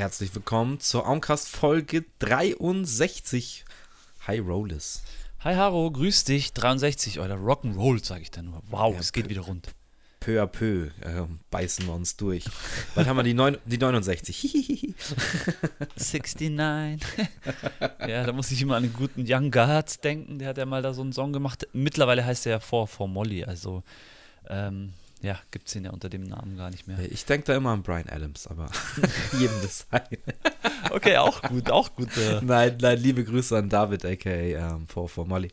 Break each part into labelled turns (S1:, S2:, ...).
S1: herzlich willkommen zur Aumcast Folge 63. Hi Rollis.
S2: Hi Haro, grüß dich. 63 oder Rock'n'Roll, sage ich dann nur. Wow, ja, es geht wieder rund.
S1: Peu à peu äh, beißen wir uns durch. Bald haben wir die, neun, die 69.
S2: 69. ja, da muss ich immer an den guten Young Guards denken. Der hat ja mal da so einen Song gemacht. Mittlerweile heißt er ja For for Molly. Also ähm, ja, gibt es ihn ja unter dem Namen gar nicht mehr.
S1: Ich denke da immer an Brian Adams, aber jedem das sein.
S2: okay, auch gut, auch gut. Äh.
S1: Nein, nein, liebe Grüße an David, aka ähm, for, for Molly.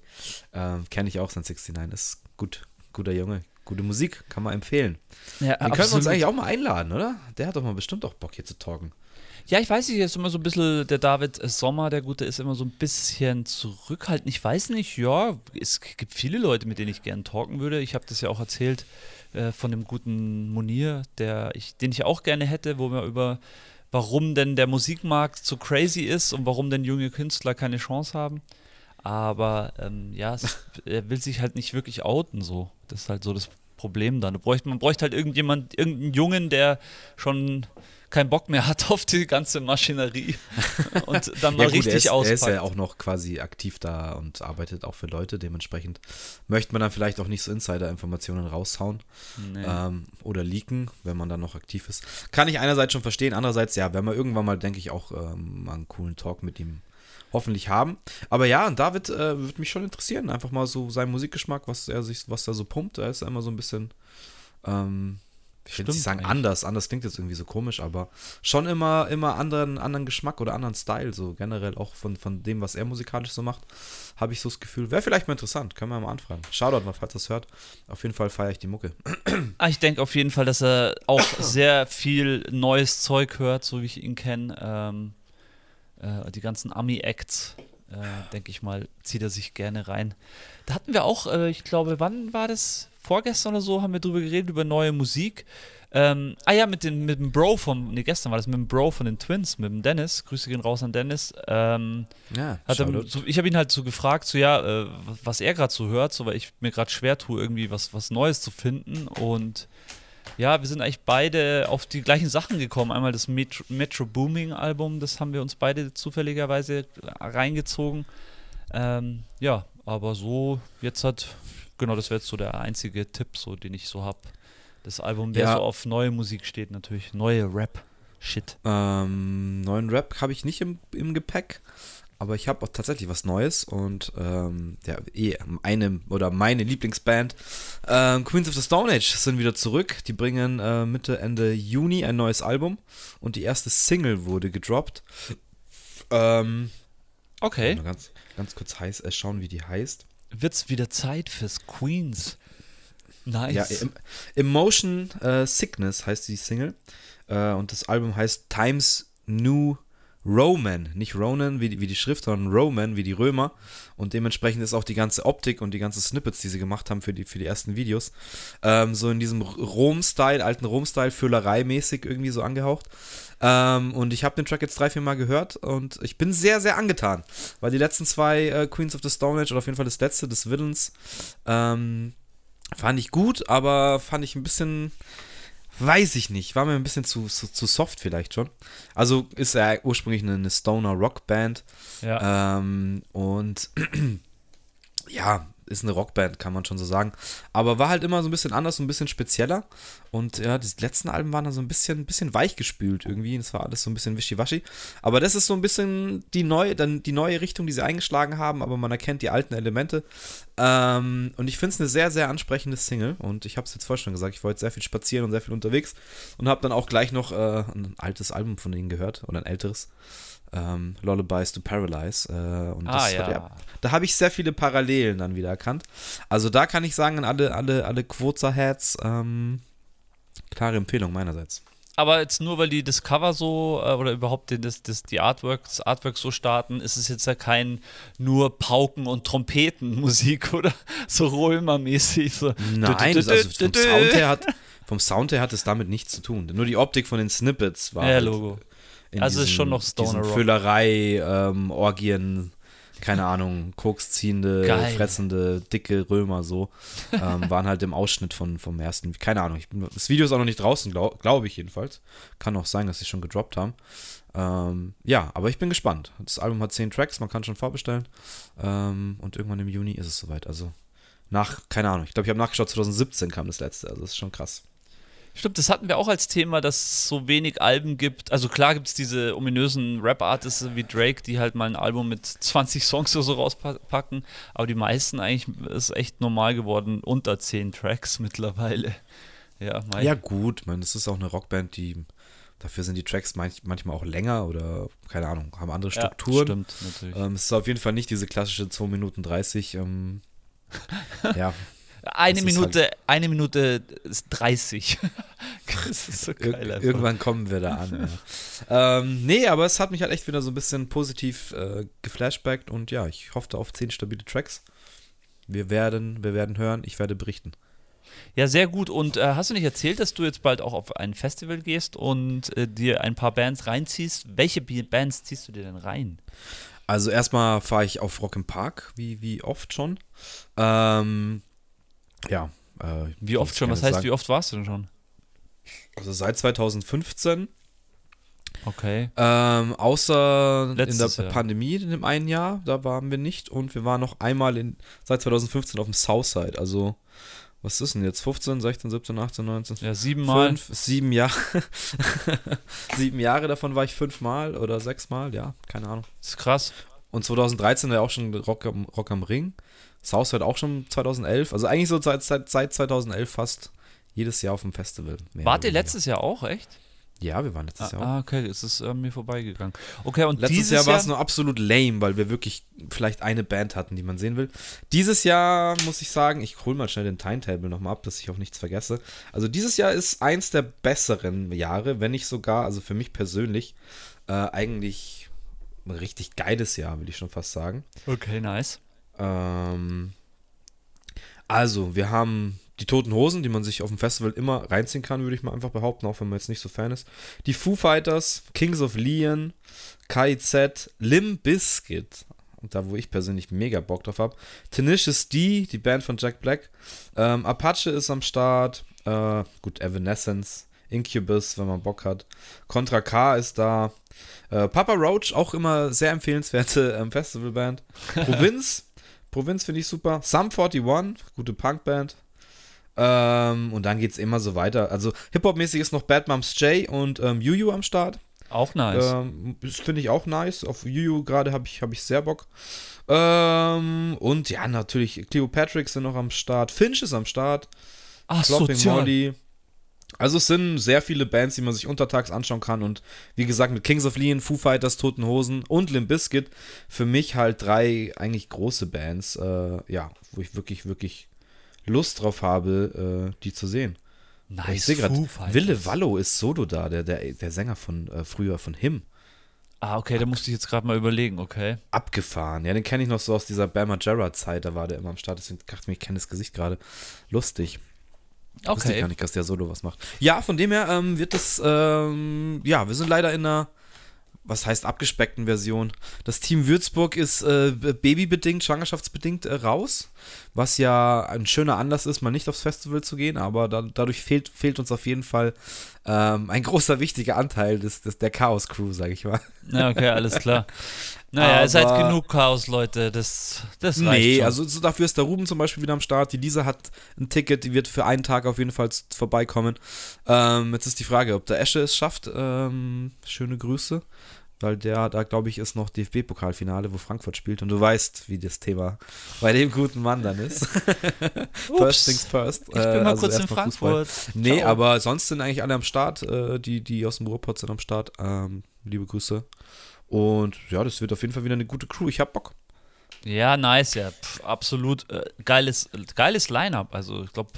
S1: Ähm, Kenne ich auch sein 69, ist gut, guter Junge. Gute Musik, kann man empfehlen. Ja, Den können wir uns eigentlich auch mal einladen, oder? Der hat doch mal bestimmt auch Bock hier zu talken.
S2: Ja, ich weiß nicht, ist immer so ein bisschen, der David Sommer, der Gute, ist immer so ein bisschen zurückhaltend. Ich weiß nicht, ja, es gibt viele Leute, mit denen ich gerne talken würde. Ich habe das ja auch erzählt äh, von dem guten Monir, der ich, den ich auch gerne hätte, wo wir über warum denn der Musikmarkt so crazy ist und warum denn junge Künstler keine Chance haben. Aber ähm, ja, es, er will sich halt nicht wirklich outen so. Das ist halt so das Problem dann. man bräuchte halt irgendjemand, irgendeinen Jungen, der schon keinen Bock mehr hat auf die ganze Maschinerie und dann mal ja, gut, richtig
S1: er ist, Er ist ja auch noch quasi aktiv da und arbeitet auch für Leute. Dementsprechend möchte man dann vielleicht auch nicht so Insider-Informationen raushauen nee. ähm, oder leaken, wenn man dann noch aktiv ist. Kann ich einerseits schon verstehen, andererseits, ja, werden wir irgendwann mal, denke ich, auch ähm, mal einen coolen Talk mit ihm hoffentlich haben. Aber ja, David äh, würde mich schon interessieren, einfach mal so sein Musikgeschmack, was er sich, was er so pumpt. Er ist immer so ein bisschen ähm, ich will nicht sagen eigentlich. anders, anders klingt jetzt irgendwie so komisch, aber schon immer, immer anderen, anderen Geschmack oder anderen Style, so generell auch von, von dem, was er musikalisch so macht, habe ich so das Gefühl, wäre vielleicht mal interessant, können wir mal anfragen. Shoutout mal, falls das hört. Auf jeden Fall feiere ich die Mucke.
S2: Ah, ich denke auf jeden Fall, dass er auch sehr viel neues Zeug hört, so wie ich ihn kenne. Ähm, äh, die ganzen Ami-Acts, äh, denke ich mal, zieht er sich gerne rein. Da hatten wir auch, äh, ich glaube, wann war das? Vorgestern oder so haben wir drüber geredet, über neue Musik. Ähm, ah ja, mit, den, mit dem Bro von, ne, gestern war das mit dem Bro von den Twins, mit dem Dennis. Grüße gehen raus an Dennis. Ähm, ja, er, so, ich habe ihn halt so gefragt, so ja, äh, was er gerade so hört, so weil ich mir gerade schwer tue, irgendwie was, was Neues zu finden. Und ja, wir sind eigentlich beide auf die gleichen Sachen gekommen. Einmal das Metro, Metro Booming Album, das haben wir uns beide zufälligerweise reingezogen. Ähm, ja, aber so, jetzt hat genau, das wäre jetzt so der einzige Tipp, so, den ich so habe. Das Album, der ja. so auf neue Musik steht, natürlich. Neue Rap. Shit.
S1: Ähm, neuen Rap habe ich nicht im, im Gepäck, aber ich habe auch tatsächlich was Neues und ähm, ja, eh eine oder meine Lieblingsband ähm, Queens of the Stone Age sind wieder zurück. Die bringen äh, Mitte Ende Juni ein neues Album und die erste Single wurde gedroppt. Ähm,
S2: okay.
S1: Ganz, ganz kurz heiß, äh, schauen, wie die heißt
S2: wird's wieder Zeit fürs Queens. Nice.
S1: Ja, Emotion äh, Sickness heißt die Single. Äh, und das Album heißt Times New Roman. Nicht Ronan wie die, wie die Schrift, sondern Roman wie die Römer. Und dementsprechend ist auch die ganze Optik und die ganzen Snippets, die sie gemacht haben für die, für die ersten Videos, ähm, so in diesem Rom-Style, alten Rom-Style, Füllerei-mäßig irgendwie so angehaucht. Ähm, und ich habe den Track jetzt drei, vier Mal gehört und ich bin sehr, sehr angetan, weil die letzten zwei äh, Queens of the Stone Age oder auf jeden Fall das letzte des Villains ähm, fand ich gut, aber fand ich ein bisschen, weiß ich nicht, war mir ein bisschen zu, zu, zu soft vielleicht schon. Also ist er ursprünglich eine, eine Stoner Rock Band ja. Ähm, und ja, ist eine Rockband, kann man schon so sagen. Aber war halt immer so ein bisschen anders, so ein bisschen spezieller. Und ja, die letzten Alben waren dann so ein bisschen, bisschen weichgespült irgendwie. Es war alles so ein bisschen wischiwaschi. Aber das ist so ein bisschen die neue, dann die neue Richtung, die sie eingeschlagen haben, aber man erkennt die alten Elemente. Ähm, und ich finde es eine sehr, sehr ansprechende Single. Und ich habe es jetzt vorher schon gesagt, ich jetzt sehr viel spazieren und sehr viel unterwegs und habe dann auch gleich noch äh, ein altes Album von ihnen gehört oder ein älteres ähm, Lullabies to Paralyze. Äh, und ah, ja. ja. da habe ich sehr viele Parallelen dann wieder erkannt. Also da kann ich sagen, an alle, alle, alle Quoza-Heads, ähm, klare Empfehlung meinerseits.
S2: Aber jetzt nur, weil die das Cover so äh, oder überhaupt das, das, die Artwork, das Artwork so starten, ist es jetzt ja kein nur Pauken- und Trompetenmusik oder so Römer-mäßig. So.
S1: Nein, das, also vom Sound her hat vom Sound her hat es damit nichts zu tun. Nur die Optik von den Snippets war.
S2: Ja, halt Logo
S1: in also diesen, ist schon noch Stoner Rock. Füllerei, ähm, Orgien, keine Ahnung, Koks ziehende,
S2: Geil.
S1: fressende, dicke Römer so, ähm, waren halt im Ausschnitt von, vom ersten, keine Ahnung, ich, das Video ist auch noch nicht draußen, glaube glaub ich jedenfalls. Kann auch sein, dass sie schon gedroppt haben. Ähm, ja, aber ich bin gespannt. Das Album hat zehn Tracks, man kann schon vorbestellen. Ähm, und irgendwann im Juni ist es soweit. Also nach, keine Ahnung, ich glaube, ich habe nachgeschaut, 2017 kam das letzte, also das ist schon krass.
S2: Stimmt, das hatten wir auch als Thema, dass es so wenig Alben gibt. Also klar gibt es diese ominösen Rap-Artists wie Drake, die halt mal ein Album mit 20 Songs oder so rauspacken, aber die meisten eigentlich ist echt normal geworden, unter 10 Tracks mittlerweile. Ja, mein,
S1: Ja, gut, man, das ist auch eine Rockband, die dafür sind die Tracks manch, manchmal auch länger oder keine Ahnung, haben andere
S2: ja,
S1: Strukturen.
S2: stimmt, natürlich.
S1: ähm, es ist auf jeden Fall nicht diese klassische 2 Minuten 30. Ähm, ja,
S2: eine
S1: das ist
S2: Minute, eine Minute ist 30. das ist so
S1: ir
S2: geil. einfach.
S1: irgendwann kommen wir da an. ja. ähm, nee, aber es hat mich halt echt wieder so ein bisschen positiv äh, geflashbackt und ja, ich hoffe auf 10 stabile Tracks. Wir werden, wir werden hören, ich werde berichten.
S2: Ja, sehr gut. Und äh, hast du nicht erzählt, dass du jetzt bald auch auf ein Festival gehst und äh, dir ein paar Bands reinziehst? Welche Bands ziehst du dir denn rein?
S1: Also erstmal fahre ich auf Rock im Park, wie, wie oft schon. Ähm, ja. Äh,
S2: Wie oft schon? Was heißt,
S1: sagen,
S2: wie oft warst du denn schon?
S1: Also seit 2015.
S2: Okay.
S1: Ähm, außer
S2: Letztes
S1: in der
S2: Jahr.
S1: Pandemie in dem einen Jahr, da waren wir nicht. Und wir waren noch einmal in, seit 2015 auf dem Southside. Also, was ist denn jetzt? 15, 16, 17, 18, 19,
S2: Ja, siebenmal.
S1: fünf, sieben Jahre. sieben Jahre davon war ich fünfmal oder sechsmal, ja, keine Ahnung.
S2: Das ist krass.
S1: Und 2013 war ja auch schon Rock am, Rock am Ring. Southside auch schon 2011. Also eigentlich so seit, seit, seit 2011 fast jedes Jahr auf dem Festival.
S2: Wart ihr letztes Jahr auch, echt?
S1: Ja, wir waren letztes Jahr auch.
S2: Ah, okay, es ist an mir vorbeigegangen. Okay, und
S1: Letztes
S2: dieses
S1: Jahr war es
S2: Jahr
S1: nur absolut lame, weil wir wirklich vielleicht eine Band hatten, die man sehen will. Dieses Jahr muss ich sagen, ich hole mal schnell den Timetable nochmal ab, dass ich auch nichts vergesse. Also dieses Jahr ist eins der besseren Jahre, wenn nicht sogar, also für mich persönlich, äh, eigentlich ein richtig geiles Jahr, will ich schon fast sagen.
S2: Okay, nice.
S1: Ähm, also, wir haben die Toten Hosen, die man sich auf dem Festival immer reinziehen kann, würde ich mal einfach behaupten, auch wenn man jetzt nicht so Fan ist. Die Foo Fighters, Kings of Leon, KIZ, Lim Bizkit, und da wo ich persönlich mega Bock drauf habe. Tenacious D, die Band von Jack Black. Ähm, Apache ist am Start. Äh, gut, Evanescence, Incubus, wenn man Bock hat. Contra K ist da. Äh, Papa Roach, auch immer sehr empfehlenswerte ähm, Festivalband. Provinz, Provinz finde ich super. Sum 41, gute Punkband. Ähm, und dann geht es immer so weiter. Also Hip-Hop-mäßig ist noch Bad Moms J und ähm, Juju am Start.
S2: Auch nice.
S1: Ähm, das finde ich auch nice. Auf Juju gerade habe ich, hab ich sehr Bock. Ähm, und ja, natürlich, Cleopatrick sind noch am Start. Finch ist am Start.
S2: Ach,
S1: Flopping
S2: sozial.
S1: Molly. Also es sind sehr viele Bands, die man sich untertags anschauen kann und wie gesagt mit Kings of Leon, Foo Fighters, Toten Hosen und Limp Bizkit für mich halt drei eigentlich große Bands, äh, ja, wo ich wirklich, wirklich Lust drauf habe, äh, die zu sehen.
S2: Nice.
S1: ich sehe gerade,
S2: Foo Fighters.
S1: Wille Wallo ist Solo da, der, der, der Sänger von äh, früher von Him.
S2: Ah, okay, da musste ich jetzt gerade mal überlegen, okay.
S1: Abgefahren. Ja, den kenne ich noch so aus dieser Bama Jarrah Zeit, da war der immer am Start, deswegen dachte ich mir, ich kenne das Gesicht gerade. Lustig. Wusste ich
S2: Okay.
S1: gar nicht, dass der Solo was macht. Ja, von dem her ähm, wird es, ähm, ja, wir sind leider in einer, was heißt abgespeckten Version. Das Team Würzburg ist äh, babybedingt, schwangerschaftsbedingt äh, raus, was ja ein schöner Anlass ist, mal nicht aufs Festival zu gehen, aber da, dadurch fehlt, fehlt uns auf jeden Fall ähm, ein großer, wichtiger Anteil des, des, der Chaos-Crew, sag ich mal.
S2: Ja, okay, alles klar. Naja, es ist halt
S1: Aber-
S2: genug Chaos, Leute. Das, das reicht
S1: Nee,
S2: schon.
S1: also so dafür ist der Ruben zum Beispiel wieder am Start. Die Lisa hat ein Ticket, die wird für einen Tag auf jeden Fall vorbeikommen. Ähm, jetzt ist die Frage, ob der Esche es schafft. Ähm, schöne Grüße. Weil der, da glaube ich, ist noch DFB-Pokalfinale, wo Frankfurt spielt. Und du weißt, wie das Thema bei dem guten Mann dann ist. first things first.
S2: Ich bin mal
S1: also
S2: kurz in
S1: erstmal Fußball.
S2: Frankfurt.
S1: Nee,
S2: Ciao.
S1: aber sonst sind eigentlich alle am Start. Äh, die, die aus dem Ruhrpott sind am Start. Ähm, liebe Grüße. Und ja, das wird auf jeden Fall wieder eine gute Crew. Ich hab Bock.
S2: Ja, nice, ja. Pff, absolut äh, geiles, geiles Line-Up. Also, ich glaube,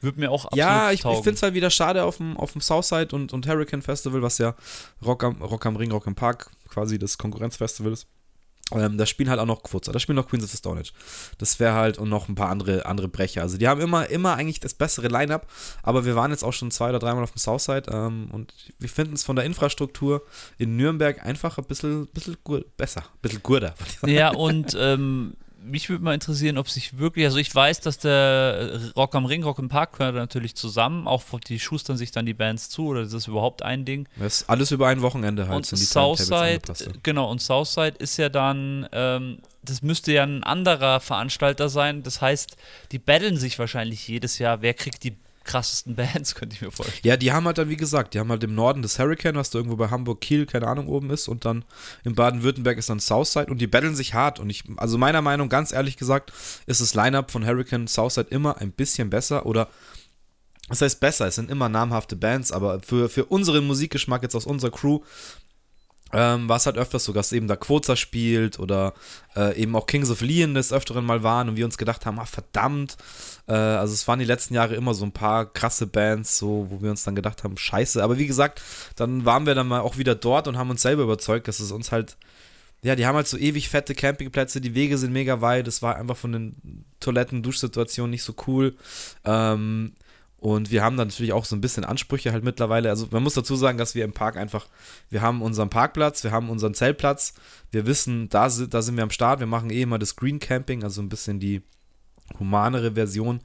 S2: würde mir auch absolut
S1: Ja, ich, ich finde es halt wieder schade auf dem, auf dem Southside und, und Hurricane Festival, was ja Rock am, Rock am Ring, Rock am Park quasi das Konkurrenzfestival ist. Ähm, da spielen halt auch noch Quotzer, da spielen noch Queens of the Stone Age. Das wäre halt und noch ein paar andere, andere Brecher. Also die haben immer, immer eigentlich das bessere Line-Up, aber wir waren jetzt auch schon zwei oder dreimal auf dem Southside ähm, und wir finden es von der Infrastruktur in Nürnberg einfach ein bisschen, bisschen besser, ein bisschen gurder.
S2: Ja, und ähm, mich würde mal interessieren, ob sich wirklich, also ich weiß, dass der Rock am Ring, Rock im Park gehört natürlich zusammen, auch die schustern sich dann die Bands zu oder ist das überhaupt ein Ding?
S1: Das ist alles über ein Wochenende halt.
S2: Und Southside, genau, und Southside ist ja dann, ähm, das müsste ja ein anderer Veranstalter sein, das heißt, die battlen sich wahrscheinlich jedes Jahr, wer kriegt die krassesten Bands, könnte ich mir vorstellen.
S1: Ja, die haben halt dann, wie gesagt, die haben halt im Norden das Hurricane, was da irgendwo bei Hamburg, Kiel, keine Ahnung, oben ist. Und dann in Baden-Württemberg ist dann Southside und die battlen sich hart. Und ich, also meiner Meinung, ganz ehrlich gesagt, ist das Line-Up von Hurricane Southside immer ein bisschen besser oder. Das heißt besser, es sind immer namhafte Bands, aber für, für unseren Musikgeschmack jetzt aus unserer Crew ähm, war es halt öfters so, dass eben da Quoza spielt oder äh, eben auch Kings of Leon des Öfteren mal waren und wir uns gedacht haben, ah, verdammt. Äh, also es waren die letzten Jahre immer so ein paar krasse Bands, so, wo wir uns dann gedacht haben, scheiße. Aber wie gesagt, dann waren wir dann mal auch wieder dort und haben uns selber überzeugt, dass es uns halt, ja, die haben halt so ewig fette Campingplätze, die Wege sind mega weit, es war einfach von den Toiletten, Duschsituationen nicht so cool. Ähm, und wir haben dann natürlich auch so ein bisschen Ansprüche halt mittlerweile. Also man muss dazu sagen, dass wir im Park einfach, wir haben unseren Parkplatz, wir haben unseren Zeltplatz, wir wissen, da, da sind wir am Start, wir machen eh immer das Green Camping, also ein bisschen die humanere Version,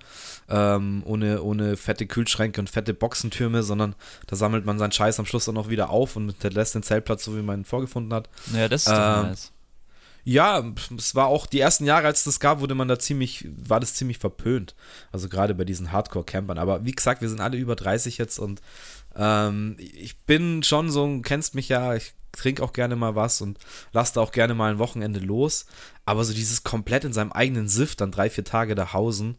S1: ähm, ohne, ohne fette Kühlschränke und fette Boxentürme, sondern da sammelt man seinen Scheiß am Schluss dann auch wieder auf und lässt den Zeltplatz so, wie man ihn vorgefunden hat.
S2: Naja, das ist ähm, nice.
S1: Ja, es war auch die ersten Jahre, als das gab, wurde man da ziemlich, war das ziemlich verpönt. Also gerade bei diesen Hardcore-Campern. Aber wie gesagt, wir sind alle über 30 jetzt und ähm, ich bin schon so, kennst mich ja, ich trinke auch gerne mal was und lasse da auch gerne mal ein Wochenende los. Aber so dieses komplett in seinem eigenen Siff dann drei, vier Tage da hausen.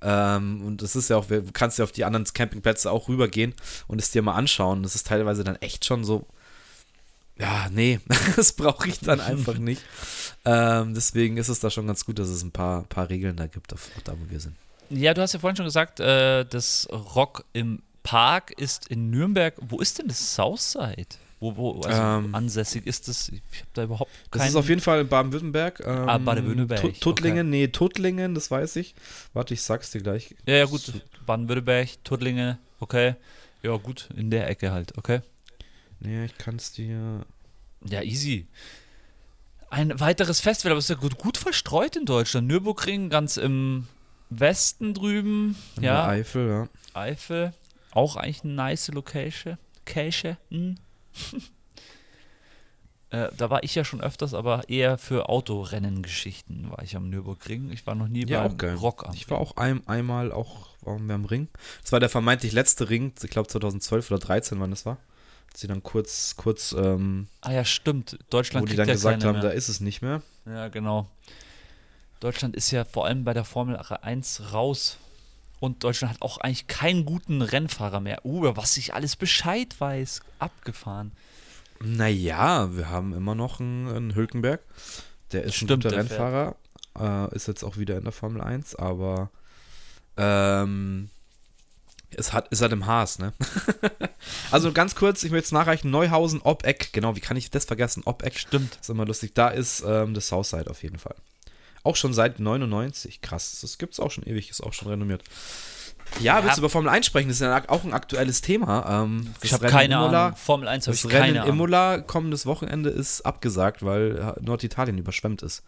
S1: Ähm, und das ist ja auch, du kannst ja auf die anderen Campingplätze auch rübergehen und es dir mal anschauen. Das ist teilweise dann echt schon so ja, nee, das brauche ich dann einfach nicht. Ähm, deswegen ist es da schon ganz gut, dass es ein paar, paar Regeln da gibt, auf, da wo wir sind.
S2: Ja, du hast ja vorhin schon gesagt, äh, das Rock im Park ist in Nürnberg. Wo ist denn das Southside? Wo, wo also ähm, ansässig ist das? Ich habe da überhaupt
S1: keinen. Das ist auf jeden Fall in Baden-Württemberg. Ähm,
S2: ah, Baden-Württemberg.
S1: Tuttlingen, okay. nee, Tuttlingen, das weiß ich. Warte, ich sag's dir gleich.
S2: Ja, ja, gut. Baden-Württemberg, Tuttlingen, okay. Ja, gut, in der Ecke halt, okay.
S1: Nee, ich kann es dir.
S2: Ja, easy. Ein weiteres Festival, aber es ist ja gut, gut verstreut in Deutschland. Nürburgring ganz im Westen drüben. In ja.
S1: Eifel, ja.
S2: Eifel. Auch eigentlich eine nice Location. Location. Hm. äh, da war ich ja schon öfters, aber eher für Autorennen-Geschichten war ich am Nürburgring. Ich war noch nie ja, beim Rock
S1: am Ich war auch ein, einmal auch waren wir am Ring. Das war der vermeintlich letzte Ring, ich glaube 2012 oder 2013, wann das war sie dann kurz, kurz. Ähm,
S2: ah ja, stimmt. Deutschland
S1: Wo die dann gesagt haben, mehr. da ist es nicht mehr.
S2: Ja, genau. Deutschland ist ja vor allem bei der Formel 1 raus. Und Deutschland hat auch eigentlich keinen guten Rennfahrer mehr. Uh, über was ich alles Bescheid weiß. Abgefahren.
S1: Naja, wir haben immer noch einen, einen Hülkenberg. Der ist Stimmt, ein guter Rennfahrer. Äh, ist jetzt auch wieder in der Formel 1, aber ähm, es hat, ist halt im Haas, ne? also ganz kurz, ich möchte es nachreichen: Neuhausen, Obeck, genau, wie kann ich das vergessen? Obeck.
S2: Stimmt.
S1: ist immer lustig. Da ist ähm, das Southside auf jeden Fall. Auch schon seit 99. Krass, das gibt es auch schon ewig, ist auch schon renommiert. Ja, ja, willst du über Formel 1 sprechen? Das ist ja auch ein aktuelles Thema. Ähm,
S2: ich habe keine Imola, Ahnung. Formel 1 habe ich
S1: keine Rennen in Imola kommendes Wochenende ist abgesagt, weil Norditalien überschwemmt ist.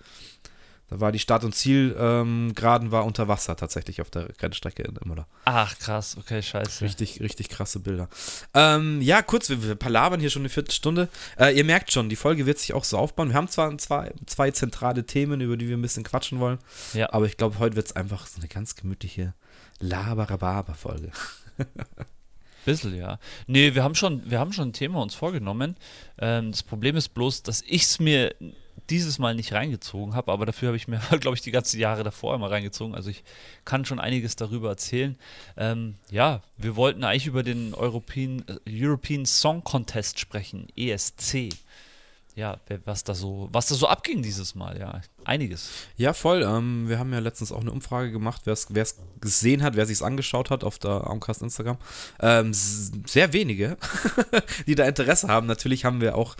S1: Da war die Start- und Zielgeraden ähm, war unter Wasser tatsächlich auf der Rennstrecke in Imola.
S2: Ach krass, okay, scheiße.
S1: Richtig, richtig krasse Bilder. Ähm, ja, kurz, wir, wir palabern hier schon eine Viertelstunde. Äh, ihr merkt schon, die Folge wird sich auch so aufbauen. Wir haben zwar zwei, zwei zentrale Themen, über die wir ein bisschen quatschen wollen,
S2: ja.
S1: aber ich glaube, heute wird es einfach so eine ganz gemütliche Labarababa-Folge.
S2: Bisschen, ja. Nee, wir haben schon, wir haben schon ein Thema uns vorgenommen. Ähm, das Problem ist bloß, dass ich es mir dieses Mal nicht reingezogen habe, aber dafür habe ich mir, glaube ich, die ganzen Jahre davor immer reingezogen. Also ich kann schon einiges darüber erzählen. Ähm, ja, wir wollten eigentlich über den European, äh, European Song Contest sprechen, ESC. Ja, was da so, was da so abging dieses Mal, ja. Einiges.
S1: Ja, voll. Ähm, wir haben ja letztens auch eine Umfrage gemacht, wer es gesehen hat, wer sich angeschaut hat auf der Armcast Instagram. Ähm, sehr wenige, die da Interesse haben. Natürlich haben wir auch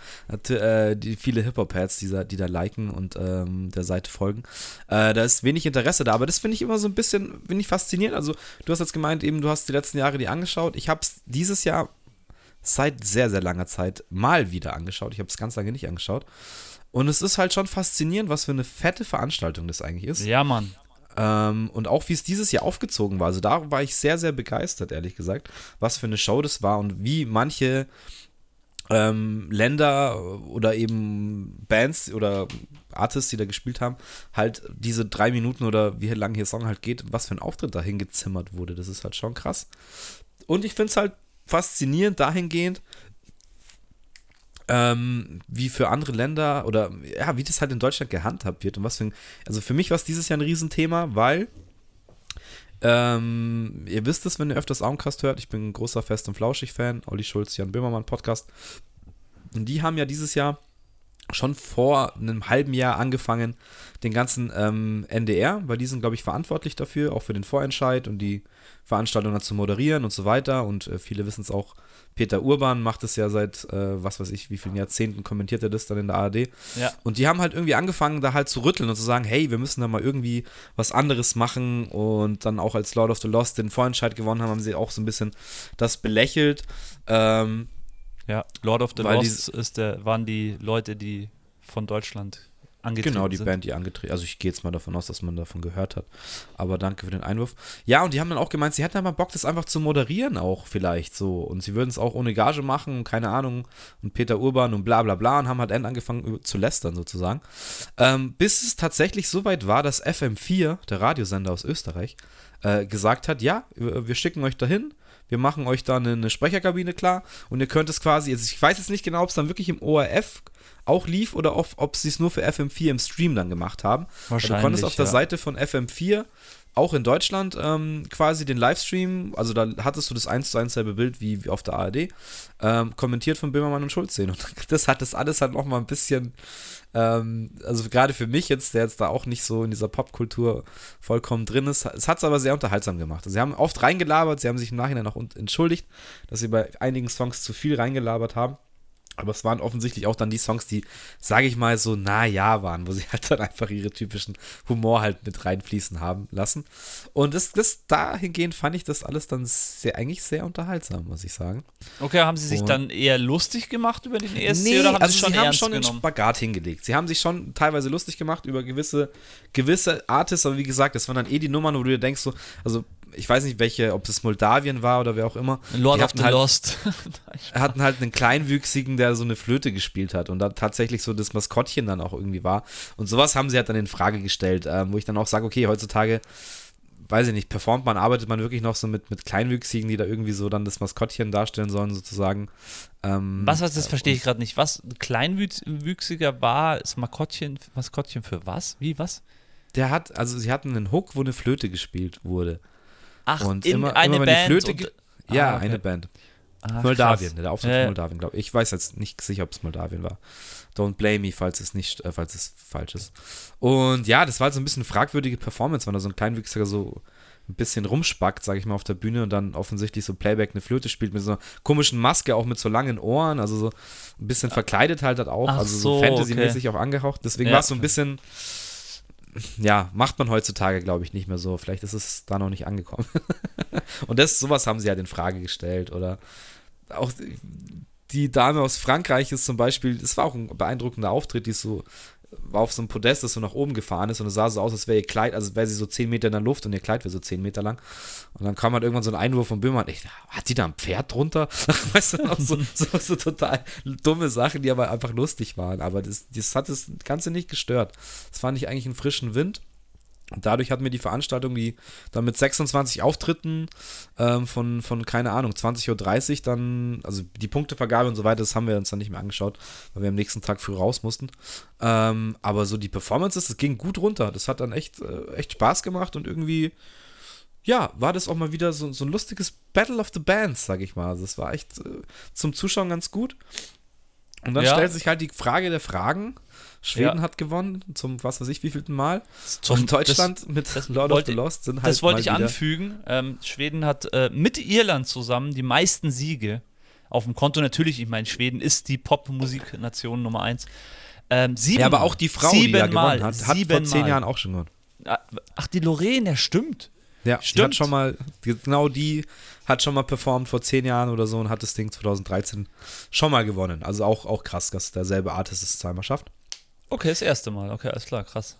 S1: äh, die viele Hip-Hop-Pads, die, da, die da liken und ähm, der Seite folgen. Äh, da ist wenig Interesse da, aber das finde ich immer so ein bisschen, finde ich faszinierend. Also, du hast jetzt gemeint, eben, du hast die letzten Jahre die angeschaut. Ich habe es dieses Jahr seit sehr, sehr langer Zeit mal wieder angeschaut. Ich habe es ganz lange nicht angeschaut. Und es ist halt schon faszinierend, was für eine fette Veranstaltung das eigentlich ist.
S2: Ja, Mann.
S1: Ähm, und auch wie es dieses Jahr aufgezogen war. Also da war ich sehr, sehr begeistert, ehrlich gesagt, was für eine Show das war und wie manche ähm, Länder oder eben Bands oder Artists, die da gespielt haben, halt diese drei Minuten oder wie lang hier Song halt geht, was für ein Auftritt dahin gezimmert wurde. Das ist halt schon krass. Und ich finde es halt faszinierend dahingehend, ähm, wie für andere Länder oder ja, wie das halt in Deutschland gehandhabt wird und was für also für mich war es dieses Jahr ein Riesenthema, weil ähm, ihr wisst es, wenn ihr öfters Augencast hört, ich bin ein großer Fest- und Flauschig-Fan, Olli Schulz, Jan Böhmermann Podcast und die haben ja dieses Jahr schon vor einem halben Jahr angefangen, den ganzen ähm, NDR, weil die sind, glaube ich, verantwortlich dafür, auch für den Vorentscheid und die Veranstaltungen zu moderieren und so weiter. Und äh, viele wissen es auch, Peter Urban macht es ja seit, äh, was weiß ich, wie vielen Jahrzehnten kommentiert er das dann in der ARD.
S2: Ja.
S1: Und die haben halt irgendwie angefangen, da halt zu rütteln und zu sagen, hey, wir müssen da mal irgendwie was anderes machen. Und dann auch als Lord of the Lost den Vorentscheid gewonnen haben, haben sie auch so ein bisschen das belächelt. Ähm,
S2: ja, Lord of the Lost ist der, waren die Leute, die von Deutschland
S1: angetreten Genau, die sind. Band, die angetreten Also ich gehe jetzt mal davon aus, dass man davon gehört hat. Aber danke für den Einwurf. Ja, und die haben dann auch gemeint, sie hätten mal Bock, das einfach zu moderieren auch vielleicht so. Und sie würden es auch ohne Gage machen, keine Ahnung. Und Peter Urban und bla bla bla und haben halt angefangen zu lästern sozusagen. Ähm, bis es tatsächlich so weit war, dass FM4, der Radiosender aus Österreich, äh, gesagt hat, ja, wir schicken euch dahin wir machen euch da eine, eine, Sprecherkabine klar und ihr könnt es quasi, also ich weiß jetzt nicht genau, ob es dann wirklich im ORF auch lief oder ob, ob sie es nur für FM4 im Stream dann gemacht haben.
S2: Wahrscheinlich.
S1: du konntest auf der Seite von FM4 auch in Deutschland ähm, quasi den Livestream, also da hattest du das 1 zu 1 selbe Bild wie, wie auf der ARD, ähm, kommentiert von Böhmermann und Schulz sehen. Und das hat das alles halt nochmal ein bisschen, ähm, also gerade für mich jetzt, der jetzt da auch nicht so in dieser Popkultur vollkommen drin ist, es hat es aber sehr unterhaltsam gemacht. Also sie haben oft reingelabert, sie haben sich im Nachhinein auch entschuldigt, dass sie bei einigen Songs zu viel reingelabert haben. Aber es waren offensichtlich auch dann die Songs, die, sage ich mal, so na ja waren, wo sie halt dann einfach ihre typischen Humor halt mit reinfließen haben lassen. Und das, das dahingehend fand ich das alles dann sehr, eigentlich sehr unterhaltsam, muss ich sagen.
S2: Okay, haben sie sich Und dann eher lustig gemacht über den ESC
S1: nee, oder haben also sie schon sie haben schon einen Spagat hingelegt. Sie haben sich schon teilweise lustig gemacht über gewisse, gewisse Artists, aber wie gesagt, das waren dann eh die Nummern, wo du dir denkst, so, also ich weiß nicht, welche, ob es Moldawien war oder wer auch immer.
S2: Lord of the
S1: halt,
S2: Lost.
S1: hatten halt einen Kleinwüchsigen, der so eine Flöte gespielt hat und da tatsächlich so das Maskottchen dann auch irgendwie war. Und sowas haben sie halt dann in Frage gestellt, ähm, wo ich dann auch sage, okay, heutzutage, weiß ich nicht, performt man, arbeitet man wirklich noch so mit, mit Kleinwüchsigen, die da irgendwie so dann das Maskottchen darstellen sollen, sozusagen.
S2: Ähm, was, was, das verstehe ich gerade nicht. Was Kleinwüchsiger war, ist Maskottchen, Maskottchen für was? Wie, was?
S1: Der hat, also sie hatten einen Hook, wo eine Flöte gespielt wurde.
S2: Ach, und in immer, eine immer, Band. Flöte
S1: und, ja, ah, okay. eine Band. Ach, Moldawien, krass. der Auftritt ja. Moldawien, glaube ich. Ich weiß jetzt nicht sicher, ob es Moldawien war. Don't blame me, falls es nicht, äh, falls es falsch ist. Und ja, das war halt so ein bisschen eine fragwürdige Performance, wenn da so ein Kleinwüchsiger so ein bisschen rumspackt, sage ich mal, auf der Bühne und dann offensichtlich so Playback eine Flöte spielt mit so einer komischen Maske, auch mit so langen Ohren, also so ein bisschen verkleidet halt, halt auch,
S2: Ach
S1: also
S2: so,
S1: so Fantasy-mäßig okay. auch angehaucht. Deswegen ja, war es so ein bisschen ja, macht man heutzutage, glaube ich, nicht mehr so. Vielleicht ist es da noch nicht angekommen. und das, sowas haben sie halt in Frage gestellt. Oder auch die Dame aus Frankreich ist zum Beispiel, das war auch ein beeindruckender Auftritt, die ist so war auf so einem Podest, das so nach oben gefahren ist und es sah so aus, als wäre ihr Kleid, also wäre sie so 10 Meter in der Luft und ihr Kleid wäre so 10 Meter lang. Und dann kam halt irgendwann so ein Einwurf von Böhmermann, ich, hat die da ein Pferd drunter? weißt du, so, so, so, total dumme Sachen, die aber einfach lustig waren. Aber das, das hat das Ganze nicht gestört. Das fand ich eigentlich einen frischen Wind. Dadurch hatten wir die Veranstaltung, die dann mit 26 Auftritten ähm, von, von, keine Ahnung, 20.30 Uhr dann, also die Punktevergabe und so weiter, das haben wir uns dann nicht mehr angeschaut, weil wir am nächsten Tag früh raus mussten. Ähm, aber so die Performances, das ging gut runter. Das hat dann echt, äh, echt Spaß gemacht und irgendwie, ja, war das auch mal wieder so, so ein lustiges Battle of the Bands, sag ich mal. Also es war echt äh, zum Zuschauen ganz gut. Und dann
S2: Ja.
S1: stellt sich halt die Frage der Fragen. Schweden
S2: Ja.
S1: hat gewonnen, zum was weiß ich wievielten Mal.
S2: Zum-
S1: und Deutschland mit
S2: das
S1: Lord of
S2: wollte-
S1: the Lost sind halt
S2: Das wollte
S1: mal
S2: ich
S1: wieder-
S2: anfügen. Ähm, Schweden hat äh, mit Irland zusammen die meisten Siege auf dem Konto. Natürlich, ich meine, Schweden ist die Popmusiknation Nummer eins. Ähm, sieben,
S1: Ja, aber auch die Frau, die
S2: siebenmal,
S1: gewonnen hat, hat vor zehn Jahren auch schon gewonnen.
S2: Ach, die Lorraine, ja, stimmt.
S1: Ja, die hat
S2: Stimmt.
S1: schon mal, genau die hat schon mal performt vor zehn Jahren oder so und hat das Ding 2013 schon mal gewonnen. Also auch, auch krass, dass derselbe Artist es zweimal schafft.
S2: Okay, das erste Mal. Okay, alles klar, krass.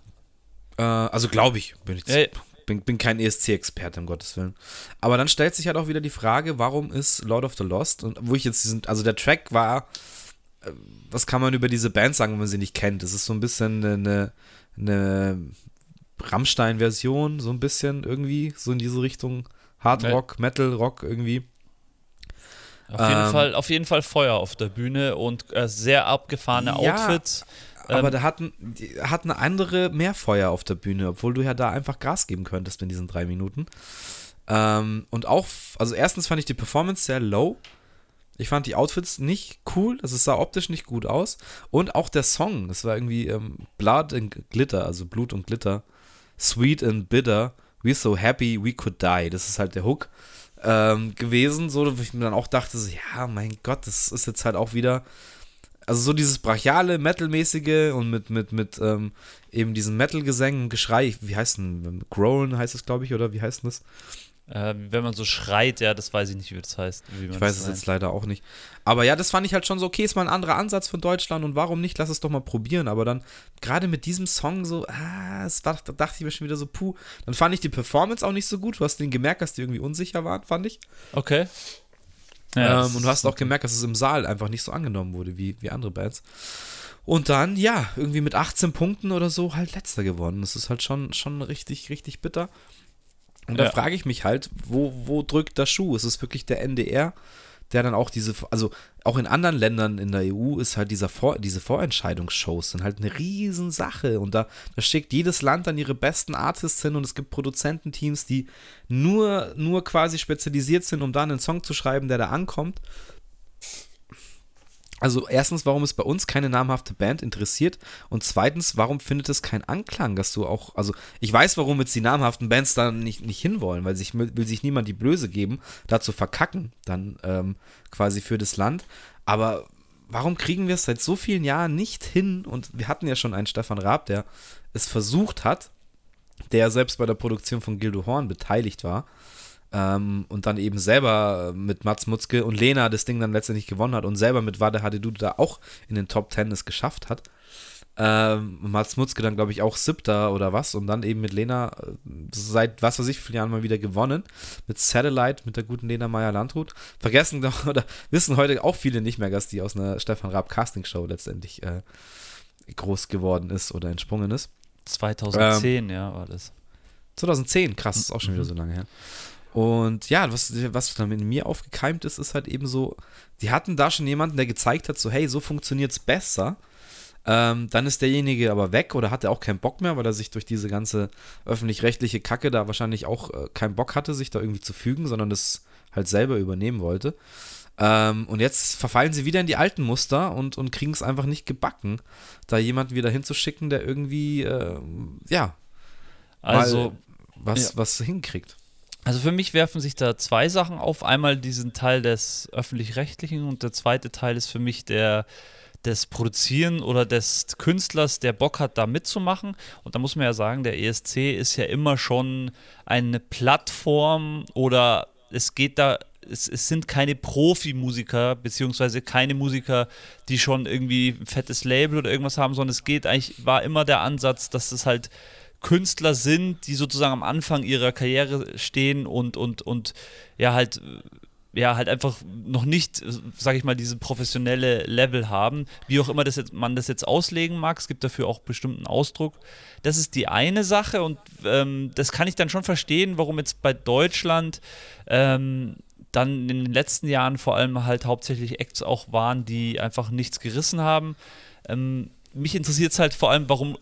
S1: Äh, also glaube ich, bin ich
S2: ja.
S1: bin, bin kein ESC-Experte, um Gottes Willen. Aber dann stellt sich halt auch wieder die Frage, warum ist Lord of the Lost und wo ich jetzt diesen, also der Track war, äh, was kann man über diese Band sagen, wenn man sie nicht kennt? Es ist so ein bisschen eine, eine Rammstein-Version, so ein bisschen irgendwie, so in diese Richtung Hard. Rock, Metal Rock irgendwie.
S2: Auf jeden,
S1: Ähm,
S2: Fall, auf jeden Fall Feuer auf der Bühne und äh, sehr abgefahrene
S1: Ja,
S2: Outfits.
S1: Aber
S2: Ähm,
S1: der hat, ein, die hat eine andere mehr Feuer auf der Bühne, obwohl du ja da einfach Gas geben könntest in diesen drei Minuten. Ähm, und auch, also erstens fand ich die Performance sehr low. Ich fand die Outfits nicht cool, also es sah optisch nicht gut aus. Und auch der Song, das war irgendwie ähm, Blood and Glitter, also Blut und Glitter. Sweet and bitter, we're so happy we could die. Das ist halt der Hook ähm, gewesen, so, wo ich mir dann auch dachte, so, ja, mein Gott, das ist jetzt halt auch wieder also so dieses brachiale, metalmäßige und mit, mit, mit ähm, eben diesen Metal-Gesängen, Geschrei, wie heißt denn, Growlen heißt es, glaube ich, oder wie heißt denn das?
S2: äh, wenn man so schreit, ja, das weiß ich nicht, wie das heißt. Wie man
S1: Ich weiß es jetzt leider auch nicht. Aber ja, das fand ich halt schon so, okay, ist mal ein anderer Ansatz von Deutschland und warum nicht, lass es doch mal probieren. Aber dann, gerade mit diesem Song so, ah, es war, da dachte ich mir schon wieder so, puh. Dann fand ich die Performance auch nicht so gut. Du hast den gemerkt, dass die irgendwie unsicher waren, fand ich.
S2: Okay. Ja,
S1: ähm, und du hast auch gemerkt, dass es im Saal einfach nicht so angenommen wurde wie, wie andere Bands. Und dann, ja, irgendwie mit 18 Punkten oder so halt letzter geworden. Das ist halt schon, schon richtig, richtig bitter. Und da
S2: Ja.
S1: frage ich mich halt, wo, wo drückt der Schuh? Ist es wirklich der NDR, der dann auch diese, also auch in anderen Ländern in der EU ist halt dieser Vor, diese Vorentscheidungsshows sind halt eine Riesensache. Und da, da schickt jedes Land dann ihre besten Artists hin und es gibt Produzententeams, die nur, nur quasi spezialisiert sind, um da einen Song zu schreiben, der da ankommt. Also erstens, warum es bei uns keine namhafte Band interessiert und zweitens, warum findet es keinen Anklang, dass du auch, also ich weiß, warum jetzt die namhaften Bands da nicht, nicht hinwollen, weil sich will sich niemand die Blöße geben, da zu verkacken, dann ähm, quasi für das Land, aber warum kriegen wir es seit so vielen Jahren nicht hin? Und wir hatten ja schon einen Stefan Raab, der es versucht hat, der selbst bei der Produktion von Gildo Horn beteiligt war, ähm, und dann eben selber mit Mats Mutzke und Lena das Ding dann letztendlich gewonnen hat und selber mit Wade Hadedu da auch in den Top Ten es geschafft hat. Ähm, Mats Mutzke dann, glaube ich, auch siebter oder was und dann eben mit Lena äh, seit was weiß ich wie vielen Jahren mal wieder gewonnen. Mit Satellite, mit der guten Lena Meyer-Landrut. Vergessen doch, oder wissen heute auch viele nicht mehr, dass die aus einer Stefan Raab Castingshow letztendlich äh, groß geworden ist oder entsprungen ist.
S2: 2010, ja, war das.
S1: 2010, krass, ist auch schon wieder so lange her. Und ja, was, was dann in mir aufgekeimt ist, ist halt eben so, die hatten da schon jemanden, der gezeigt hat, so hey, so funktioniert's besser. Ähm, dann ist derjenige aber weg oder hatte auch keinen Bock mehr, weil er sich durch diese ganze öffentlich-rechtliche Kacke da wahrscheinlich auch äh, keinen Bock hatte, sich da irgendwie zu fügen, sondern das halt selber übernehmen wollte. Ähm, und jetzt verfallen sie wieder in die alten Muster und, und kriegen es einfach nicht gebacken, da jemanden wieder hinzuschicken, der irgendwie, äh, ja,
S2: Also,
S1: was,
S2: ja.
S1: was hinkriegt.
S2: Also für mich werfen sich da zwei Sachen auf. Einmal diesen Teil des öffentlich-rechtlichen und der zweite Teil ist für mich der des Produzieren oder des Künstlers, der Bock hat, da mitzumachen. Und da muss man ja sagen, der ESC ist ja immer schon eine Plattform oder es geht da, es, es sind keine Profimusiker, beziehungsweise keine Musiker, die schon irgendwie ein fettes Label oder irgendwas haben, sondern es geht eigentlich, war immer der Ansatz, dass es halt Künstler sind, die sozusagen am Anfang ihrer Karriere stehen und, und, und ja, halt, ja, halt einfach noch nicht, sag ich mal, diese professionelle Level haben. Wie auch immer das jetzt, man das jetzt auslegen mag, es gibt dafür auch bestimmten Ausdruck. Das ist die eine Sache und ähm, das kann ich dann schon verstehen, warum jetzt bei Deutschland ähm, dann in den letzten Jahren vor allem halt hauptsächlich Acts auch waren, die einfach nichts gerissen haben. Ähm, mich interessiert es halt vor allem, warum,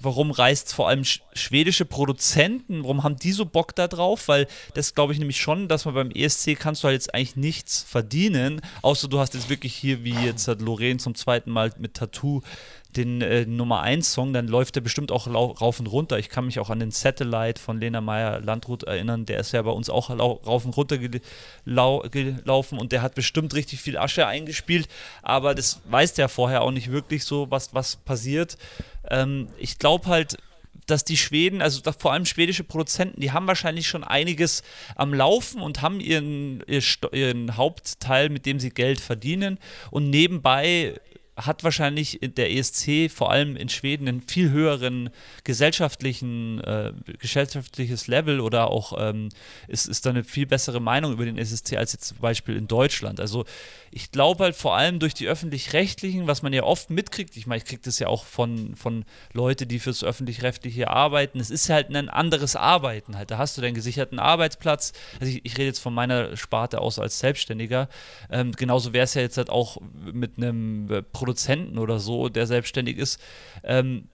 S2: warum reist vor allem schwedische Produzenten, warum haben die so Bock da drauf? Weil das glaube ich nämlich schon, dass man beim ESC kannst du halt jetzt eigentlich nichts verdienen, außer du hast jetzt wirklich hier, wie jetzt hat Lorraine zum zweiten Mal mit Tattoo den äh, Nummer 1 Song, dann läuft der bestimmt auch rauf und runter. Ich kann mich auch an den Satellite von Lena Meyer Landrut erinnern, der ist ja bei uns auch rauf und runter gelau gelaufen und der hat bestimmt richtig viel Asche eingespielt, aber das weiß der vorher auch nicht wirklich so, was, was passiert. Ähm, ich glaube halt, dass die Schweden, also vor allem schwedische Produzenten, die haben wahrscheinlich schon einiges am Laufen und haben ihren, ihren Hauptteil, mit dem sie Geld verdienen. Und nebenbei hat wahrscheinlich der ESC vor allem in Schweden einen viel höheren gesellschaftlichen, äh, gesellschaftliches Level oder auch ähm, ist, ist da eine viel bessere Meinung über den ESC als jetzt zum Beispiel in Deutschland. Also ich glaube halt vor allem durch die öffentlich-rechtlichen, was man ja oft mitkriegt, ich meine, ich kriege das ja auch von, von Leuten, die fürs öffentlich-rechtliche arbeiten, es ist halt ein anderes Arbeiten halt. Da hast du deinen gesicherten Arbeitsplatz. Also ich, ich rede jetzt von meiner Sparte aus als Selbstständiger. Ähm, genauso wäre es ja jetzt halt auch mit einem äh, Produzenten oder so, der selbstständig ist, ähm,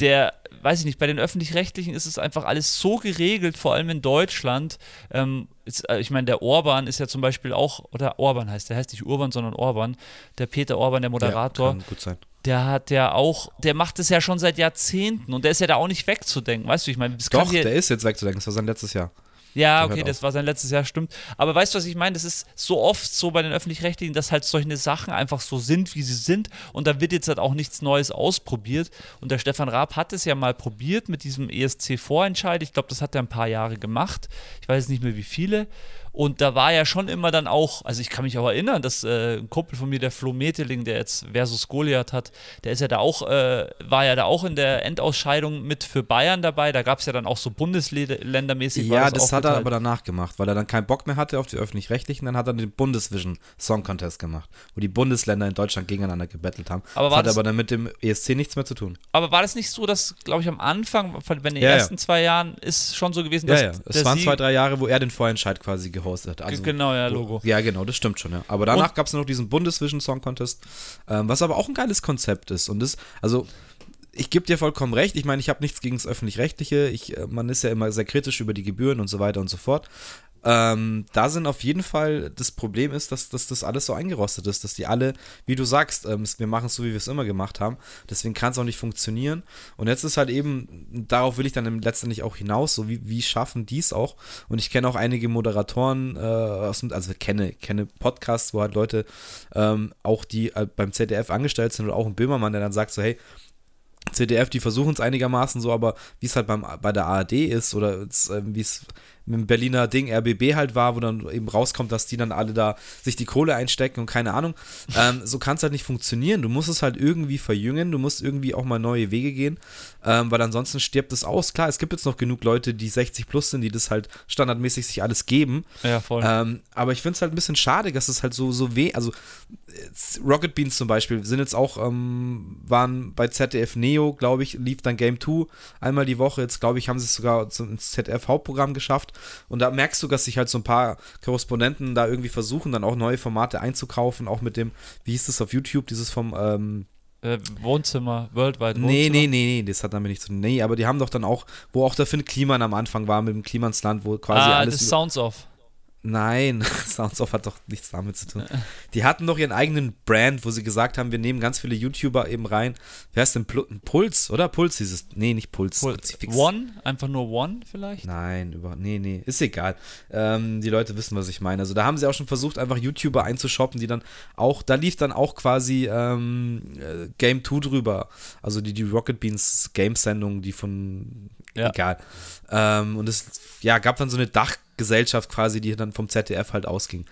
S2: der, weiß ich nicht, bei den öffentlich-rechtlichen ist es einfach alles so geregelt, vor allem in Deutschland. Ähm, ist, äh, ich meine, der Orban ist ja zum Beispiel auch, oder Orban heißt, der heißt nicht Urban, sondern Orban. Der Peter Orban, der Moderator. Ja, kann gut sein. Der hat ja auch, der macht es ja schon seit Jahrzehnten und der ist ja da auch nicht wegzudenken, weißt du, ich meine,
S1: Doch, der ist jetzt wegzudenken, das war sein letztes Jahr.
S2: Ja, okay, das war sein letztes Jahr, stimmt. Aber weißt du, was ich meine? Das ist so oft so bei den Öffentlich-Rechtlichen, dass halt solche Sachen einfach so sind, wie sie sind. Und da wird jetzt halt auch nichts Neues ausprobiert. Und der Stefan Raab hat es ja mal probiert mit diesem ESC-Vorentscheid. Ich glaube, das hat er ein paar Jahre gemacht. Ich weiß nicht mehr, wie viele. Und da war ja schon immer dann auch, also ich kann mich auch erinnern, dass äh, ein Kumpel von mir, der Flo Meteling, der jetzt Versus Goliath hat, der ist ja da auch, äh, war ja da auch in der Endausscheidung mit für Bayern dabei. Da gab es ja dann auch so bundesländermäßig.
S1: Ja, das, das hat er aber danach gemacht, weil er dann keinen Bock mehr hatte auf die öffentlich-rechtlichen. Dann hat er den Bundesvision Song Contest gemacht, wo die Bundesländer in Deutschland gegeneinander gebettelt haben. Aber das hat das, aber dann mit dem ESC nichts mehr zu tun.
S2: Aber war das nicht so, dass, glaube ich, am Anfang, bei den ja, ersten ja. zwei Jahren, ist schon so gewesen,
S1: dass. Ja, ja. Es waren zwei, drei Jahre, wo er den Vorentscheid quasi gemacht gehostet.
S2: Also, genau, ja, Logo.
S1: Ja, genau, das stimmt schon, ja. Aber danach gab es noch diesen Bundesvision Song Contest, ähm, was aber auch ein geiles Konzept ist. Und das, also ich gebe dir vollkommen recht. Ich meine, ich habe nichts gegen das Öffentlich-Rechtliche. Äh, man ist ja immer sehr kritisch über die Gebühren und so weiter und so fort. Ähm, da sind auf jeden Fall, das Problem ist, dass, dass das alles so eingerostet ist, dass die alle, wie du sagst, ähm, wir machen es so, wie wir es immer gemacht haben. Deswegen kann es auch nicht funktionieren. Und jetzt ist halt eben, darauf will ich dann letztendlich auch hinaus, so wie, wie schaffen die es auch? Und ich kenne auch einige Moderatoren, äh, also kenne, kenne Podcasts, wo halt Leute ähm, auch die äh, beim ZDF angestellt sind oder auch ein Böhmermann, der dann sagt so, hey, ZDF, die versuchen es einigermaßen so, aber wie es halt beim, bei der ARD ist oder äh, wie es mit dem Berliner Ding RBB halt war, wo dann eben rauskommt, dass die dann alle da sich die Kohle einstecken und keine Ahnung. Ähm, so kann es halt nicht funktionieren. Du musst es halt irgendwie verjüngen, du musst irgendwie auch mal neue Wege gehen, ähm, weil ansonsten stirbt es aus. Klar, es gibt jetzt noch genug Leute, die 60 plus sind, die das halt standardmäßig sich alles geben.
S2: Ja, voll.
S1: Ähm, aber ich finde es halt ein bisschen schade, dass es halt so, so weh, also Rocket Beans zum Beispiel sind jetzt auch, ähm, waren bei ZDF Neo, glaube ich, lief dann Game 2 einmal die Woche. Jetzt, glaube ich, haben sie es sogar ins ZDF-Hauptprogramm geschafft. Und da merkst du, dass sich halt so ein paar Korrespondenten da irgendwie versuchen, dann auch neue Formate einzukaufen, auch mit dem, wie hieß das auf YouTube, dieses vom, ähm,
S2: äh, Wohnzimmer, Worldwide
S1: Wohnzimmer? Nee, nee, nee, nee, das hat damit nichts zu tun. Nee, aber die haben doch dann auch, wo auch der Finn Kliman am Anfang war mit dem Klimansland, wo quasi ah, alles.
S2: Das Sounds Off.
S1: Nein, Sounds Off hat doch nichts damit zu tun. Die hatten doch ihren eigenen Brand, wo sie gesagt haben, wir nehmen ganz viele YouTuber eben rein. Wer ist denn Puls, oder? Puls hieß es. Nee, nicht Puls. Puls.
S2: One? Einfach nur One vielleicht?
S1: Nein, über, nee, nee, ist egal. Ähm, die Leute wissen, was ich meine. Also da haben sie auch schon versucht, einfach YouTuber einzushoppen, die dann auch, da lief dann auch quasi ähm, äh, Game 2 drüber. Also die, die Rocket Beans Game-Sendung, die von, ja. egal. Ähm, und es ja, gab dann so eine Dach- Gesellschaft quasi, die dann vom ZDF halt ausging.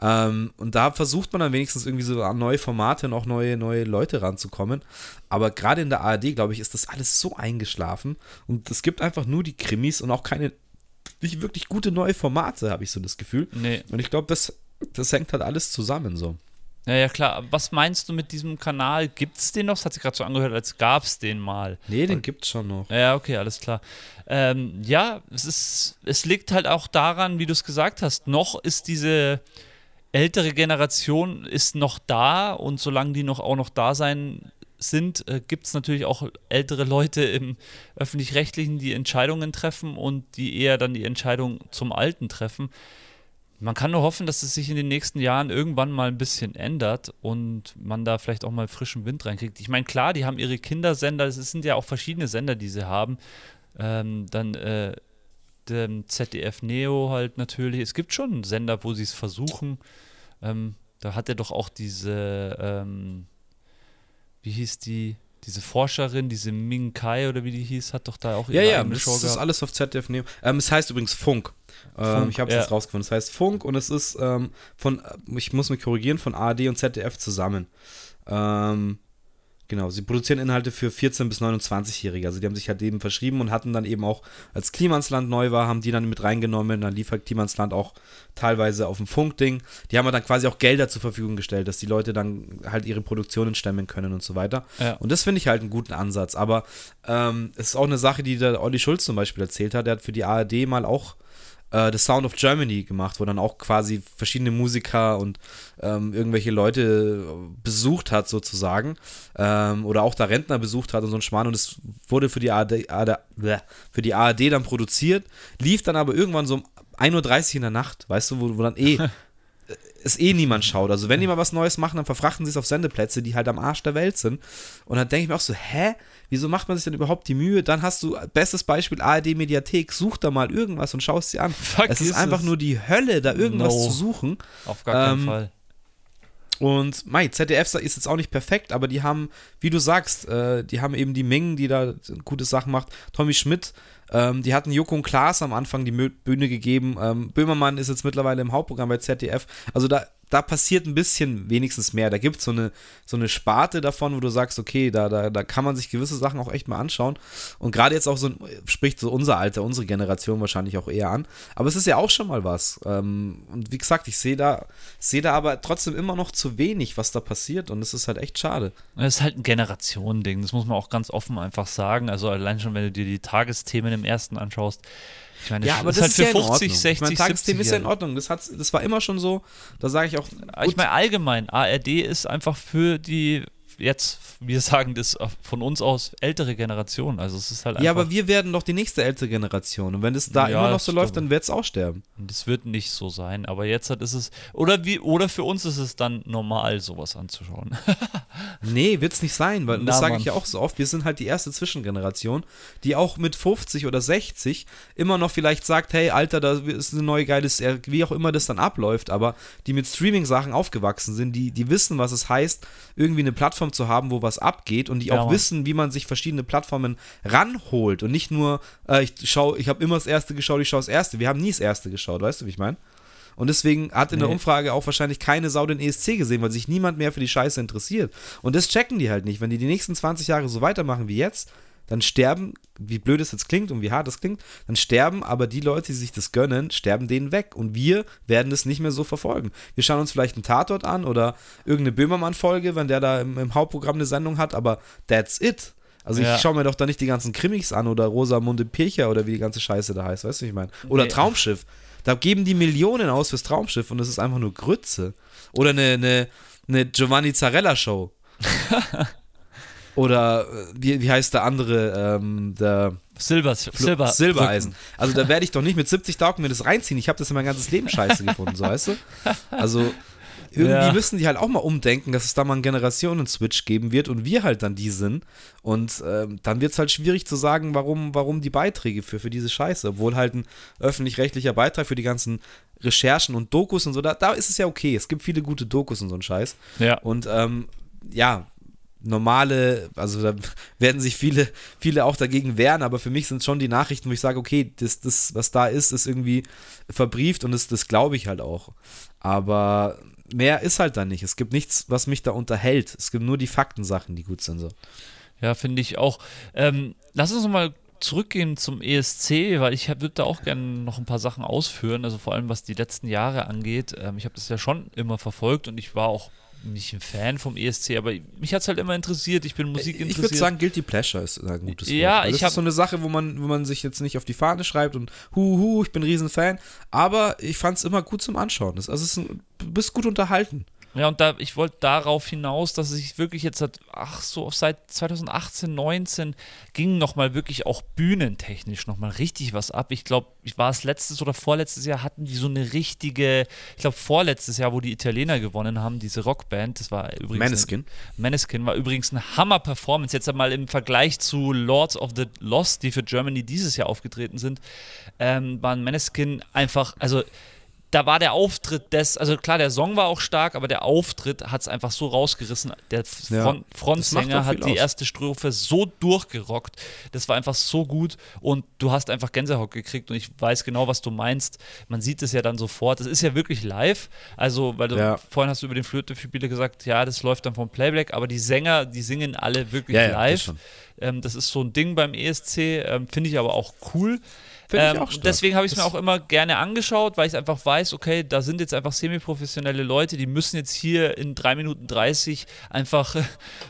S1: Ähm, und da versucht man dann wenigstens irgendwie so an neue Formate und auch neue, neue Leute ranzukommen. Aber gerade in der ARD, glaube ich, ist das alles so eingeschlafen. Und es gibt einfach nur die Krimis und auch keine nicht wirklich gute neue Formate, habe ich so das Gefühl.
S2: Nee.
S1: Und ich glaube, das, das hängt halt alles zusammen so.
S2: Ja, ja, klar. Was meinst du mit diesem Kanal? Gibt es den noch? Das hat sich gerade so angehört, als gab es den mal.
S1: Nee, den gibt es schon noch.
S2: Ja, okay, alles klar. Ähm, ja, es, ist, es liegt halt auch daran, wie du es gesagt hast, noch ist diese ältere Generation ist noch da und solange die noch auch noch da sein sind, äh, gibt es natürlich auch ältere Leute im öffentlich-rechtlichen, die Entscheidungen treffen und die eher dann die Entscheidung zum Alten treffen. Man kann nur hoffen, dass es sich in den nächsten Jahren irgendwann mal ein bisschen ändert und man da vielleicht auch mal frischen Wind reinkriegt. Ich meine, klar, die haben ihre Kindersender, es sind ja auch verschiedene Sender, die sie haben. Ähm, dann äh, dem ZDF Neo halt natürlich. Es gibt schon Sender, wo sie es versuchen. Ähm, da hat er doch auch diese, ähm, wie hieß die, diese Forscherin, diese Ming Kai oder wie die hieß, hat doch da auch
S1: ihre ja, ja, das Show ist gehabt. alles auf ZDF Neo. Ähm, es heißt übrigens Funk. Ähm, Funk ich habe es ja. jetzt rausgefunden. Es heißt Funk und es ist ähm, von, ich muss mich korrigieren, von ARD und ZDF zusammen. Ähm, Genau, sie produzieren Inhalte für 14- bis 29-Jährige. Also die haben sich halt eben verschrieben und hatten dann eben auch, als Klimansland neu war, haben die dann mit reingenommen. Dann liefert Klimansland auch teilweise auf dem Funkding. Die haben dann quasi auch Gelder zur Verfügung gestellt, dass die Leute dann halt ihre Produktionen stemmen können und so weiter. Ja. Und das finde ich halt einen guten Ansatz. Aber ähm, es ist auch eine Sache, die der Olli Schulz zum Beispiel erzählt hat. Der hat für die ARD mal auch äh, The Sound of Germany gemacht, wo dann auch quasi verschiedene Musiker und ähm, irgendwelche Leute besucht hat, sozusagen. Ähm, oder auch da Rentner besucht hat und so ein Schmarrn. Und es wurde für die ARD, für die ARD dann produziert, lief dann aber irgendwann so um 1.30 Uhr in der Nacht, weißt du, wo, wo dann eh es eh niemand schaut. Also wenn die mal was Neues machen, dann verfrachten sie es auf Sendeplätze, die halt am Arsch der Welt sind. Und dann denke ich mir auch so, hä? Wieso macht man sich denn überhaupt die Mühe? Dann hast du, bestes Beispiel, ARD Mediathek, such da mal irgendwas und schaust sie an. Fuck es ist einfach es. nur die Hölle, da irgendwas no. zu suchen.
S2: Auf gar keinen ähm, Fall.
S1: Und Mai, ZDF ist jetzt auch nicht perfekt, aber die haben, wie du sagst, äh, die haben eben die Ming, die da gute Sachen macht. Tommy Schmidt, ähm, die hatten Joko und Klaas am Anfang die Bühne gegeben. Ähm, Böhmermann ist jetzt mittlerweile im Hauptprogramm bei ZDF. Also da da passiert ein bisschen wenigstens mehr. Da gibt es so eine, so eine Sparte davon, wo du sagst, okay, da, da, da kann man sich gewisse Sachen auch echt mal anschauen. Und gerade jetzt auch so, spricht so unser Alter, unsere Generation wahrscheinlich auch eher an. Aber es ist ja auch schon mal was. Ähm, und wie gesagt, ich sehe da, sehe da aber trotzdem immer noch zu wenig, was da passiert. Und es ist halt echt schade.
S2: Es ist halt ein Generationending, das muss man auch ganz offen einfach sagen. Also allein schon, wenn du dir die Tagesthemen im ersten anschaust,
S1: ich meine, ja, aber das ist, halt für ja 50, 60, ich meine, Tagesthemen ist ja in Ordnung. Das, hat, das war immer schon so. Da sage ich auch. Gut.
S2: Ich meine, allgemein, ARD ist einfach für die jetzt, wir sagen das von uns aus, ältere Generation. Also es ist halt
S1: einfach, Ja, aber wir werden doch die nächste ältere Generation. Und wenn es da ja, immer noch so läuft, dann wird es auch sterben.
S2: Das wird nicht so sein. Aber jetzt ist es. Oder wie, oder für uns ist es dann normal, sowas anzuschauen.
S1: nee, wird es nicht sein, weil Na, das sage ich ja auch so oft. Wir sind halt die erste Zwischengeneration, die auch mit 50 oder 60 immer noch vielleicht sagt, hey, Alter, da ist eine neue geile, wie auch immer das dann abläuft, aber die mit Streaming-Sachen aufgewachsen sind, die, die wissen, was es heißt, irgendwie eine Plattform Plattform zu haben, wo was abgeht und die ja, auch Mann. wissen, wie man sich verschiedene Plattformen ranholt und nicht nur, äh, ich schau, ich habe immer das erste geschaut, ich schaue das erste. Wir haben nie das erste geschaut, weißt du, wie ich meine? Und deswegen hat in nee. der Umfrage auch wahrscheinlich keine Sau den ESC gesehen, weil sich niemand mehr für die Scheiße interessiert. Und das checken die halt nicht. Wenn die die nächsten 20 Jahre so weitermachen wie jetzt, dann sterben, wie blöd es jetzt klingt und wie hart es klingt, dann sterben aber die Leute, die sich das gönnen, sterben denen weg. Und wir werden das nicht mehr so verfolgen. Wir schauen uns vielleicht einen Tatort an oder irgendeine Böhmermann-Folge, wenn der da im, im, Hauptprogramm eine Sendung hat, aber that's it. Also ja. ich schaue mir doch da nicht die ganzen Krimis an oder Rosamunde Pircher oder wie die ganze Scheiße da heißt, weißt du, wie ich meine? Oder nee. Traumschiff. Da geben die Millionen aus fürs Traumschiff und das ist einfach nur Grütze. Oder eine, eine, eine Giovanni Zarella-Show. Oder äh, wie, wie heißt der andere? Ähm, der
S2: Silber, Silber,
S1: Silbereisen. Also da werde ich doch nicht mit 70 Taugen mir das reinziehen. Ich habe das in mein ganzes Leben scheiße gefunden, so weißt du? Also irgendwie ja. müssen die halt auch mal umdenken, dass es da mal einen Generationen-Switch geben wird und wir halt dann die sind. Und ähm, dann wird es halt schwierig zu sagen, warum, warum die Beiträge für, für diese Scheiße. Obwohl halt ein öffentlich-rechtlicher Beitrag für die ganzen Recherchen und Dokus und so, da, da ist es ja okay. Es gibt viele gute Dokus und so ein Scheiß.
S2: Ja.
S1: Und ähm, ja, normale, also da werden sich viele, viele auch dagegen wehren, aber für mich sind schon die Nachrichten, wo ich sage, okay, das, das, was da ist, ist irgendwie verbrieft und das, das glaube ich halt auch. Aber mehr ist halt da nicht. Es gibt nichts, was mich da unterhält. Es gibt nur die Faktensachen, die gut sind. So.
S2: Ja, finde ich auch. Ähm, lass uns mal zurückgehen zum ESC, weil ich würde da auch gerne noch ein paar Sachen ausführen, also vor allem was die letzten Jahre angeht. Ähm, ich habe das ja schon immer verfolgt und ich war auch nicht ein Fan vom ESC, aber mich hat es halt immer interessiert. Ich bin Musik interessiert.
S1: Ich würde sagen, Guilty Pleasure ist ein gutes
S2: Wort. Ja,
S1: das
S2: ich
S1: ist so eine Sache, wo man, wo man sich jetzt nicht auf die Fahne schreibt und hu, hu, ich bin ein Riesenfan. Aber ich fand es immer gut zum Anschauen. Das, also, es ist ein, du bist gut unterhalten.
S2: Ja, und da, ich wollte darauf hinaus, dass ich wirklich jetzt, ach so, seit 2018, 19 ging nochmal wirklich auch bühnentechnisch nochmal richtig was ab. Ich glaube, ich war es letztes oder vorletztes Jahr, hatten die so eine richtige, ich glaube vorletztes Jahr, wo die Italiener gewonnen haben, diese Rockband, das war übrigens.
S1: Maneskin.
S2: Maneskin war übrigens eine Hammer-Performance. Jetzt einmal im Vergleich zu Lords of the Lost, die für Germany dieses Jahr aufgetreten sind, ähm, waren Maneskin einfach, also da war der Auftritt des, also klar, der Song war auch stark, aber der Auftritt hat es einfach so rausgerissen. Der
S1: Ja,
S2: Front, Frontsänger
S1: viel
S2: hat die
S1: aus.
S2: erste Strophe so durchgerockt. Das war einfach so gut und du hast einfach Gänsehaut gekriegt und ich weiß genau, was du meinst. Man sieht es ja dann sofort. Das ist ja wirklich live. Also, weil du
S1: Ja.
S2: vorhin hast du über den Flötespieler gesagt, ja, das läuft dann vom Playback, aber die Sänger, die singen alle wirklich
S1: Ja, ja, das
S2: live.
S1: schon.
S2: ähm, das ist so ein Ding beim ESC, ähm, finde ich aber auch cool.
S1: Finde ich
S2: Ähm,
S1: auch stark.
S2: deswegen habe ich es mir auch immer gerne angeschaut, weil ich einfach weiß, okay, da sind jetzt einfach semi-professionelle Leute, die müssen jetzt hier in 3 Minuten 30 einfach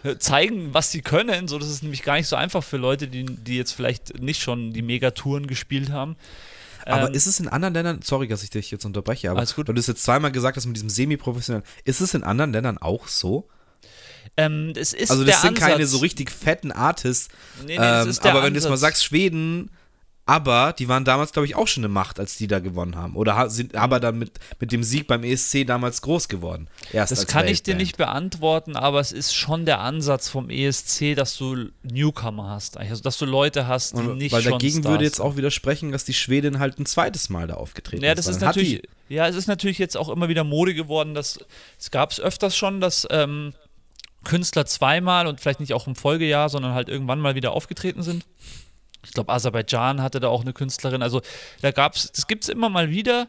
S2: äh, zeigen, was sie können. So, das ist nämlich gar nicht so einfach für Leute, die, die jetzt vielleicht nicht schon die Megatouren gespielt haben.
S1: Aber
S2: Ähm,
S1: ist es in anderen Ländern, sorry, dass ich dich jetzt unterbreche, aber weil du es jetzt zweimal gesagt hast mit diesem semi-professionellen, ist es in anderen Ländern auch so?
S2: ähm, es ist
S1: Also das sind keine
S2: Ansatz.
S1: so richtig fetten Artists,
S2: Nee, nee, das
S1: ähm, aber wenn du jetzt mal
S2: Ansatz.
S1: sagst, Schweden, aber die waren damals, glaube ich, auch schon eine Macht, als die da gewonnen haben. Oder sind aber dann mit, mit dem Sieg beim ESC damals groß geworden. Erst
S2: Das kann ich dir nicht beantworten, aber es ist schon der Ansatz vom ESC, dass du Newcomer hast. Also, dass du Leute hast, die
S1: Und,
S2: nicht
S1: weil
S2: schon
S1: dagegen
S2: Stars
S1: würde jetzt auch widersprechen, dass die Schwedin halt ein zweites Mal da aufgetreten
S2: Ja,
S1: ist.
S2: das ist
S1: hat
S2: natürlich, ja, es ist natürlich jetzt auch immer wieder Mode geworden, dass es gab es öfters schon, dass ähm, Künstler zweimal und vielleicht nicht auch im Folgejahr, sondern halt irgendwann mal wieder aufgetreten sind. Ich glaube, Aserbaidschan hatte da auch eine Künstlerin. Also da gab es, das gibt es immer mal wieder,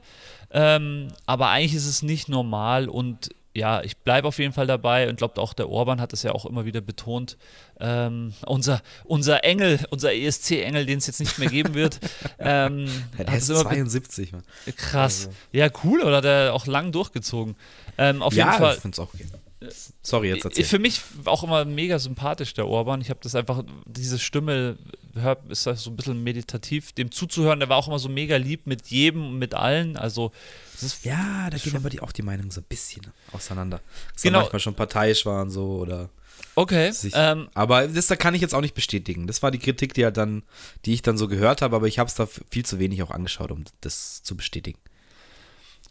S2: ähm, aber eigentlich ist es nicht normal und ja, ich bleibe auf jeden Fall dabei und glaube auch der Orban hat es ja auch immer wieder betont. Ähm, unser, unser Engel, unser ESC-Engel, den es jetzt nicht mehr geben wird, ähm,
S1: der ist
S2: immer be-
S1: 72, Mann.
S2: Krass. Ja, cool, oder hat er auch lang durchgezogen. Ähm, auf
S1: ja,
S2: jeden Fall.
S1: ich finde es auch okay. Sorry, jetzt
S2: Äh,
S1: erzähl.
S2: Für mich auch immer mega sympathisch, der Orban. Ich habe das einfach, diese Stimme, hör, ist das so ein bisschen meditativ, dem zuzuhören. Der war auch immer so mega lieb mit jedem und mit allen. Also, das ist
S1: Ja, da gehen aber die, auch die Meinungen so ein bisschen auseinander. Dass
S2: Genau.
S1: manchmal schon parteiisch waren so oder
S2: okay. Ähm,
S1: aber das da kann ich jetzt auch nicht bestätigen. Das war die Kritik, die halt dann, die ich dann so gehört habe, aber ich habe es da viel zu wenig auch angeschaut, um das zu bestätigen.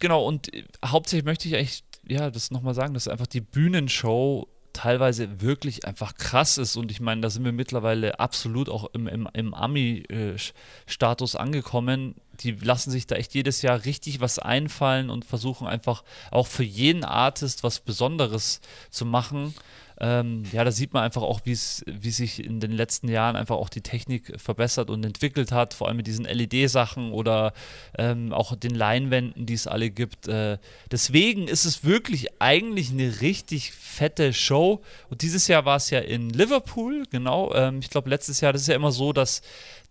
S2: Genau, und äh, hauptsächlich möchte ich eigentlich, ja, das nochmal sagen, dass einfach die Bühnenshow teilweise wirklich einfach krass ist. Und ich meine, da sind wir mittlerweile absolut auch im, im, im Ami-Status angekommen. Die lassen sich da echt jedes Jahr richtig was einfallen und versuchen einfach auch für jeden Artist was Besonderes zu machen. Ähm, ja, da sieht man einfach auch, wie sich in den letzten Jahren einfach auch die Technik verbessert und entwickelt hat, vor allem mit diesen LED-Sachen oder ähm, auch den Leinwänden, die es alle gibt. Äh, deswegen ist es wirklich eigentlich eine richtig fette Show. Und dieses Jahr war es ja in Liverpool, genau. Ähm, ich glaube, letztes Jahr, das ist ja immer so, dass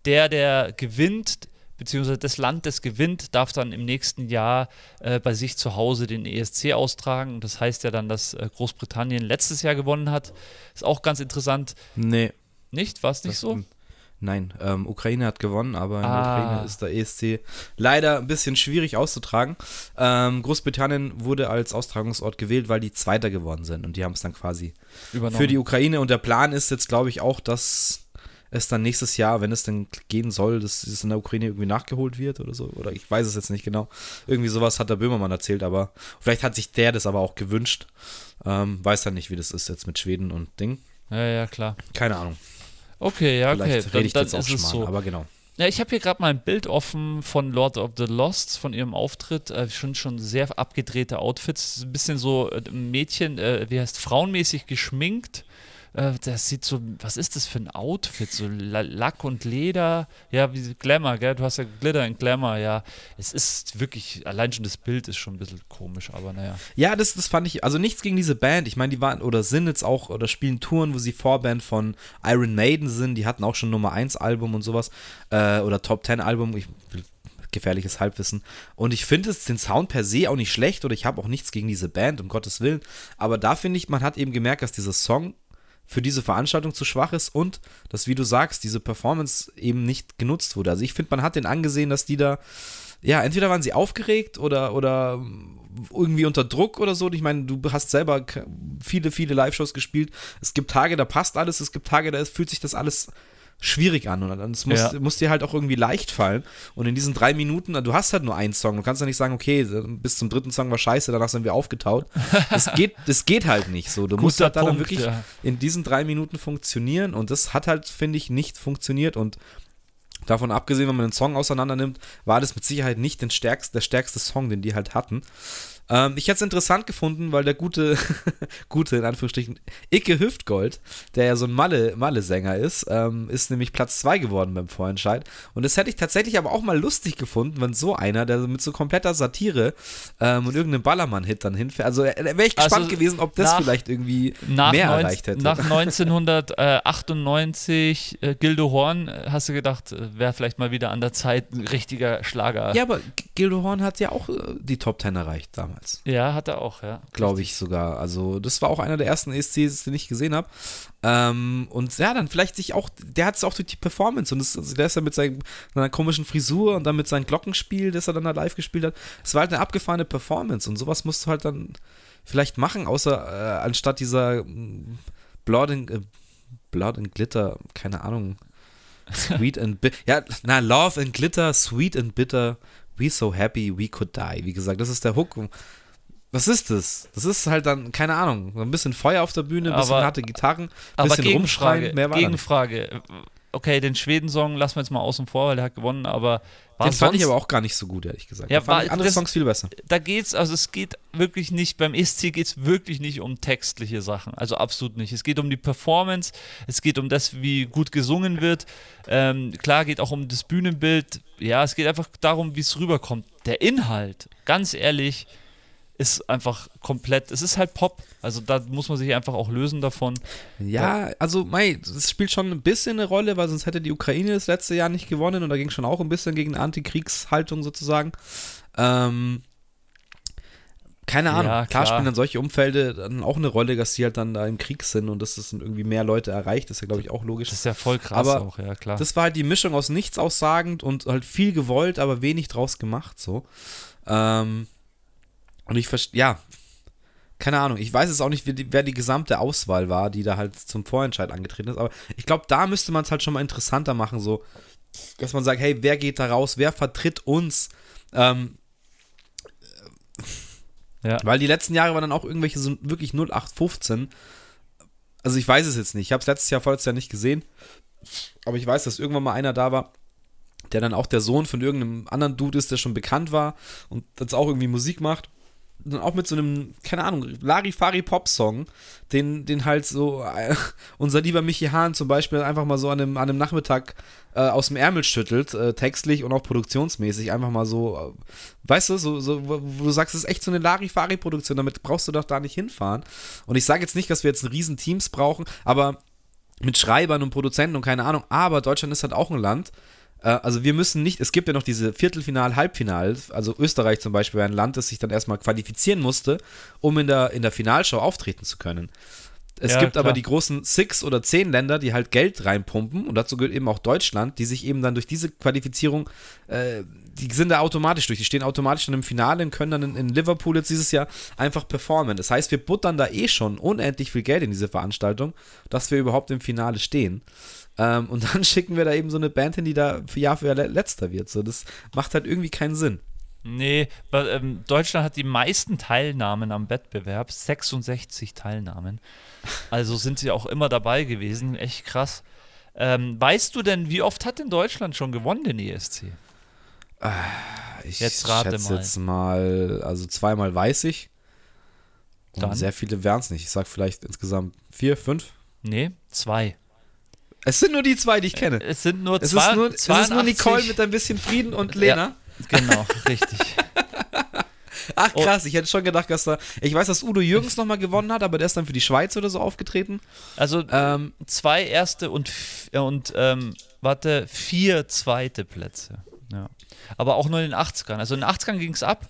S2: der, der gewinnt, beziehungsweise das Land, das gewinnt, darf dann im nächsten Jahr äh, bei sich zu Hause den ESC austragen. Und das heißt ja dann, dass äh, Großbritannien letztes Jahr gewonnen hat. Ist auch ganz interessant.
S1: Nee.
S2: Nicht? War es nicht
S1: das-
S2: so?
S1: Nein, ähm, Ukraine hat gewonnen, aber in der
S2: Ah.
S1: Ukraine ist der ESC leider ein bisschen schwierig auszutragen. Ähm, Großbritannien wurde als Austragungsort gewählt, weil die Zweiter geworden sind und die haben es dann quasi
S2: Übernommen.
S1: für die Ukraine. Und der Plan ist jetzt, glaube ich, auch, dass es dann nächstes Jahr, wenn es dann gehen soll, dass es in der Ukraine irgendwie nachgeholt wird oder so. Oder ich weiß es jetzt nicht genau. Irgendwie sowas hat der Böhmermann erzählt, aber vielleicht hat sich der das aber auch gewünscht. Ähm, weiß dann nicht, wie das ist jetzt mit Schweden und Ding.
S2: ja, ja, klar.
S1: Keine Ahnung.
S2: Okay, ja, okay.
S1: Vielleicht rede ich
S2: dann,
S1: jetzt
S2: dann
S1: auch schon mal,
S2: so.
S1: aber genau.
S2: Ja, ich habe hier gerade mal ein Bild offen von Lord of the Lost, von ihrem Auftritt. Äh, schon, schon sehr abgedrehte Outfits. Ein bisschen so äh, Mädchen, äh, wie heißt, frauenmäßig geschminkt. Äh, das sieht so, was ist das für ein Outfit? So La Lack und Leder. Ja, wie Glamour, gell? Du hast ja Glitter und Glamour, ja. Es ist wirklich, allein schon das Bild ist schon ein bisschen komisch, aber naja.
S1: Ja, das, das fand ich, also nichts gegen diese Band. Ich meine, die waren oder sind jetzt auch oder spielen Touren, wo sie Vorband von Iron Maiden sind. Die hatten auch schon Nummer 1 Album und sowas. Äh, oder Top 10 Album. Ich, gefährliches Halbwissen. Und ich finde den Sound per se auch nicht schlecht oder ich habe auch nichts gegen diese Band, um Gottes Willen. Aber da finde ich, man hat eben gemerkt, dass dieser Song für diese Veranstaltung zu schwach ist und dass, wie du sagst, diese Performance eben nicht genutzt wurde. Also ich finde, man hat den angesehen, dass die da ja, entweder waren sie aufgeregt oder, oder irgendwie unter Druck oder so. Ich meine, du hast selber viele, viele Live-Shows gespielt. Es gibt Tage, da passt alles, es gibt Tage, da fühlt sich das alles schwierig an und es muss, ja. muss dir halt auch irgendwie leicht fallen. Und in diesen drei Minuten, du hast halt nur einen Song. Du kannst ja nicht sagen, okay, bis zum dritten Song war scheiße, danach sind wir aufgetaut. Das geht, das geht halt nicht so. Du Guter musst halt dann Punkt, wirklich ja. in diesen drei Minuten funktionieren und das hat halt, finde ich, nicht funktioniert und Davon abgesehen, wenn man den Song auseinander nimmt, war das mit Sicherheit nicht den stärkst, der stärkste Song, den die halt hatten. Ähm, ich hätte es interessant gefunden, weil der gute, gute, in Anführungsstrichen, Icke Hüftgold, der ja so ein Malle-Sänger ist, ähm, ist nämlich Platz 2 geworden beim Vorentscheid. Und das hätte ich tatsächlich aber auch mal lustig gefunden, wenn so einer, der mit so kompletter Satire ähm, und irgendeinem Ballermann-Hit dann hinfährt. Also äh, wäre ich gespannt also, gewesen, ob das nach, vielleicht irgendwie mehr 19, erreicht hätte.
S2: Nach 1998 äh, Gildo Horn, äh, hast du gedacht, äh, wäre vielleicht mal wieder an der Zeit ein richtiger Schlager.
S1: Ja, aber Gildo Horn hat ja auch die Top Ten erreicht damals damals.
S2: Ja, hat er auch, ja.
S1: Glaube ich sogar. Also, das war auch einer der ersten ESCs, den ich gesehen habe. Ähm, und ja, dann vielleicht sich auch, der hat es auch durch die Performance und das, also der ist ja mit seinem, seiner komischen Frisur und dann mit seinem Glockenspiel, das er dann da live gespielt hat. Es war halt eine abgefahrene Performance und sowas musst du halt dann vielleicht machen, außer äh, anstatt dieser mm, Blood and, äh, Blood and Glitter, keine Ahnung. Sweet and bitter. Ja, na, Love and Glitter, Sweet and Bitter We So Happy We Could Die. Wie gesagt, das ist der Hook. Was ist das? Das ist halt dann, keine Ahnung, ein bisschen Feuer auf der Bühne, ein bisschen aber, harte Gitarren, ein bisschen rumschreien,
S2: mehr war Gegenfrage. Okay, den Schweden-Song lassen wir jetzt mal außen vor, weil der hat gewonnen, aber
S1: war Den fand ich aber auch gar nicht so gut, ehrlich gesagt.
S2: Ja,
S1: ich andere das, Songs viel besser.
S2: Da geht's, also es geht wirklich nicht, beim ESC geht es wirklich nicht um textliche Sachen. Also absolut nicht. Es geht um die Performance, es geht um das, wie gut gesungen wird. Ähm, klar geht auch um das Bühnenbild. Ja, es geht einfach darum, wie es rüberkommt. Der Inhalt, ganz ehrlich, ist einfach komplett, es ist halt Pop. Also da muss man sich einfach auch lösen davon.
S1: Ja, also Mai, das spielt schon ein bisschen eine Rolle, weil sonst hätte die Ukraine das letzte Jahr nicht gewonnen und da ging schon auch ein bisschen gegen Antikriegshaltung sozusagen. Ähm, keine Ahnung. Ja, klar. klar. spielen dann solche Umfelde dann auch eine Rolle, dass sie halt dann da im Krieg sind und dass das irgendwie mehr Leute erreicht. Das ist ja, glaube ich, auch logisch.
S2: Das ist ja voll krass
S1: aber
S2: auch, ja, klar.
S1: Das war halt die Mischung aus nichts aussagend und halt viel gewollt, aber wenig draus gemacht, so. Ähm, und ich verstehe, ja, keine Ahnung, ich weiß es auch nicht, die, wer die gesamte Auswahl war, die da halt zum Vorentscheid angetreten ist, aber ich glaube, da müsste man es halt schon mal interessanter machen, so, dass man sagt, hey, wer geht da raus, wer vertritt uns? Ähm, ja. Weil die letzten Jahre waren dann auch irgendwelche so wirklich 0815. Also ich weiß es jetzt nicht. Ich habe es letztes Jahr, vorletztes Jahr nicht gesehen. Aber ich weiß, dass irgendwann mal einer da war, der dann auch der Sohn von irgendeinem anderen Dude ist, der schon bekannt war und jetzt auch irgendwie Musik macht auch mit so einem, keine Ahnung, Larifari-Pop-Song, den, den halt so äh, unser lieber Michi Hahn zum Beispiel einfach mal so an einem, an einem Nachmittag äh, aus dem Ärmel schüttelt, äh, textlich und auch produktionsmäßig, einfach mal so, äh, weißt du, so, so, wo du sagst, es ist echt so eine Larifari-Produktion, damit brauchst du doch da nicht hinfahren. Und ich sage jetzt nicht, dass wir jetzt ein riesen Teams brauchen, aber mit Schreibern und Produzenten und keine Ahnung, aber Deutschland ist halt auch ein Land, also wir müssen nicht, es gibt ja noch diese Viertelfinal, Halbfinal, also Österreich zum Beispiel war ein Land, das sich dann erstmal qualifizieren musste, um in der, in der Finalshow auftreten zu können. Es ja, gibt klar. aber die großen Six oder zehn Länder, die halt Geld reinpumpen und dazu gehört eben auch Deutschland, die sich eben dann durch diese Qualifizierung, äh, die sind da automatisch durch, die stehen automatisch dann im Finale und können dann in, in, Liverpool jetzt dieses Jahr einfach performen. Das heißt, wir buttern da eh schon unendlich viel Geld in diese Veranstaltung, dass wir überhaupt im Finale stehen. Ähm, und dann schicken wir da eben so eine Band hin, die da für Jahr für Jahr letzter wird. So, das macht halt irgendwie keinen Sinn.
S2: Nee, weil, ähm, Deutschland hat die meisten Teilnahmen am Wettbewerb, 66 Teilnahmen. Also sind sie auch immer dabei gewesen, echt krass. Ähm, weißt du denn, wie oft hat denn Deutschland schon gewonnen, den ESC?
S1: Ah, ich jetzt rate schätze mal. jetzt mal, also zweimal weiß ich. Und Dann? sehr viele wären es nicht. Ich sag vielleicht insgesamt vier, fünf.
S2: Nee, zwei.
S1: Es sind nur die zwei, die ich kenne.
S2: Es sind nur
S1: es
S2: zwei.
S1: Ist nur, es ist nur Nicole mit ein bisschen Frieden und Lena.
S2: Ja, genau, richtig.
S1: Ach krass, ich hätte schon gedacht, dass da. Ich weiß, dass Udo Jürgens nochmal gewonnen hat, aber der ist dann für die Schweiz oder so aufgetreten.
S2: Also ähm, zwei erste und, und ähm, warte, vier zweite Plätze. Ja. Aber auch nur in den 80ern. Also in den 80ern ging es ab.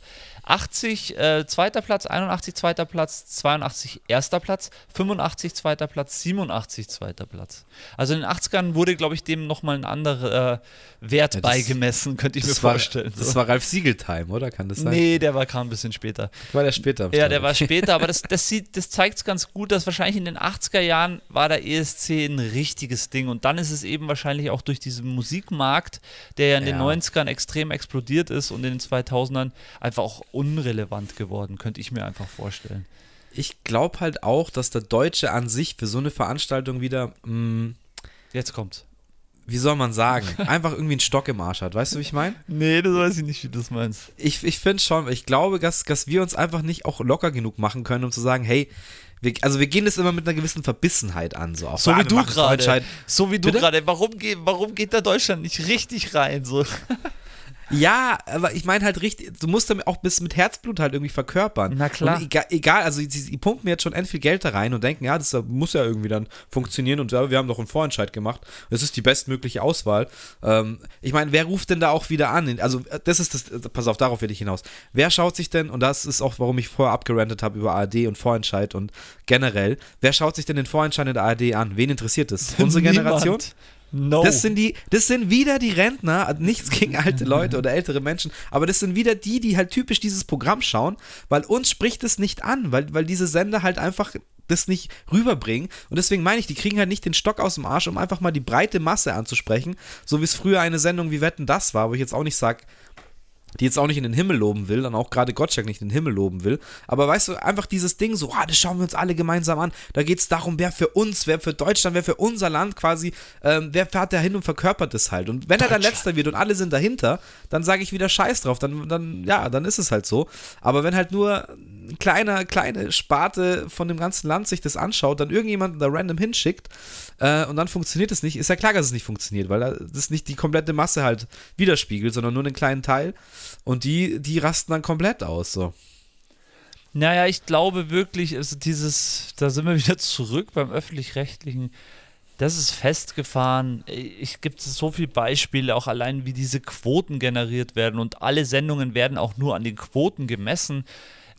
S2: 80 äh, zweiter Platz, 81 zweiter Platz, 82 erster Platz, 85 zweiter Platz, 87 zweiter Platz. Also in den 80ern wurde, glaube ich, dem nochmal ein anderer äh, Wert
S1: Ja, das-
S2: beigemessen, könnte ich mir
S1: war,
S2: vorstellen.
S1: das
S2: so.
S1: war Ralf Siegel-Time, oder? Kann das sein?
S2: nee, der war kam ein bisschen später.
S1: War der später?
S2: Ja, der war später, aber das, das, sieht, das zeigt es ganz gut, dass wahrscheinlich in den 80er Jahren war der ESC ein richtiges Ding und dann ist es eben wahrscheinlich auch durch diesen Musikmarkt, der ja in den
S1: Ja.
S2: 90ern extrem explodiert ist und in den 2000ern einfach auch unrelevant geworden, könnte ich mir einfach vorstellen.
S1: Ich glaube halt auch, dass der Deutsche an sich für so eine Veranstaltung wieder, mh,
S2: Jetzt kommt's.
S1: wie soll man sagen, einfach irgendwie einen Stock im Arsch hat. Weißt du, wie ich meine?
S2: Nee, das weiß ich nicht, wie du das meinst.
S1: Ich, ich finde schon, ich glaube, dass, dass wir uns einfach nicht auch locker genug machen können, um zu sagen, hey, wir, also wir gehen das immer mit einer gewissen Verbissenheit an. So, auch
S2: So wie du gerade. So wie du gerade. Warum, geht- warum geht da Deutschland nicht richtig rein? So.
S1: Ja, aber ich meine halt richtig, du musst damit auch bis mit Herzblut halt irgendwie verkörpern.
S2: Na klar.
S1: Egal, egal also sie, sie pumpen jetzt schon end viel Geld da rein und denken, ja, das muss ja irgendwie dann funktionieren und ja, wir haben doch einen Vorentscheid gemacht. Das ist die bestmögliche Auswahl. Ähm, ich meine, wer ruft denn da auch wieder an? Also, äh, das ist das, äh, pass auf, darauf will ich hinaus. Wer schaut sich denn, und das ist auch, warum ich vorher abgerantet habe über ARD und Vorentscheid und generell, wer schaut sich denn den Vorentscheid in der ARD an? Wen interessiert das? Unsere Generation?
S2: No.
S1: Das sind die, das sind wieder die Rentner, nichts gegen alte Leute oder ältere Menschen, aber das sind wieder die, die halt typisch dieses Programm schauen, weil uns spricht es nicht an, weil, weil diese Sender halt einfach das nicht rüberbringen. Und deswegen meine ich, die kriegen halt nicht den Stock aus dem Arsch, um einfach mal die breite Masse anzusprechen, so wie es früher eine Sendung wie Wetten das war, wo ich jetzt auch nicht sage, die jetzt auch nicht in den Himmel loben will, dann auch gerade Gottschalk nicht in den Himmel loben will. Aber weißt du, einfach dieses Ding so, ah, das schauen wir uns alle gemeinsam an. Da geht es darum, wer für uns, wer für Deutschland, wer für unser Land quasi, ähm, wer fährt da hin und verkörpert es halt. Und wenn er dann letzter wird und alle sind dahinter, dann sage ich wieder Scheiß drauf. Dann, dann, ja, dann ist es halt so. Aber wenn halt nur kleiner, kleine Sparte von dem ganzen Land sich das anschaut, dann irgendjemanden da random hinschickt äh, und dann funktioniert es nicht, ist ja klar, dass es nicht funktioniert, weil das nicht die komplette Masse halt widerspiegelt, sondern nur einen kleinen Teil. Und die, die rasten dann komplett aus. So.
S2: Naja, ich glaube wirklich, also dieses, da sind wir wieder zurück beim öffentlich-rechtlichen. Das ist festgefahren. Ich gibt so viele Beispiele, auch allein wie diese Quoten generiert werden und alle Sendungen werden auch nur an den Quoten gemessen.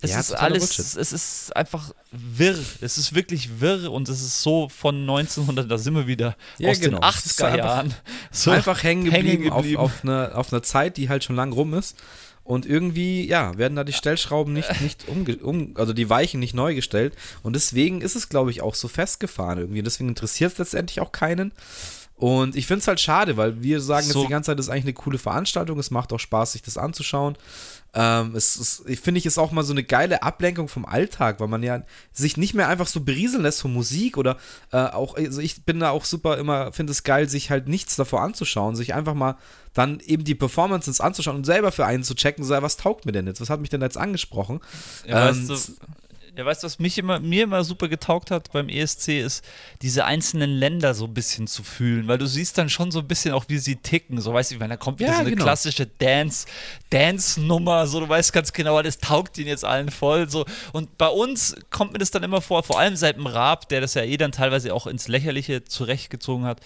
S2: Es
S1: Ja,
S2: ist alles,
S1: Bullshit.
S2: es ist einfach wirr. Es ist wirklich wirr und es ist so von 1900, da sind wir wieder
S1: Ja,
S2: aus
S1: genau.
S2: den
S1: Es ist
S2: 80er
S1: einfach-
S2: Jahren. So
S1: Einfach hängen geblieben,
S2: geblieben.
S1: Auf, auf, eine, auf eine Zeit, die halt schon lang rum ist. Und irgendwie, ja, werden da die Stellschrauben nicht, nicht umge um, also die Weichen nicht neu gestellt. Und deswegen ist es, glaube ich, auch so festgefahren irgendwie. Deswegen interessiert es letztendlich auch keinen. Und ich finde es halt schade, weil wir sagen
S2: So.
S1: jetzt die ganze Zeit, das ist eigentlich eine coole Veranstaltung. Es macht auch Spaß, sich das anzuschauen. Ähm, es ist, ich finde ich, ist auch mal so eine geile Ablenkung vom Alltag, weil man ja sich nicht mehr einfach so berieseln lässt von Musik oder äh, auch, also ich bin da auch super immer, finde es geil, sich halt nichts davor anzuschauen, sich einfach mal dann eben die Performances anzuschauen und selber für einen zu checken, so, was taugt mir denn jetzt? Was hat mich denn jetzt angesprochen?
S2: Ja,
S1: Ähm,
S2: weißt du, ja, weißt du, was mich immer, mir immer super getaugt hat beim ESC, ist, diese einzelnen Länder so ein bisschen zu fühlen, weil du siehst dann schon so ein bisschen auch, wie sie ticken. So, weißt du, ich meine, da kommt wieder
S1: Ja,
S2: so eine
S1: genau.
S2: klassische Dance, Dance-Nummer, so, du weißt ganz genau, das taugt ihnen jetzt allen voll. So. Und bei uns kommt mir das dann immer vor, vor allem seit dem Raab, der das ja eh dann teilweise auch ins Lächerliche zurechtgezogen hat.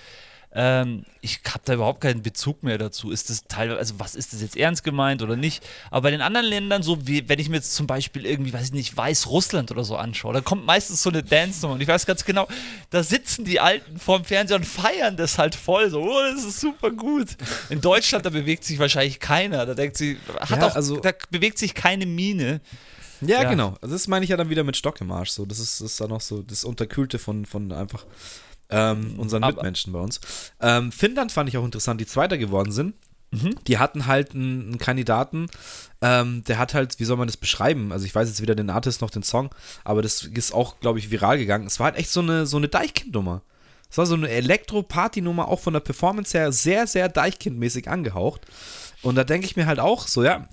S2: Ähm, ich habe da überhaupt keinen Bezug mehr dazu. Ist das teilweise, also was ist das jetzt ernst gemeint oder nicht? Aber bei den anderen Ländern, so wie wenn ich mir jetzt zum Beispiel irgendwie, weiß ich nicht, Weißrussland oder so anschaue, da kommt meistens so eine Dance-Nummer und ich weiß ganz genau, da sitzen die Alten vorm Fernseher und feiern das halt voll. So, oh, das ist super gut. In Deutschland, da bewegt sich wahrscheinlich keiner. Da denkt sie, hat
S1: Ja,
S2: auch,
S1: also-
S2: da bewegt sich keine Miene.
S1: Ja,
S2: Ja.
S1: genau. Also das meine ich ja dann wieder mit Stock im Arsch. So, das ist, das ist dann auch so das Unterkühlte von, von einfach ähm, unseren
S2: Aber-
S1: Mitmenschen bei uns. Ähm, Finnland fand ich auch interessant, die Zweiter geworden sind.
S2: Mhm.
S1: Die hatten halt einen, Kandidaten, ähm, der hat halt, wie soll man das beschreiben? Also ich weiß jetzt weder den Artist noch den Song, aber das ist auch, glaube ich, viral gegangen. Es war halt echt so eine, so eine Deichkind-Nummer. Es war so eine Elektro-Party-Nummer, auch von der Performance her sehr, sehr Deichkind-mäßig angehaucht. Und da denke ich mir halt auch so, ja,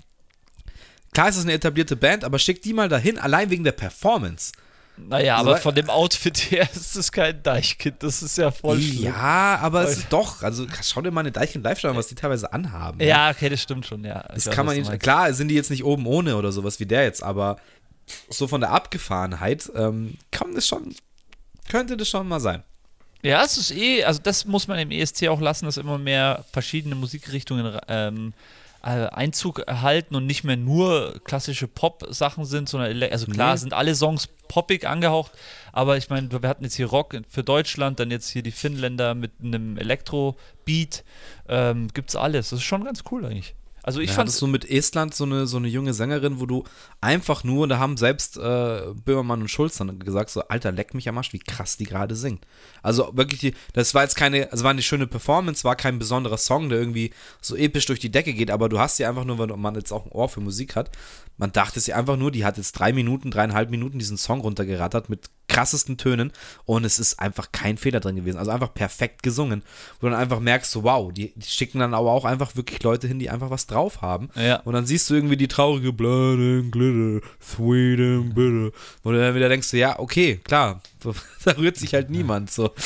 S1: klar ist es eine etablierte Band, aber schick die mal dahin, allein wegen der Performance.
S2: Naja,
S1: Also,
S2: aber von dem Outfit her ist es kein Deichkind. Das ist ja voll schlimm.
S1: Ja, aber es ist doch, also schau dir mal eine Deichkind live an, was die teilweise anhaben. ne?
S2: Ja, okay, das stimmt schon, ja.
S1: Das kann man nicht. Klar sind die jetzt nicht oben ohne oder sowas wie der jetzt, aber so von der Abgefahrenheit ähm, kann das schon, könnte das schon mal sein.
S2: Ja, es ist eh, also das muss man im ESC auch lassen, dass immer mehr verschiedene Musikrichtungen ähm, äh, Einzug erhalten und nicht mehr nur klassische Pop-Sachen sind, sondern also klar nee. sind alle Songs poppig angehaucht, aber ich meine, wir hatten jetzt hier Rock für Deutschland, dann jetzt hier die Finnländer mit einem Elektro-Beat, ähm, gibt's alles. Das ist schon ganz cool eigentlich. Also ich ja, fand
S1: es so mit Estland so eine, so eine junge Sängerin, wo du einfach nur, da haben selbst äh, Böhmermann und Schulz dann gesagt, so, Alter, leck mich am Arsch, wie krass die gerade singt. Also wirklich, die, das war jetzt keine, also war eine schöne Performance, war kein besonderer Song, der irgendwie so episch durch die Decke geht, aber du hast sie einfach nur, weil man jetzt auch ein Ohr für Musik hat, man dachte sie einfach nur, die hat jetzt drei Minuten, dreieinhalb Minuten diesen Song runtergerattert mit krassesten Tönen und es ist einfach kein Fehler drin gewesen. Also einfach perfekt gesungen. Wo du dann einfach merkst, wow, die, die, schicken dann aber auch einfach wirklich Leute hin, die einfach was drauf haben.
S2: Ja.
S1: Und dann siehst du irgendwie die traurige Blood and Glitter, Sweet and Bitter. Wo du dann wieder denkst, ja, okay, klar, da rührt sich halt niemand so.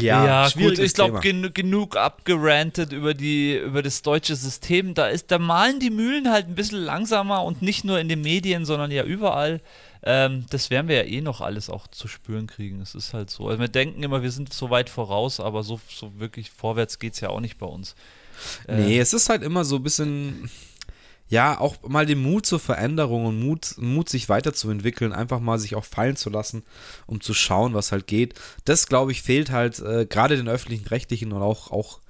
S2: Ja, ja gut, ich glaube, gen genug abgerantet über, die, über das deutsche System. Da, ist, da malen die Mühlen halt ein bisschen langsamer und nicht nur in den Medien, sondern ja überall. Ähm, das werden wir ja eh noch alles auch zu spüren kriegen. Es ist halt so. Also wir denken immer, wir sind so weit voraus, aber so, so wirklich vorwärts geht es ja auch nicht bei uns.
S1: Nee, äh, es ist halt immer so ein bisschen ja, auch mal den Mut zur Veränderung und Mut, Mut, sich weiterzuentwickeln, einfach mal sich auch fallen zu lassen, um zu schauen, was halt geht. Das, glaube ich, fehlt halt äh, gerade den öffentlichen Rechtlichen und auch, auch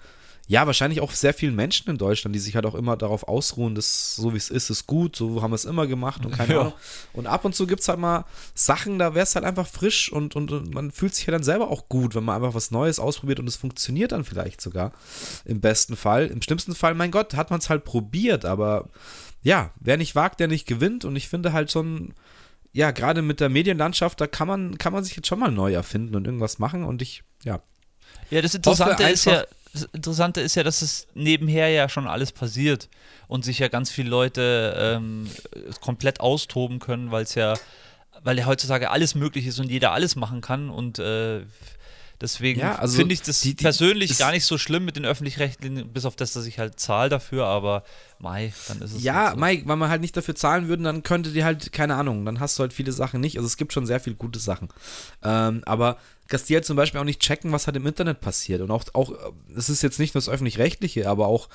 S1: ja, wahrscheinlich auch sehr vielen Menschen in Deutschland, die sich halt auch immer darauf ausruhen, dass so wie es ist, ist gut, so haben wir es immer gemacht und keine ja. Ahnung. Und ab und zu gibt es halt mal Sachen, da wäre es halt einfach frisch und, und, und, man fühlt sich ja dann selber auch gut, wenn man einfach was Neues ausprobiert und es funktioniert dann vielleicht sogar. Im besten Fall. Im schlimmsten Fall, mein Gott, hat man es halt probiert, aber ja, wer nicht wagt, der nicht gewinnt und ich finde halt schon ja, gerade mit der Medienlandschaft, da kann man, kann man sich jetzt schon mal neu erfinden und irgendwas machen und ich, ja.
S2: Ja, das Interessante ist ja, das Interessante ist ja, dass es nebenher ja schon alles passiert und sich ja ganz viele Leute ähm, komplett austoben können, weil es ja, weil ja heutzutage alles möglich ist und jeder alles machen kann und äh, Deswegen ja, also finde ich das die, die, persönlich gar nicht so schlimm mit den öffentlich-rechtlichen, bis auf das, dass ich halt zahle dafür, aber Mai, dann ist es.
S1: Ja, halt so. Mai, wenn wir halt nicht dafür zahlen würden, dann könnte die halt, keine Ahnung, dann hast du halt viele Sachen nicht. Also es gibt schon sehr viele gute Sachen. Ähm, aber dass die halt zum Beispiel auch nicht checken, was halt im Internet passiert. Und auch, auch, es ist jetzt nicht nur das Öffentlich-Rechtliche, aber auch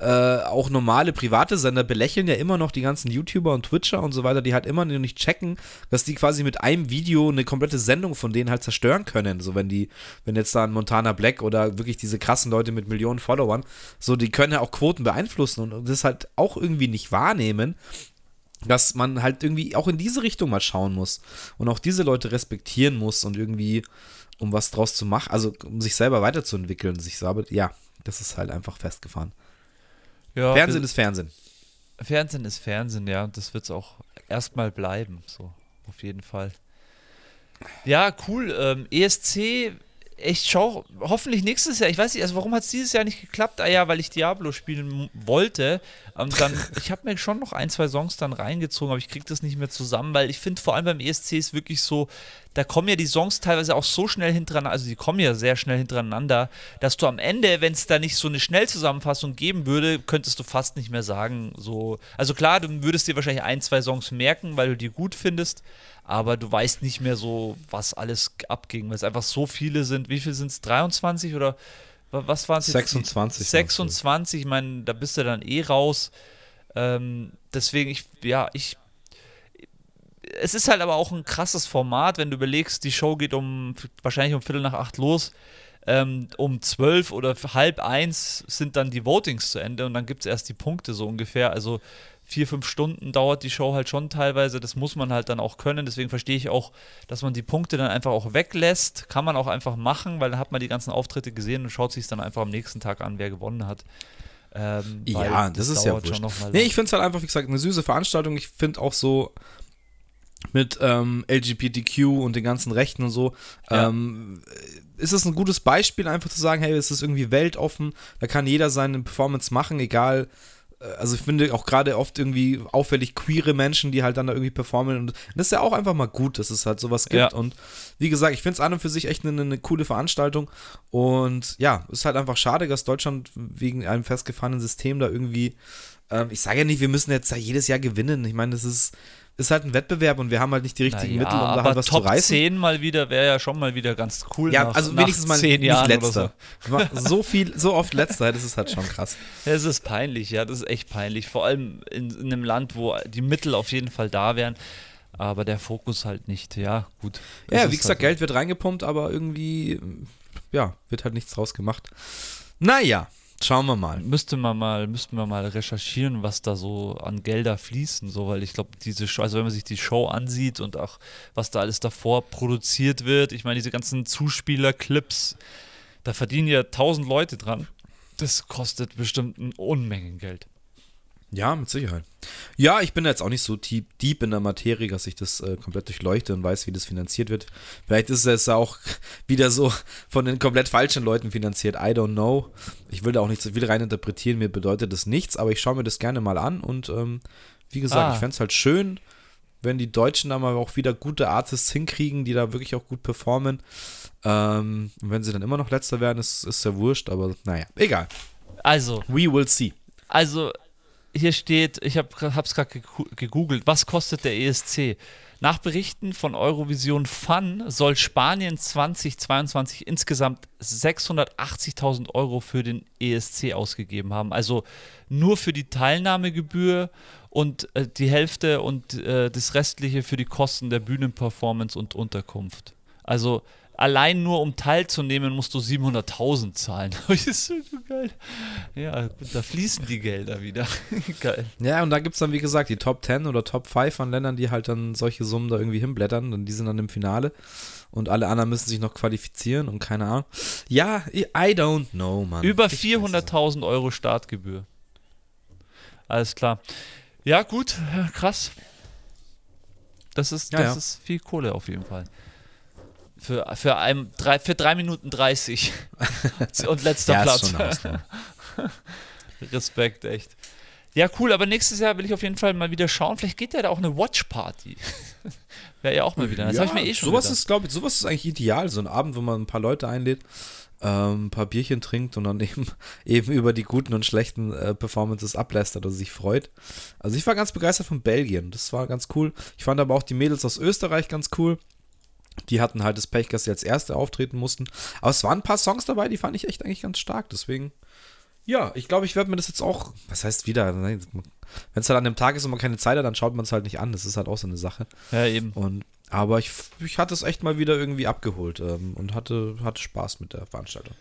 S1: äh, auch normale private Sender belächeln ja immer noch die ganzen YouTuber und Twitcher und so weiter, die halt immer noch nicht checken, dass die quasi mit einem Video eine komplette Sendung von denen halt zerstören können. So wenn die, wenn jetzt da ein Montana Black oder wirklich diese krassen Leute mit Millionen Followern, so die können ja auch Quoten beeinflussen und das halt auch irgendwie nicht wahrnehmen dass man halt irgendwie auch in diese Richtung mal schauen muss und auch diese Leute respektieren muss und irgendwie um was draus zu machen, also um sich selber weiterzuentwickeln, sich selber, ja, das ist halt einfach festgefahren. Ja, Fernsehen ist Fernsehen.
S2: Fernsehen ist Fernsehen, ja, und das wird es auch erstmal bleiben, so, auf jeden Fall. Ja, cool. Ähm, ESC, ich schaue hoffentlich nächstes Jahr. Ich weiß nicht, also warum hat es dieses Jahr nicht geklappt? Ah ja, weil ich Diablo spielen wollte. Ähm, dann, ich habe mir schon noch ein, zwei Songs dann reingezogen, aber ich kriege das nicht mehr zusammen, weil ich finde vor allem beim ESC ist wirklich so, da kommen ja die Songs teilweise auch so schnell hintereinander, also die kommen ja sehr schnell hintereinander, dass du am Ende, wenn es da nicht so eine Schnellzusammenfassung geben würde, könntest du fast nicht mehr sagen, so. Also klar, du würdest dir wahrscheinlich ein, zwei Songs merken, weil du die gut findest, aber du weißt nicht mehr so, was alles abging, weil es einfach so viele sind. Wie viele sind es? 23 oder was waren es
S1: 26.
S2: 26, ich meine, da bist du dann eh raus. Ähm, deswegen, ich, ja, ich es ist halt aber auch ein krasses Format, wenn du überlegst, die Show geht um wahrscheinlich um Viertel nach acht los. Ähm, um zwölf oder halb eins sind dann die Votings zu Ende und dann gibt es erst die Punkte so ungefähr. Also vier, fünf Stunden dauert die Show halt schon teilweise. Das muss man halt dann auch können. Deswegen verstehe ich auch, dass man die Punkte dann einfach auch weglässt. Kann man auch einfach machen, weil dann hat man die ganzen Auftritte gesehen und schaut sich dann einfach am nächsten Tag an, wer gewonnen hat.
S1: Ähm, ja, das, das ist ja wurscht. Nee, ich finde es halt einfach, wie gesagt, eine süße Veranstaltung. Ich finde auch so, mit ähm, LGBTQ und den ganzen Rechten und so, ja. ähm, ist es ein gutes Beispiel, einfach zu sagen, hey, es ist irgendwie weltoffen, da kann jeder seine Performance machen, egal. Äh, also ich finde auch gerade oft irgendwie auffällig queere Menschen, die halt dann da irgendwie performen und das ist ja auch einfach mal gut, dass es halt sowas gibt ja. und wie gesagt, ich finde es an und für sich echt eine, eine, coole Veranstaltung und ja, ist halt einfach schade, dass Deutschland wegen einem festgefahrenen System da irgendwie Ähm, ich sage ja nicht, wir müssen jetzt da jedes Jahr gewinnen. Ich meine, das ist, ist halt ein Wettbewerb und wir haben halt nicht die richtigen
S2: Naja,
S1: Mittel, um da halt was
S2: Top
S1: zu reißen.
S2: 10 mal wieder wäre ja schon mal wieder ganz cool.
S1: Ja,
S2: nach,
S1: also wenigstens mal
S2: zehn
S1: nicht
S2: Jahren
S1: letzter.
S2: Oder so.
S1: So viel, so oft letzter, das ist halt schon krass.
S2: Es ist peinlich, ja, das ist echt peinlich. Vor allem in, in einem Land, wo die Mittel auf jeden Fall da wären, aber der Fokus halt nicht. Ja, gut.
S1: Ja, wie gesagt,
S2: halt
S1: Geld wird reingepumpt, aber irgendwie, ja, wird halt nichts draus gemacht. Naja, schauen wir mal.
S2: Müsste man mal, müssten wir mal recherchieren, was da so an Gelder fließen, so, weil ich glaube, diese Show, also wenn man sich die Show ansieht und auch was da alles davor produziert wird, ich meine, diese ganzen Zuspieler-Clips, da verdienen ja tausend Leute dran. Das kostet bestimmt ein Unmengen Geld.
S1: Ja, mit Sicherheit. Ja, ich bin jetzt auch nicht so deep, deep in der Materie, dass ich das äh, komplett durchleuchte und weiß, wie das finanziert wird. Vielleicht ist es auch wieder so von den komplett falschen Leuten finanziert. I don't know. Ich will da auch nicht so viel reininterpretieren. Mir bedeutet das nichts, aber ich schaue mir das gerne mal an und ähm, wie gesagt,
S2: Ah.
S1: ich fände es halt schön, wenn die Deutschen da mal auch wieder gute Artists hinkriegen, die da wirklich auch gut performen. Ähm, und wenn sie dann immer noch letzter werden, ist, ist ja wurscht, aber naja, egal.
S2: Also,
S1: We will see.
S2: Also, hier steht, ich habe es gerade gegoogelt, was kostet der ESC? Nach Berichten von Eurovision Fun soll Spanien 2022 insgesamt 680.000 Euro für den ESC ausgegeben haben. Also nur für die Teilnahmegebühr und äh, die Hälfte und äh, das Restliche für die Kosten der Bühnenperformance und Unterkunft. Also allein nur um teilzunehmen, musst du 700.000 zahlen. Das ist so geil. Ja, da fließen die Gelder wieder. geil.
S1: Ja, und da gibt es dann, wie gesagt, die Top 10 oder Top 5 von Ländern, die halt dann solche Summen da irgendwie hinblättern und die sind dann im Finale. Und alle anderen müssen sich noch qualifizieren und keine Ahnung. Ja, I don't know, Mann.
S2: Über
S1: Ich weiß es nicht.
S2: 400.000 Euro Startgebühr. Alles klar. Ja, gut, krass. Das ist,
S1: Ja,
S2: das
S1: ja.
S2: ist viel Kohle auf jeden Fall. Für, für, ein, drei, für 3 Minuten 30. Und letzter
S1: Ja,
S2: Platz. Respekt, echt. Ja, cool, aber nächstes Jahr will ich auf jeden Fall mal wieder schauen. Vielleicht geht ja da auch eine Watch-Party. Wäre ja auch mal wieder. Das
S1: ja,
S2: ich mir eh schon
S1: sowas
S2: gedacht.
S1: ist, glaube ich, sowas ist eigentlich ideal. So ein Abend, wo man ein paar Leute einlädt, ähm, ein paar Bierchen trinkt und dann eben, eben über die guten und schlechten äh, Performances ablästert oder sich freut. Also ich war ganz begeistert von Belgien. Das war ganz cool. Ich fand aber auch die Mädels aus Österreich ganz cool. Die hatten halt das Pech, dass sie als Erste auftreten mussten. Aber es waren ein paar Songs dabei, die fand ich echt eigentlich ganz stark. Deswegen, ja, ich glaube, ich werde mir das jetzt auch, was heißt wieder, wenn es halt an dem Tag ist und man keine Zeit hat, dann schaut man es halt nicht an. Das ist halt auch so eine Sache.
S2: Ja, eben.
S1: Und, aber ich, ich hatte es echt mal wieder irgendwie abgeholt ähm, und hatte, hatte Spaß mit der Veranstaltung.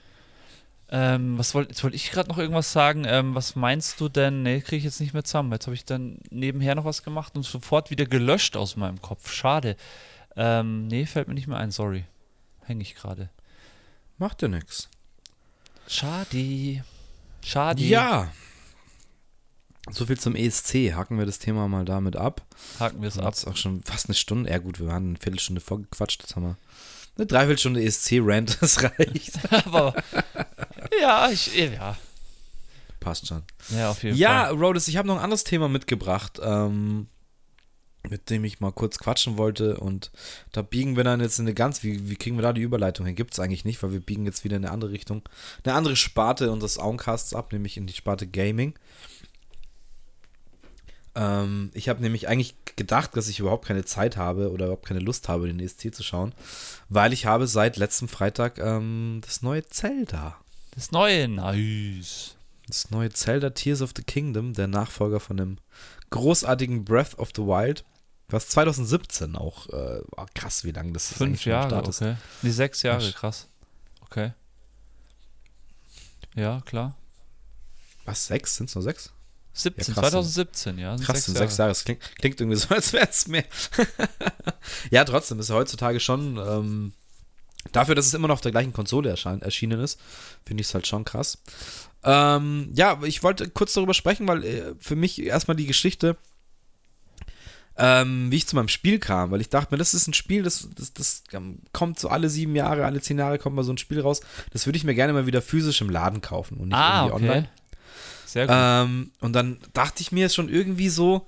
S2: Ähm, was wollte jetzt wollte ich gerade noch irgendwas sagen? Ähm, was meinst du denn? Nee, kriege ich jetzt nicht mehr zusammen. Jetzt habe ich dann nebenher noch was gemacht und sofort wieder gelöscht aus meinem Kopf. Schade. Ähm, nee, fällt mir nicht mehr ein, sorry. Hänge ich gerade.
S1: Macht ja nix.
S2: Schade. Schade.
S1: Ja. So viel zum ESC. Haken wir das Thema mal damit ab.
S2: Haken wir es ab.
S1: Jetzt auch schon fast eine Stunde. Ja, gut, wir waren eine Viertelstunde vorgequatscht. Jetzt haben wir eine Dreiviertelstunde ESC-Rant. Das reicht.
S2: Aber ja, ich, ja.
S1: Passt schon.
S2: Ja, auf jeden
S1: Ja,
S2: Fall.
S1: Rhodes, ich habe noch ein anderes Thema mitgebracht, ähm, mit dem ich mal kurz quatschen wollte. Und da biegen wir dann jetzt in eine ganz, wie, wie kriegen wir da die Überleitung hin? Gibt es eigentlich nicht, weil wir biegen jetzt wieder in eine andere Richtung, eine andere Sparte unseres Augencasts ab, nämlich in die Sparte Gaming. Ähm, ich habe nämlich eigentlich gedacht, dass ich überhaupt keine Zeit habe oder überhaupt keine Lust habe, den ESC zu schauen, weil ich habe seit letztem Freitag ähm, das neue Zelda
S2: Das neue, nice.
S1: das neue Zelda Tears of the Kingdom, der Nachfolger von dem großartigen Breath of the Wild, was 2017 auch, äh, war krass, wie lange das
S2: Fünf Jahre,
S1: Start ist.
S2: okay. Nee, sechs Jahre,
S1: Ach.
S2: krass. Okay. Ja, klar.
S1: Was, sechs? Sind es nur sechs?
S2: 17,
S1: krass.
S2: 2017, ja. sind
S1: Krass, sind sechs Jahre. Das klingt, klingt irgendwie so, als wäre es mehr. ja, trotzdem ist er heutzutage schon, ähm, dafür, dass es immer noch auf der gleichen Konsole erschienen ist, finde ich es halt schon krass. Ähm, ja, ich wollte kurz darüber sprechen, weil äh, für mich erstmal die Geschichte, ähm, wie ich zu meinem Spiel kam, weil ich dachte mir, das ist ein Spiel, das, das, das ähm, kommt so alle sieben Jahre, alle zehn Jahre kommt mal so ein Spiel raus. Das würde ich mir gerne mal wieder physisch im Laden kaufen und nicht
S2: Ah,
S1: irgendwie
S2: okay.
S1: online.
S2: Sehr gut.
S1: Ähm, und dann dachte ich mir schon irgendwie so,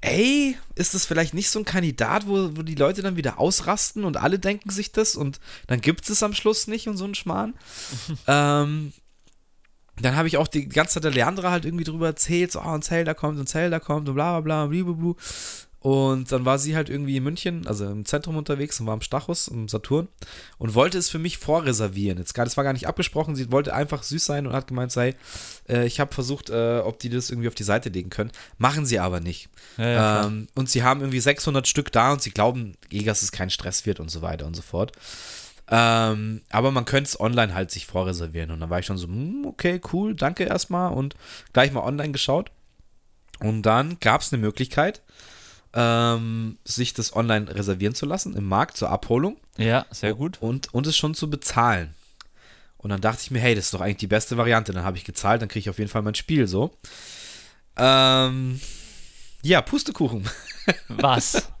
S1: ey, ist das vielleicht nicht so ein Kandidat, wo, wo die Leute dann wieder ausrasten und alle denken sich das und dann gibt es es am Schluss nicht und so ein Schmarrn. ähm, dann habe ich auch die ganze Zeit der Leandra halt irgendwie drüber erzählt, so, ah, ein Zelda kommt, ein Zelda kommt und bla bla bla, blablabla. Und dann war sie halt irgendwie in München, also im Zentrum unterwegs und war am Stachus, im Saturn und wollte es für mich vorreservieren. Jetzt das war gar nicht abgesprochen, sie wollte einfach süß sein und hat gemeint, sei, äh, ich habe versucht, äh, ob die das irgendwie auf die Seite legen können. Machen sie aber nicht. Ja, ja, ähm, und sie haben irgendwie 600 Stück da und sie glauben, eh, dass es kein Stress wird und so weiter und so fort. Ähm, aber man könnte es online halt sich vorreservieren. Und dann war ich schon so, hm, okay, cool, danke erstmal und gleich mal online geschaut. Und dann gab es eine Möglichkeit, ähm, sich das online reservieren zu lassen im Markt zur Abholung.
S2: Ja, sehr gut.
S1: Und, und es schon zu bezahlen. Und dann dachte ich mir, hey, das ist doch eigentlich die beste Variante. Dann habe ich gezahlt, dann kriege ich auf jeden Fall mein Spiel so. Ähm, ja, Pustekuchen.
S2: Was?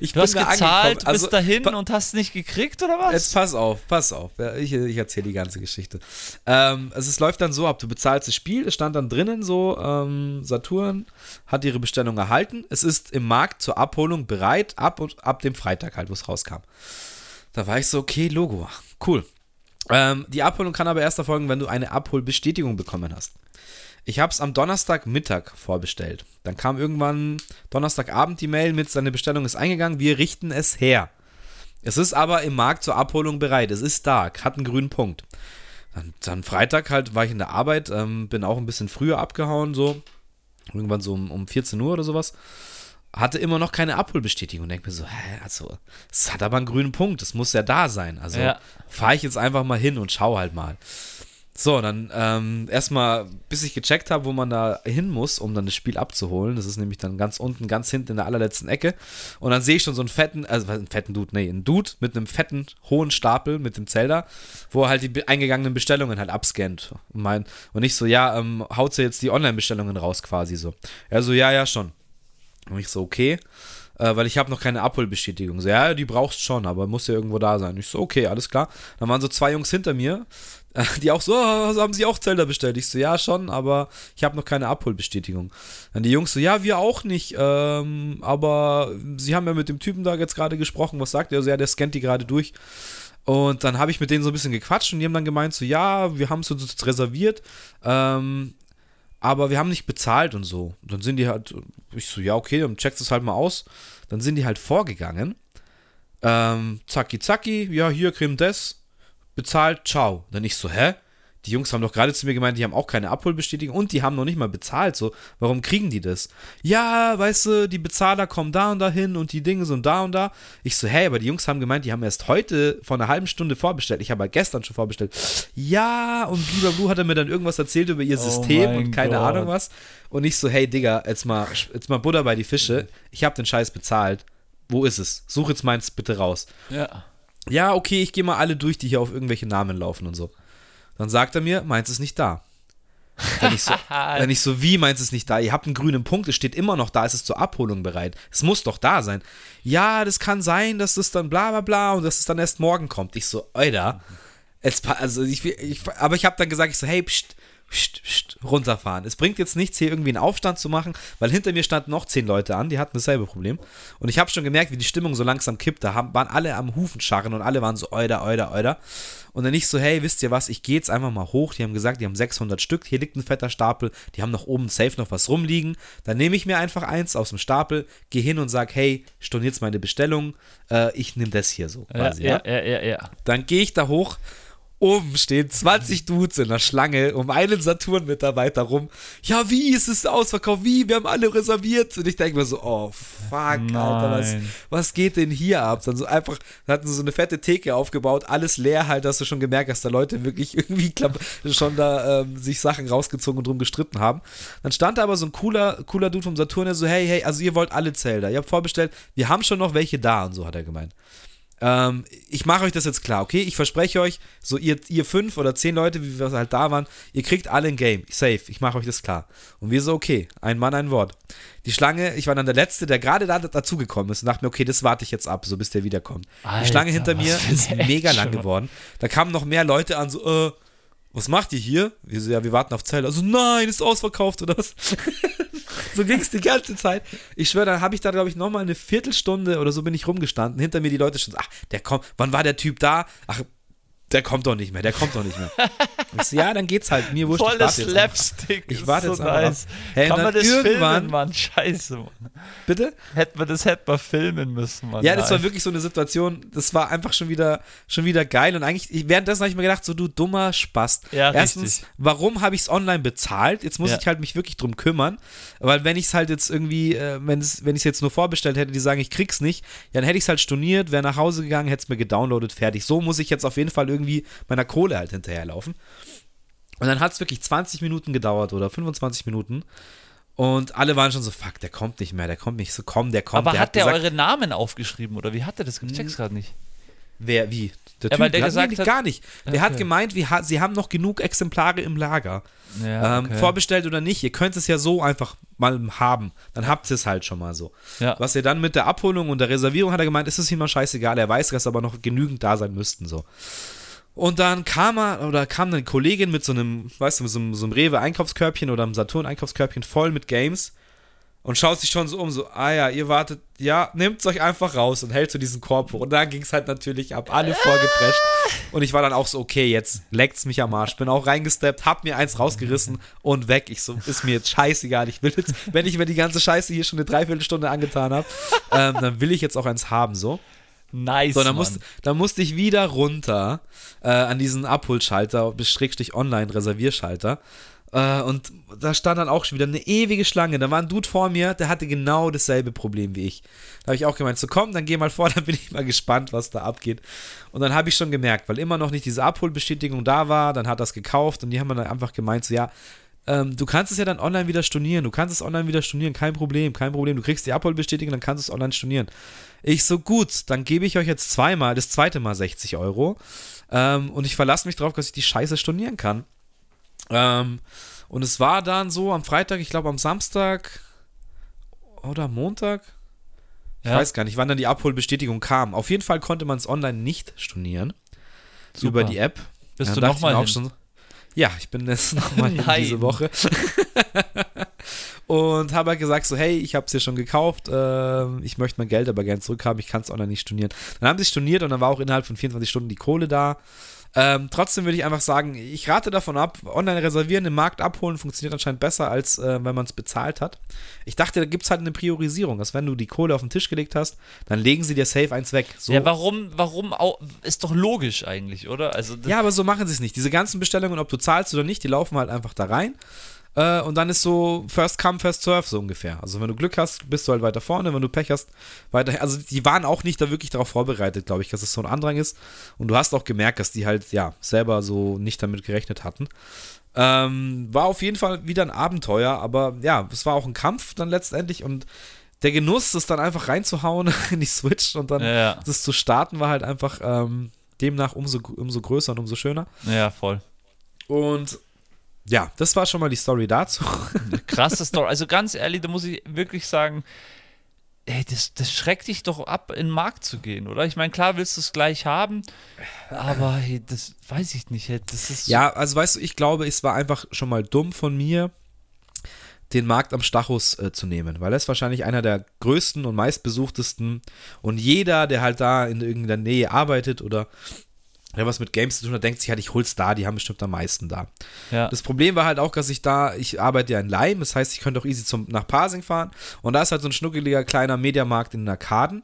S2: Ich du hast gezahlt, also, bist dahin und hast nicht gekriegt, oder was?
S1: Jetzt pass auf, pass auf. Ich, ich erzähle die ganze Geschichte. Ähm, also es läuft dann so ab, du bezahlst das Spiel, es stand dann drinnen so, ähm, Saturn hat ihre Bestellung erhalten. Es ist im Markt zur Abholung bereit, ab, und, ab dem Freitag halt, wo es rauskam. Da war ich so, okay, Logo, cool. Ähm, die Abholung kann aber erst erfolgen, wenn du eine Abholbestätigung bekommen hast. Ich habe es am Donnerstagmittag vorbestellt. Dann kam irgendwann Donnerstagabend die Mail mit, seine Bestellung ist eingegangen, wir richten es her. Es ist aber im Markt zur Abholung bereit. Es ist da, hat einen grünen Punkt. Dann, dann Freitag halt war ich in der Arbeit, ähm, bin auch ein bisschen früher abgehauen, so. Irgendwann so um, um 14 Uhr oder sowas. Hatte immer noch keine Abholbestätigung. Denke mir so, hä, also, es hat aber einen grünen Punkt, es muss ja da sein. Also ja. fahre ich jetzt einfach mal hin und schau halt mal. So, dann ähm, erstmal, bis ich gecheckt habe, wo man da hin muss, um dann das Spiel abzuholen. Das ist nämlich dann ganz unten, ganz hinten in der allerletzten Ecke. Und dann sehe ich schon so einen fetten, also einen fetten Dude, nee, einen Dude mit einem fetten, hohen Stapel mit dem Zelda, wo er halt die eingegangenen Bestellungen halt abscannt. Und, mein, und ich so, ja, ähm, haut sie jetzt die Online-Bestellungen raus quasi so. Er so, ja, ja, schon. Und ich so, okay äh, weil ich habe noch keine Abholbestätigung. So, ja, die brauchst schon, aber muss ja irgendwo da sein. Ich so, okay, alles klar. Dann waren so zwei Jungs hinter mir, die auch so, oh, haben sie auch Zelda bestellt? Ich so, ja, schon, aber ich habe noch keine Abholbestätigung. Dann die Jungs so, ja, wir auch nicht, ähm, aber sie haben ja mit dem Typen da jetzt gerade gesprochen, was sagt er? So, ja, der scannt die gerade durch. Und dann habe ich mit denen so ein bisschen gequatscht und die haben dann gemeint, so, ja, wir haben es uns reserviert, ähm, aber wir haben nicht bezahlt und so. Und dann sind die halt, ich so, ja, okay, dann checkst du es halt mal aus. Dann sind die halt vorgegangen. Ähm, zacki, zacki, ja, hier, Creme des, bezahlt, ciao. Dann ich so, hä? Die Jungs haben doch gerade zu mir gemeint, die haben auch keine Abholbestätigung und die haben noch nicht mal bezahlt. So, warum kriegen die das? Ja, weißt du, die Bezahler kommen da und da hin und die Dinge sind da und da. Ich so, hey, aber die Jungs haben gemeint, die haben erst heute vor einer halben Stunde vorbestellt. Ich habe halt gestern schon vorbestellt. Ja, und Blue hat er mir dann irgendwas erzählt über ihr oh System und keine Gott. Ahnung was. Und ich so, hey Digga, jetzt mal, jetzt mal Butter bei die Fische. Ich habe den Scheiß bezahlt. Wo ist es? Such jetzt meins bitte raus.
S2: Ja.
S1: Ja, okay, ich gehe mal alle durch, die hier auf irgendwelche Namen laufen und so. Dann sagt er mir, meins ist nicht da. Wenn ich, so, wenn ich so, wie meins ist nicht da? Ihr habt einen grünen Punkt, es steht immer noch da, es ist zur Abholung bereit. Es muss doch da sein. Ja, das kann sein, dass das dann bla bla bla und dass es dann erst morgen kommt. Ich so, Alter. Jetzt, also ich, ich, aber ich habe dann gesagt, ich so, hey, pst, pst, pst, runterfahren. Es bringt jetzt nichts, hier irgendwie einen Aufstand zu machen, weil hinter mir standen noch zehn Leute an, die hatten dasselbe Problem. Und ich habe schon gemerkt, wie die Stimmung so langsam kippt. Da haben, waren alle am Hufen scharren und alle waren so, oida, oida, oida. Und dann nicht so, hey, wisst ihr was, ich gehe jetzt einfach mal hoch. Die haben gesagt, die haben 600 Stück, hier liegt ein fetter Stapel, die haben noch oben safe noch was rumliegen. Dann nehme ich mir einfach eins aus dem Stapel, gehe hin und sage, hey, storniert meine Bestellung, äh, ich nehme das hier so quasi.
S2: Ja, ja, ja, ja. ja.
S1: Dann gehe ich da hoch Oben stehen 20 Dudes in der Schlange um einen Saturn-Mitarbeiter rum. Ja, wie ist es ausverkauft? Wie? Wir haben alle reserviert. Und ich denke mir so, oh fuck, Nein. Alter, was, was geht denn hier ab? Dann so einfach, hatten sie so eine fette Theke aufgebaut, alles leer halt, hast du schon gemerkt, dass da Leute wirklich irgendwie schon da ähm, sich Sachen rausgezogen und drum gestritten haben. Dann stand da aber so ein cooler, cooler Dude vom Saturn, der so, hey, hey, also ihr wollt alle Zelda. Ihr habt vorbestellt, wir haben schon noch welche da und so hat er gemeint. Ähm, ich mache euch das jetzt klar, okay? Ich verspreche euch, so ihr, ihr fünf oder zehn Leute, wie wir halt da waren, ihr kriegt alle ein Game. Safe. Ich mache euch das klar. Und wir so, okay, ein Mann, ein Wort. Die Schlange, ich war dann der Letzte, der gerade da dazugekommen ist und dachte mir, okay, das warte ich jetzt ab, so bis der wiederkommt. Alter, die Schlange hinter mir ist mega lang geworden. Da kamen noch mehr Leute an, so, äh, was macht ihr hier? Wir so, ja, wir warten auf Zelle. Also, nein, ist ausverkauft oder was? so ging es die ganze Zeit. Ich schwöre, dann habe ich da, glaube ich, nochmal eine Viertelstunde oder so bin ich rumgestanden. Hinter mir die Leute schon, ach, der kommt, wann war der Typ da? Ach, der kommt doch nicht mehr, der kommt doch nicht mehr. ich so, ja, dann geht's halt. Mir wurscht.
S2: Voller Slapstick.
S1: Ich warte
S2: so
S1: jetzt einfach
S2: nice.
S1: ab. Hey,
S2: Kann man das
S1: irgendwann-
S2: filmen, Mann? Scheiße, Mann.
S1: Bitte?
S2: Hätte man das hätte man filmen müssen, Mann.
S1: Ja, das war
S2: Nice.
S1: wirklich so eine Situation, das war einfach schon wieder, schon wieder geil. Und eigentlich, ich- währenddessen habe ich mir gedacht, so du dummer Spast.
S2: Ja,
S1: Erstens,
S2: richtig.
S1: warum habe ich es online bezahlt? Jetzt muss
S2: Ja.
S1: ich halt mich wirklich drum kümmern. Weil wenn ich es halt jetzt irgendwie, äh, wenn es wenn ich es jetzt nur vorbestellt hätte, die sagen, ich krieg's nicht, dann hätte ich es halt storniert, wäre nach Hause gegangen, hätte es mir gedownloadet, fertig. So muss ich jetzt auf jeden Fall irgendwie meiner Kohle halt hinterherlaufen. Und dann hat es wirklich 20 Minuten gedauert oder 25 Minuten. Und alle waren schon so, fuck, der kommt nicht mehr, der kommt nicht. So, komm, der kommt.
S2: Aber hat der
S1: gesagt,
S2: eure Namen aufgeschrieben oder wie hat er das? Ich check's gerade nicht.
S1: Wer, wie? Der
S2: Ja, weil der
S1: hat-
S2: gesagt hat-
S1: gar nicht. Der hat
S2: Okay.
S1: gemeint, wir, sie haben noch genug Exemplare im Lager.
S2: Ja,
S1: ähm,
S2: okay.
S1: vorbestellt oder nicht, ihr könnt es ja so einfach mal haben. Dann habt ihr es halt schon mal so.
S2: Ja.
S1: Was ihr dann mit der Abholung und der Reservierung hat er gemeint, ist es ihm mal scheißegal. Er weiß, dass aber noch genügend da sein müssten. So. Und dann kam er, oder kam eine Kollegin mit so einem, weißt du, mit so einem, so einem Rewe-Einkaufskörbchen oder einem Saturn-Einkaufskörbchen voll mit Games und schaut sich schon so um, so, ah ja, ihr wartet, ja, nehmt euch einfach raus und hält so diesen Korb hoch. Und dann ging es halt natürlich ab, alle vorgeprescht. Und ich war dann auch so, okay, jetzt leckt's mich am Arsch. Bin auch reingesteppt, hab mir eins rausgerissen und weg. Ich so, ist mir jetzt scheißegal. Ich will jetzt, wenn ich mir die ganze Scheiße hier schon eine Dreiviertelstunde angetan habe, ähm, dann will ich jetzt auch eins haben, so.
S2: Nice.
S1: So, dann, musste, dann musste ich wieder runter äh, an diesen Abholschalter, bis Schrägstrich Online-Reservierschalter. Äh, und da stand dann auch schon wieder eine ewige Schlange. Da war ein Dude vor mir, der hatte genau dasselbe Problem wie ich. Da habe ich auch gemeint, so komm, dann geh mal vor, dann bin ich mal gespannt, was da abgeht. Und dann habe ich schon gemerkt, weil immer noch nicht diese Abholbestätigung da war, dann hat er es gekauft und die haben dann einfach gemeint, so ja, ähm, du kannst es ja dann online wieder stornieren. Du kannst es online wieder stornieren, kein Problem, kein Problem. Du kriegst die Abholbestätigung, dann kannst du es online stornieren. Ich so, gut, dann gebe ich euch jetzt zweimal, das zweite Mal 60 Euro. Ähm, und ich verlasse mich drauf, dass ich die Scheiße stornieren kann. Ähm, und es war dann so am Freitag, ich glaube am Samstag oder Montag. Ich
S2: Ja.
S1: weiß gar nicht, wann dann die Abholbestätigung kam. Auf jeden Fall konnte man es online nicht stornieren.
S2: Super.
S1: Über die App.
S2: Bist
S1: Ja,
S2: du nochmal hin?
S1: auch schon. Ja, ich bin jetzt nochmal diese Woche. und habe halt gesagt so, hey, ich habe es hier schon gekauft, äh, ich möchte mein Geld aber gerne zurückhaben, ich kann es online nicht stornieren. Dann haben sie storniert und dann war auch innerhalb von 24 Stunden die Kohle da. Ähm, trotzdem würde ich einfach sagen, ich rate davon ab, online reservieren, im Markt abholen funktioniert anscheinend besser, als äh, wenn man es bezahlt hat. Ich dachte, da gibt es halt eine Priorisierung, dass wenn du die Kohle auf den Tisch gelegt hast, dann legen sie dir safe eins weg. So,
S2: Ja, warum, warum auch, ist doch logisch eigentlich, oder? Also,
S1: ja, aber so machen sie es nicht. Diese ganzen Bestellungen, ob du zahlst oder nicht, die laufen halt einfach da rein. Äh, und dann ist so First Come, First Serve so ungefähr. Also wenn du Glück hast, bist du halt weiter vorne. Wenn du Pech hast, weiter. Also die waren auch nicht da wirklich darauf vorbereitet, glaube ich, dass es so ein Andrang ist. Und du hast auch gemerkt, dass die halt, ja, selber so nicht damit gerechnet hatten. Ähm, war auf jeden Fall wieder ein Abenteuer, aber ja, es war auch ein Kampf dann letztendlich und der Genuss, das dann einfach reinzuhauen in die Switch und dann
S2: ja, ja,
S1: das zu starten, war halt einfach ähm, demnach umso, umso größer und umso schöner.
S2: ja, voll.
S1: Und ja, das war schon mal die Story dazu.
S2: Krasse Story. Also ganz ehrlich, da muss ich wirklich sagen, ey, das, das schreckt dich doch ab, in den Markt zu gehen, oder? Ich meine, klar willst du es gleich haben, aber hey, das weiß ich nicht. Hey, das ist
S1: Ja, also weißt du, ich glaube, es war einfach schon mal dumm von mir, den Markt am Stachus äh, zu nehmen, weil er ist wahrscheinlich einer der größten und meistbesuchtesten und jeder, der halt da in irgendeiner Nähe arbeitet oder der was mit Games zu tun hat, denkt sich halt, ich hol's da, die haben bestimmt am meisten da.
S2: ja.
S1: Das Problem war halt auch, dass ich da, ich arbeite ja in Leim, das heißt, ich könnte auch easy zum, nach Pasing fahren und da ist halt so ein schnuckeliger kleiner Mediamarkt in den Arkaden.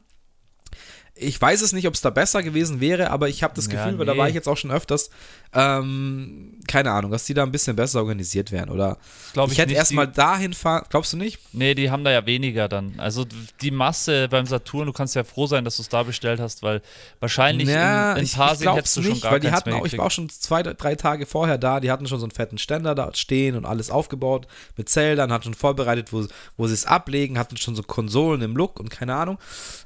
S1: Ich weiß es nicht, ob es da besser gewesen wäre, aber ich habe das
S2: Ja,
S1: Gefühl, weil da
S2: nee.
S1: war ich jetzt auch schon öfters, ähm, keine Ahnung, dass die da ein bisschen besser organisiert wären. Oder
S2: Glaub
S1: ich,
S2: ich
S1: hätte
S2: nicht,
S1: erstmal dahin fahren, glaubst du nicht?
S2: Nee, die haben da ja weniger dann. Also die Masse beim Saturn, du kannst ja froh sein, dass du es da bestellt hast, weil wahrscheinlich
S1: Ja,
S2: in, in Pasing hättest du schon
S1: nicht,
S2: gar
S1: weil die
S2: keins
S1: hatten
S2: mehr
S1: auch, ich war auch schon zwei, drei Tage vorher da, die hatten schon so einen fetten Ständer da stehen und alles aufgebaut mit Zeltern, hatten schon vorbereitet, wo, wo sie es ablegen, hatten schon so Konsolen im Look und keine Ahnung.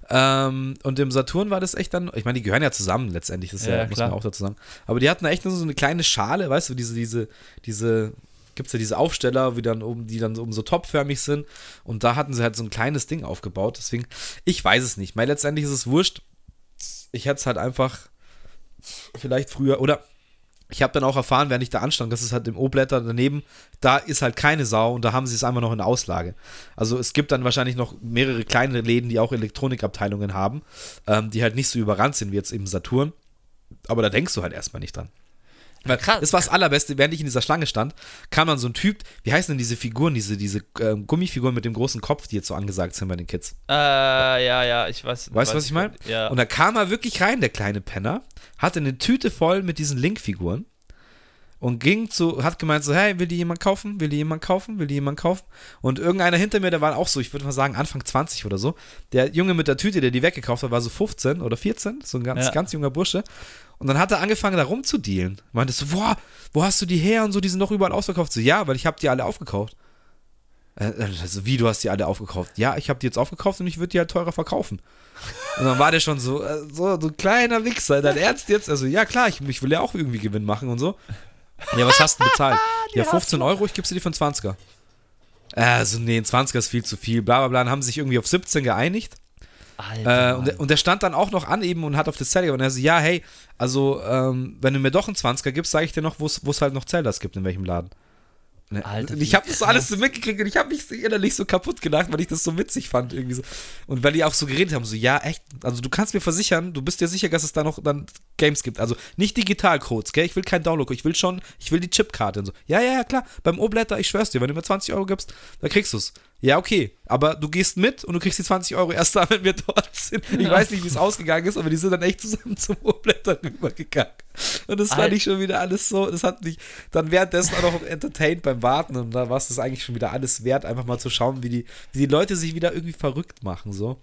S1: Ähm, und im Saturn war das echt dann, ich meine, die gehören ja zusammen letztendlich, das ja,
S2: Ja,
S1: muss
S2: klar.
S1: man auch dazu sagen. Aber die hatten echt nur so eine kleine Schale, weißt du, diese, diese, diese, gibt es ja diese Aufsteller, wie dann oben, die dann so, oben so topförmig sind. Und da hatten sie halt so ein kleines Ding aufgebaut. Deswegen, ich weiß es nicht. Weil letztendlich ist es wurscht. Ich hätte es halt einfach vielleicht früher, oder ich habe dann auch erfahren, während ich da anstand, dass es halt im O-Blätter daneben, da ist halt keine Sau und da haben sie es einfach noch in Auslage. Also es gibt dann wahrscheinlich noch mehrere kleine Läden, die auch Elektronikabteilungen haben, ähm, die halt nicht so überrannt sind wie jetzt eben Saturn. Aber da denkst du halt erstmal nicht dran. Weil
S2: Krass.
S1: Das war das Allerbeste, während ich in dieser Schlange stand, kam dann so ein Typ, wie heißen denn diese Figuren, diese, diese ähm, Gummifiguren mit dem großen Kopf, die jetzt so angesagt sind bei den Kids.
S2: Äh, ja, ja, ich weiß.
S1: Weißt du, was ich meine?
S2: Ja.
S1: Und da kam er wirklich rein, der kleine Penner, hatte eine Tüte voll mit diesen Link-Figuren und ging zu, hat gemeint so, hey, will die jemand kaufen? Will die jemand kaufen? Will die jemand kaufen? Und irgendeiner hinter mir, der war auch so, ich würde mal sagen, Anfang 20 oder so. Der Junge mit der Tüte, der die weggekauft hat, war so 15 oder 14, so ein ganz,
S2: Ja.
S1: ganz junger Bursche. Und dann hat er angefangen, da rumzudealen. Meinte so, boah, wo hast du die her und so, die sind doch überall ausverkauft. So, ja, weil ich habe die alle aufgekauft. Also, wie, du hast die alle aufgekauft? Ja, ich habe die jetzt aufgekauft und ich würde die halt teurer verkaufen. Und dann war der schon so, äh, so, so ein kleiner Wichser. Dein Ernst jetzt? Also, ja, klar, ich, ich will ja auch irgendwie Gewinn machen und so. Ja, was hast du denn bezahlt? ja, 15 Euro, ich gebe sie dir für einen 20er. Also, nee, ein 20er ist viel zu viel, bla bla bla. Dann haben sie sich irgendwie auf 17 geeinigt.
S2: Alter.
S1: Äh, und, der, und der stand dann auch noch an eben und hat auf das Zelda und er so, ja, hey, also, ähm, wenn du mir doch einen 20er gibst, sage ich dir noch, wo es halt noch Zeldas gibt, in welchem Laden. Ne,
S2: Alter,
S1: und ich habe das so alles so mitgekriegt und ich habe mich innerlich so kaputt gedacht, weil ich das so witzig fand irgendwie so. Und weil die auch so geredet haben, so, ja, echt, also du kannst mir versichern, du bist dir sicher, dass es da noch dann Games gibt. Also nicht Digitalcodes, gell? Ich will kein Download, ich will schon, ich will die Chipkarte und so. Ja, ja, ja, klar, beim O-Blätter, ich schwör's dir, wenn du mir 20 Euro gibst, dann kriegst du's. Ja, okay, aber du gehst mit und du kriegst die 20 Euro erst dann, wenn wir dort sind. Ich weiß nicht, wie es ausgegangen ist, aber die sind dann echt zusammen zum O-Blätter rübergegangen. Und das fand
S2: Alter.
S1: ich schon wieder alles so, das hat mich dann währenddessen auch noch entertained beim Warten und da war es das eigentlich schon wieder alles wert, einfach mal zu schauen, wie die, wie die Leute sich wieder irgendwie verrückt machen, so.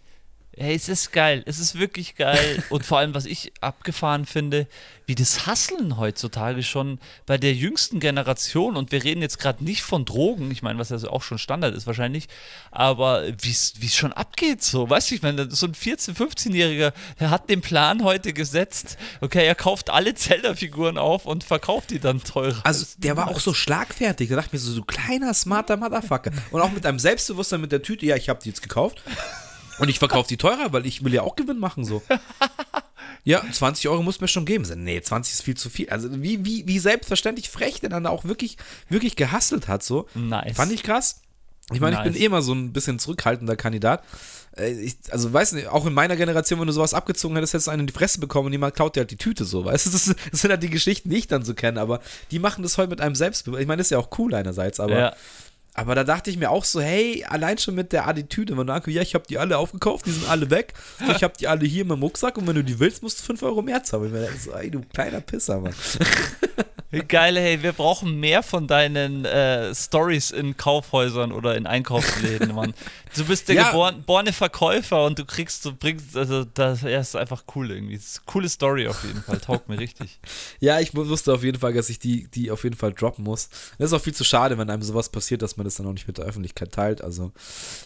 S2: Hey, es ist geil. Es ist wirklich geil. Und vor allem, was ich abgefahren finde, wie das Hasseln heutzutage schon bei der jüngsten Generation, und wir reden jetzt gerade nicht von Drogen, ich meine, was ja auch schon Standard ist wahrscheinlich, aber wie es schon abgeht so. Weißt du, ich meine, so ein 14-, 15-Jähriger, der hat den Plan heute gesetzt, okay, er kauft alle Zelda-Figuren auf und verkauft die dann teurer.
S1: Also der war auch so schlagfertig, da dachte ich mir so, so kleiner, smarter Motherfucker. Und auch mit einem Selbstbewusstsein mit der Tüte, ja, ich habe die jetzt gekauft. Und ich verkaufe die teurer, weil ich will ja auch Gewinn machen, so. Ja, 20 Euro muss mir schon geben. Nee, 20 ist viel zu viel. Also wie, wie, wie selbstverständlich frech der dann auch wirklich, wirklich gehasselt hat, so.
S2: Nice.
S1: Fand ich krass. Ich meine, ich bin
S2: Nice.
S1: eh immer so ein bisschen zurückhaltender Kandidat. Äh, Ich, also, weiß nicht, auch in meiner Generation, wenn du sowas abgezogen hättest, hättest du einen in die Fresse bekommen und jemand klaut dir halt die Tüte so, weißt du? Das, das sind halt die Geschichten, die ich dann so kenne, aber die machen das heute mit einem Selbstbewusstsein. Ich meine, das ist ja auch cool einerseits, aber,
S2: ja.
S1: Aber da dachte ich mir auch so, hey, allein schon mit der Attitüde, wenn du ja, ich habe die alle aufgekauft, die sind alle weg, ich habe die alle hier in meinem Rucksack und wenn du die willst, musst du 5 Euro mehr zahlen. Ich mir so, ey, du kleiner Pisser, Mann.
S2: Geil, hey, wir brauchen mehr von deinen äh, Stories in Kaufhäusern oder in Einkaufsläden, Mann. Du bist der
S1: Ja.
S2: geborene, Verkäufer und du kriegst, du bringst, also das ja, ist einfach cool irgendwie. Ist eine coole Story auf jeden Fall, taugt mir richtig.
S1: Ja, ich wusste auf jeden Fall, dass ich die, die auf jeden Fall droppen muss. Das ist auch viel zu schade, wenn einem sowas passiert, dass man das dann auch nicht mit der Öffentlichkeit teilt. Also,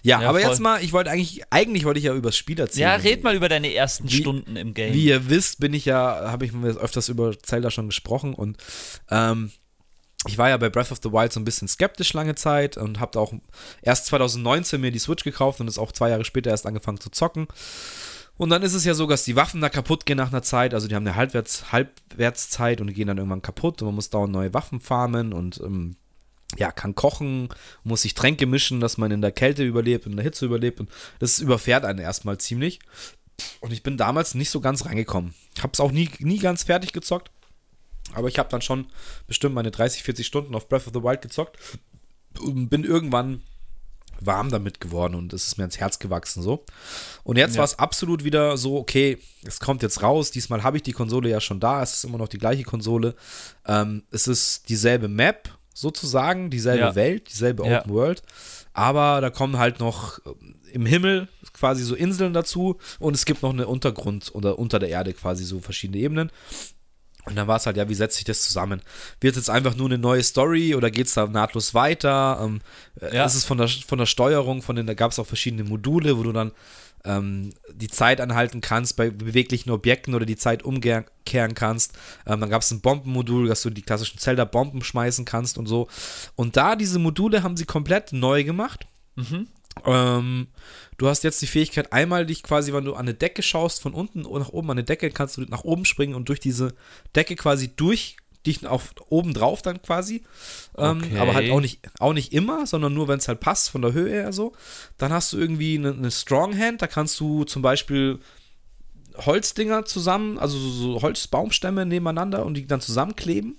S1: ja,
S2: Ja,
S1: aber
S2: voll.
S1: jetzt mal, ich wollte eigentlich, eigentlich wollte ich ja über das Spiel erzählen.
S2: Ja, red mal über deine ersten
S1: Wie-
S2: Stunden im Game.
S1: Wie ihr wisst, bin ich ja, habe ich mir öfters über Zelda schon gesprochen und ähm, ich war ja bei Breath of the Wild so ein bisschen skeptisch lange Zeit und habe auch erst 2019 mir die Switch gekauft und es auch zwei Jahre später erst angefangen zu zocken. Und dann ist es ja so, dass die Waffen da kaputt gehen nach einer Zeit, also die haben eine Halbwerts Halbwertszeit und die gehen dann irgendwann kaputt und man muss dauernd neue Waffen farmen und ähm, ja, kann kochen, muss sich Tränke mischen, dass man in der Kälte überlebt und in der Hitze überlebt und das überfährt einen erstmal ziemlich. Und ich bin damals nicht so ganz reingekommen. Ich habe es auch nie, nie ganz fertig gezockt. Aber ich habe dann schon bestimmt meine 30, 40 Stunden auf Breath of the Wild gezockt. Und bin irgendwann warm damit geworden und es ist mir ins Herz gewachsen so. Und jetzt
S2: Ja.
S1: war es absolut wieder so, okay, es kommt jetzt raus. Diesmal habe ich die Konsole ja schon da. Es ist immer noch die gleiche Konsole. Ähm, es ist dieselbe Map sozusagen, dieselbe
S2: Ja.
S1: Welt, dieselbe
S2: Ja.
S1: Open World. Aber da kommen halt noch ähm, im Himmel quasi so Inseln dazu und es gibt noch eine Untergrund oder unter der Erde quasi so verschiedene Ebenen. Und dann war es halt, ja, wie setzt sich das zusammen? Wird es jetzt einfach nur eine neue Story oder geht es da nahtlos weiter? Ähm, äh,
S2: Ja.
S1: Ist es von der, von der Steuerung, von den, da gab es auch verschiedene Module, wo du dann ähm, die Zeit anhalten kannst bei beweglichen Objekten oder die Zeit umkehren kannst. Ähm, dann gab es ein Bombenmodul, dass du die klassischen Zelda-Bomben schmeißen kannst und so. Und da diese Module haben sie komplett neu gemacht.
S2: Mhm.
S1: Ähm, du hast jetzt die Fähigkeit, einmal dich quasi, wenn du an eine Decke schaust, von unten nach oben an eine Decke, kannst du nach oben springen und durch diese Decke quasi durch dich auf oben drauf dann quasi. Ähm,
S2: Okay.
S1: Aber halt auch nicht, auch nicht immer, sondern nur, wenn es halt passt, von der Höhe her so. Dann hast du irgendwie eine, eine Strong Hand, da kannst du zum Beispiel Holzdinger zusammen, also so, so Holzbaumstämme nebeneinander und die dann zusammenkleben.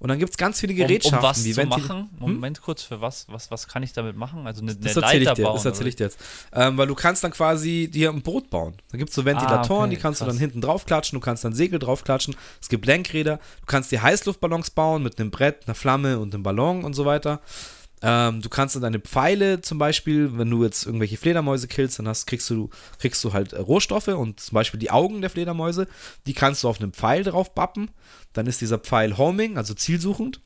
S1: Und dann gibt es ganz viele Gerätschaften.
S2: Um, um was
S1: wie
S2: zu machen? Moment kurz, für was, was? Was kann ich damit machen? Also eine, eine
S1: Das erzähle ich
S2: Leiter
S1: dir,
S2: bauen?
S1: das erzähle ich dir jetzt. Ähm, weil du kannst dann quasi dir ein Boot bauen. Da gibt es so Ventilatoren,
S2: Ah, okay,
S1: die kannst du
S2: krass.
S1: dann hinten draufklatschen, du kannst dann Segel draufklatschen. Es gibt Lenkräder, du kannst dir Heißluftballons bauen mit einem Brett, einer Flamme und einem Ballon und so weiter. Ähm, du kannst dann deine Pfeile zum Beispiel, wenn du jetzt irgendwelche Fledermäuse killst, dann hast, kriegst, du, kriegst du halt äh, Rohstoffe und zum Beispiel die Augen der Fledermäuse, die kannst du auf einem Pfeil drauf bappen. Dann ist dieser Pfeil homing, also zielsuchend.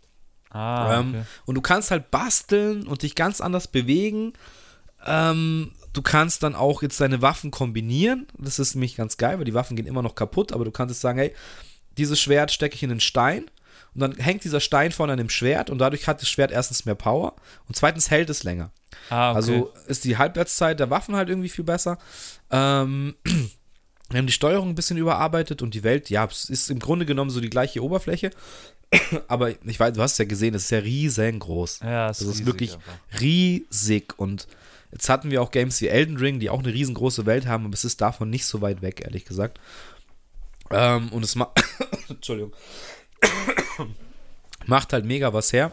S2: Ah,
S1: Ähm,
S2: okay.
S1: Und du kannst halt basteln und dich ganz anders bewegen. Ähm, du kannst dann auch jetzt deine Waffen kombinieren. Das ist nämlich ganz geil, weil die Waffen gehen immer noch kaputt, aber du kannst jetzt sagen, hey, dieses Schwert stecke ich in den Stein und dann hängt dieser Stein vorne an dem Schwert und dadurch hat das Schwert erstens mehr Power und zweitens hält es länger.
S2: Ah, okay.
S1: Also ist die Halbwertszeit der Waffen halt irgendwie viel besser. Ähm, wir haben die Steuerung ein bisschen überarbeitet und die Welt, ja, es ist im Grunde genommen so die gleiche Oberfläche. Aber ich weiß, du hast es ja gesehen, es ist ja riesengroß.
S2: ja,
S1: Das ist
S2: riesig
S1: wirklich
S2: einfach.
S1: riesig. Und jetzt hatten wir auch Games wie Elden Ring, die auch eine riesengroße Welt haben, aber es ist davon nicht so weit weg, ehrlich gesagt. Ähm, und es macht. Entschuldigung. Macht halt mega was her.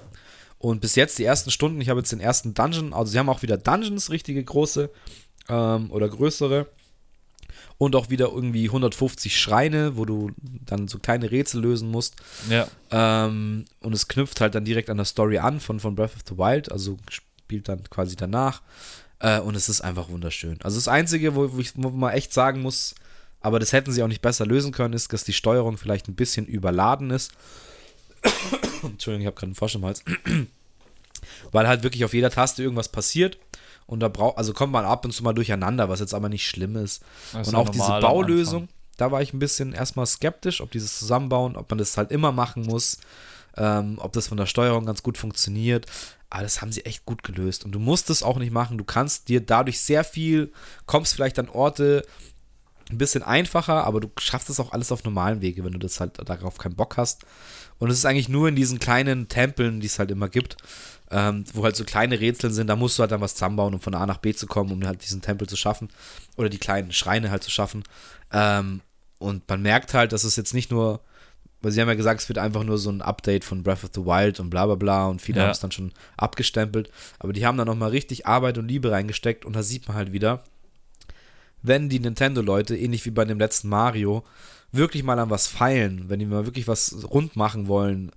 S1: Und bis jetzt die ersten Stunden, ich habe jetzt den ersten Dungeon, also sie haben auch wieder Dungeons, richtige große ähm, oder größere. Und auch wieder irgendwie 150 Schreine, wo du dann so kleine Rätsel lösen musst.
S2: Ja,
S1: Ähm, und es knüpft halt dann direkt an der Story an von, von Breath of the Wild, also spielt dann quasi danach. Äh, und es ist einfach wunderschön. Also das Einzige, wo, wo ich wo man echt sagen muss, aber das hätten sie auch nicht besser lösen können, ist, dass die Steuerung vielleicht ein bisschen überladen ist. Entschuldigung, ich habe gerade einen Frosch im Hals. Weil halt wirklich auf jeder Taste irgendwas passiert. Und da braucht, also kommt man ab und zu mal durcheinander, was jetzt aber nicht schlimm ist.
S2: Ist
S1: und auch diese Baulösung, da war ich ein bisschen erstmal skeptisch, ob dieses Zusammenbauen, ob man das halt immer machen muss, ähm, ob das von der Steuerung ganz gut funktioniert. Aber das haben sie echt gut gelöst. Und du musst es auch nicht machen. Du kannst dir dadurch sehr viel, kommst vielleicht an Orte ein bisschen einfacher, aber du schaffst es auch alles auf normalen Wege, wenn du das halt darauf keinen Bock hast. Und es ist eigentlich nur in diesen kleinen Tempeln, die es halt immer gibt, ähm, wo halt so kleine Rätsel sind, da musst du halt dann was zusammenbauen, um von A nach B zu kommen, um halt diesen Tempel zu schaffen. Oder die kleinen Schreine halt zu schaffen. Ähm, und man merkt halt, dass es jetzt nicht nur, weil sie haben ja gesagt, es wird einfach nur so ein Update von Breath of the Wild und bla bla bla und viele
S2: Ja.
S1: haben es dann schon abgestempelt. Aber die haben da nochmal richtig Arbeit und Liebe reingesteckt und da sieht man halt wieder, wenn die Nintendo-Leute, ähnlich wie bei dem letzten Mario, wirklich mal an was feilen, wenn die mal wirklich was rund machen wollen,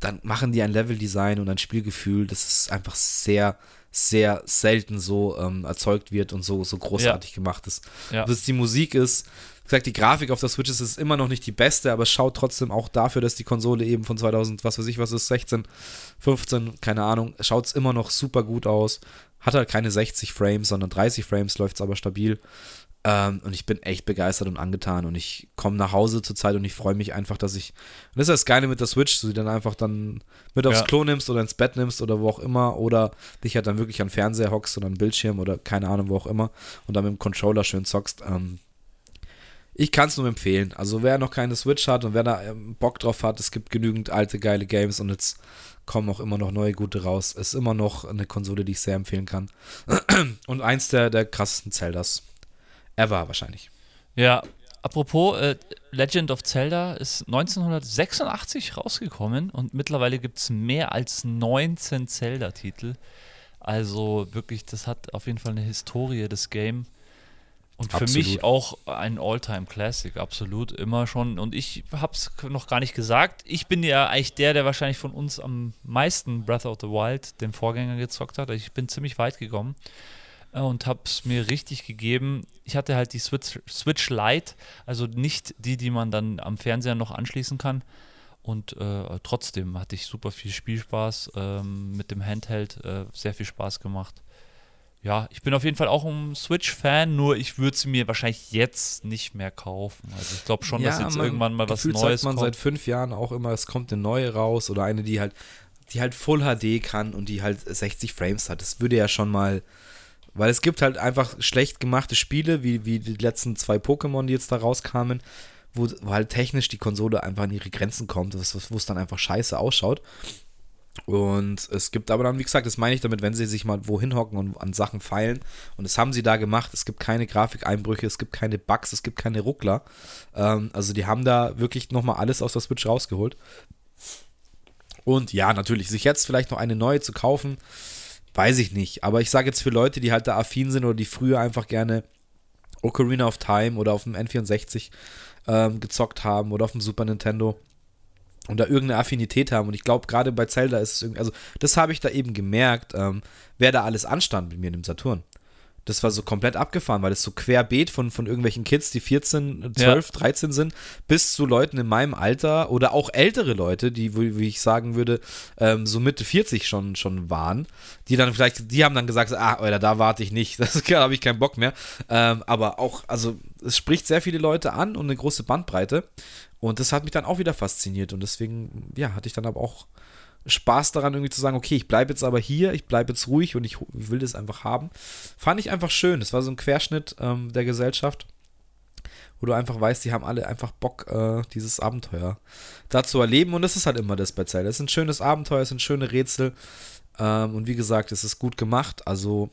S1: dann machen die ein Leveldesign und ein Spielgefühl, das ist einfach sehr, sehr selten so ähm, erzeugt wird und so, so großartig gemacht ist.
S2: Ja.
S1: Ob es die Musik ist, wie gesagt, die Grafik auf der Switch ist, ist immer noch nicht die beste, aber es schaut trotzdem auch dafür, dass die Konsole eben von 2000, was weiß ich, was ist, 16, 15, keine Ahnung, schaut es immer noch super gut aus. Hat halt keine 60 Frames, sondern 30 Frames läuft es aber stabil. Ähm, und ich bin echt begeistert und angetan und ich komme nach Hause zur Zeit und ich freue mich einfach, dass ich. Und das ist das Geile mit der Switch, dass du die dann einfach dann mit aufs
S2: Ja.
S1: Klo nimmst oder ins Bett nimmst oder wo auch immer oder dich halt dann wirklich an Fernseher hockst oder an Bildschirm oder keine Ahnung, wo auch immer und dann mit dem Controller schön zockst. Ähm, ich kann es nur empfehlen. Also wer noch keine Switch hat und wer da ähm, Bock drauf hat, es gibt genügend alte geile Games und jetzt kommen auch immer noch neue gute raus. Ist immer noch eine Konsole, die ich sehr empfehlen kann. Und eins der, der krassesten Zeldas ever wahrscheinlich.
S2: Ja, apropos, äh, Legend of Zelda ist 1986 rausgekommen und mittlerweile gibt es mehr als 19 Zelda-Titel. Also wirklich, das hat auf jeden Fall eine Historie, das Game. Und für
S1: Absolut.
S2: mich auch ein All-Time-Classic, absolut, immer schon. Und ich habe es noch gar nicht gesagt. Ich bin ja eigentlich der, der wahrscheinlich von uns am meisten Breath of the Wild, den Vorgänger, gezockt hat. Ich bin ziemlich weit gekommen und habe es mir richtig gegeben. Ich hatte halt die Switch, Switch Lite, also nicht die, die man dann am Fernseher noch anschließen kann. Und äh, trotzdem hatte ich super viel Spielspaß ähm, mit dem Handheld, äh, sehr viel Spaß gemacht. Ja, ich bin auf jeden Fall auch ein Switch-Fan, nur ich würde sie mir wahrscheinlich jetzt nicht mehr kaufen. Also ich glaube schon, dass jetzt irgendwann mal was Neues
S1: sagt man
S2: kommt.
S1: seit fünf Jahren auch immer, es kommt eine neue raus oder eine, die halt, die halt Full HD kann und die halt 60 Frames hat. Das würde ja schon mal, weil es gibt halt einfach schlecht gemachte Spiele, wie, wie die letzten zwei Pokémon, die jetzt da rauskamen, wo, wo halt technisch die Konsole einfach an ihre Grenzen kommt, wo es dann einfach scheiße ausschaut. Und es gibt aber dann, wie gesagt, das meine ich damit, wenn sie sich mal wohin hocken und an Sachen feilen. Und das haben sie da gemacht. Es gibt keine Grafikeinbrüche, es gibt keine Bugs, es gibt keine Ruckler. Ähm, also die haben da wirklich nochmal alles aus der Switch rausgeholt. Und ja, natürlich, sich jetzt vielleicht noch eine neue zu kaufen, weiß ich nicht. Aber ich sage jetzt für Leute, die halt da affin sind oder die früher einfach gerne Ocarina of Time oder auf dem N64 ähm, gezockt haben oder auf dem Super Nintendo und da irgendeine Affinität haben. Und ich glaube, gerade bei Zelda ist es irgendwie, also das habe ich da eben gemerkt, ähm, wer da alles anstand mit mir in dem Saturn. Das war so komplett abgefahren, weil es so querbeet von, von irgendwelchen Kids, die 14, 12, ja. 13 sind, bis zu Leuten in meinem Alter oder auch ältere Leute, die, wie ich sagen würde, ähm, so Mitte 40 schon, schon waren, die dann vielleicht, die haben dann gesagt, ah, Alter, da warte ich nicht, das habe ich keinen Bock mehr. Ähm, aber auch, also es spricht sehr viele Leute an und eine große Bandbreite. Und das hat mich dann auch wieder fasziniert. Und deswegen, ja, hatte ich dann aber auch Spaß daran, irgendwie zu sagen, okay, ich bleibe jetzt aber hier, ich bleibe jetzt ruhig und ich, will das einfach haben. Fand ich einfach schön. Es war so ein Querschnitt ähm, der Gesellschaft, wo du einfach weißt, die haben alle einfach Bock, äh, dieses Abenteuer da zu erleben. Und das ist halt immer das bei Zelda. Es ist ein schönes Abenteuer, es sind schöne Rätsel. Ähm, und wie gesagt, es ist gut gemacht. Also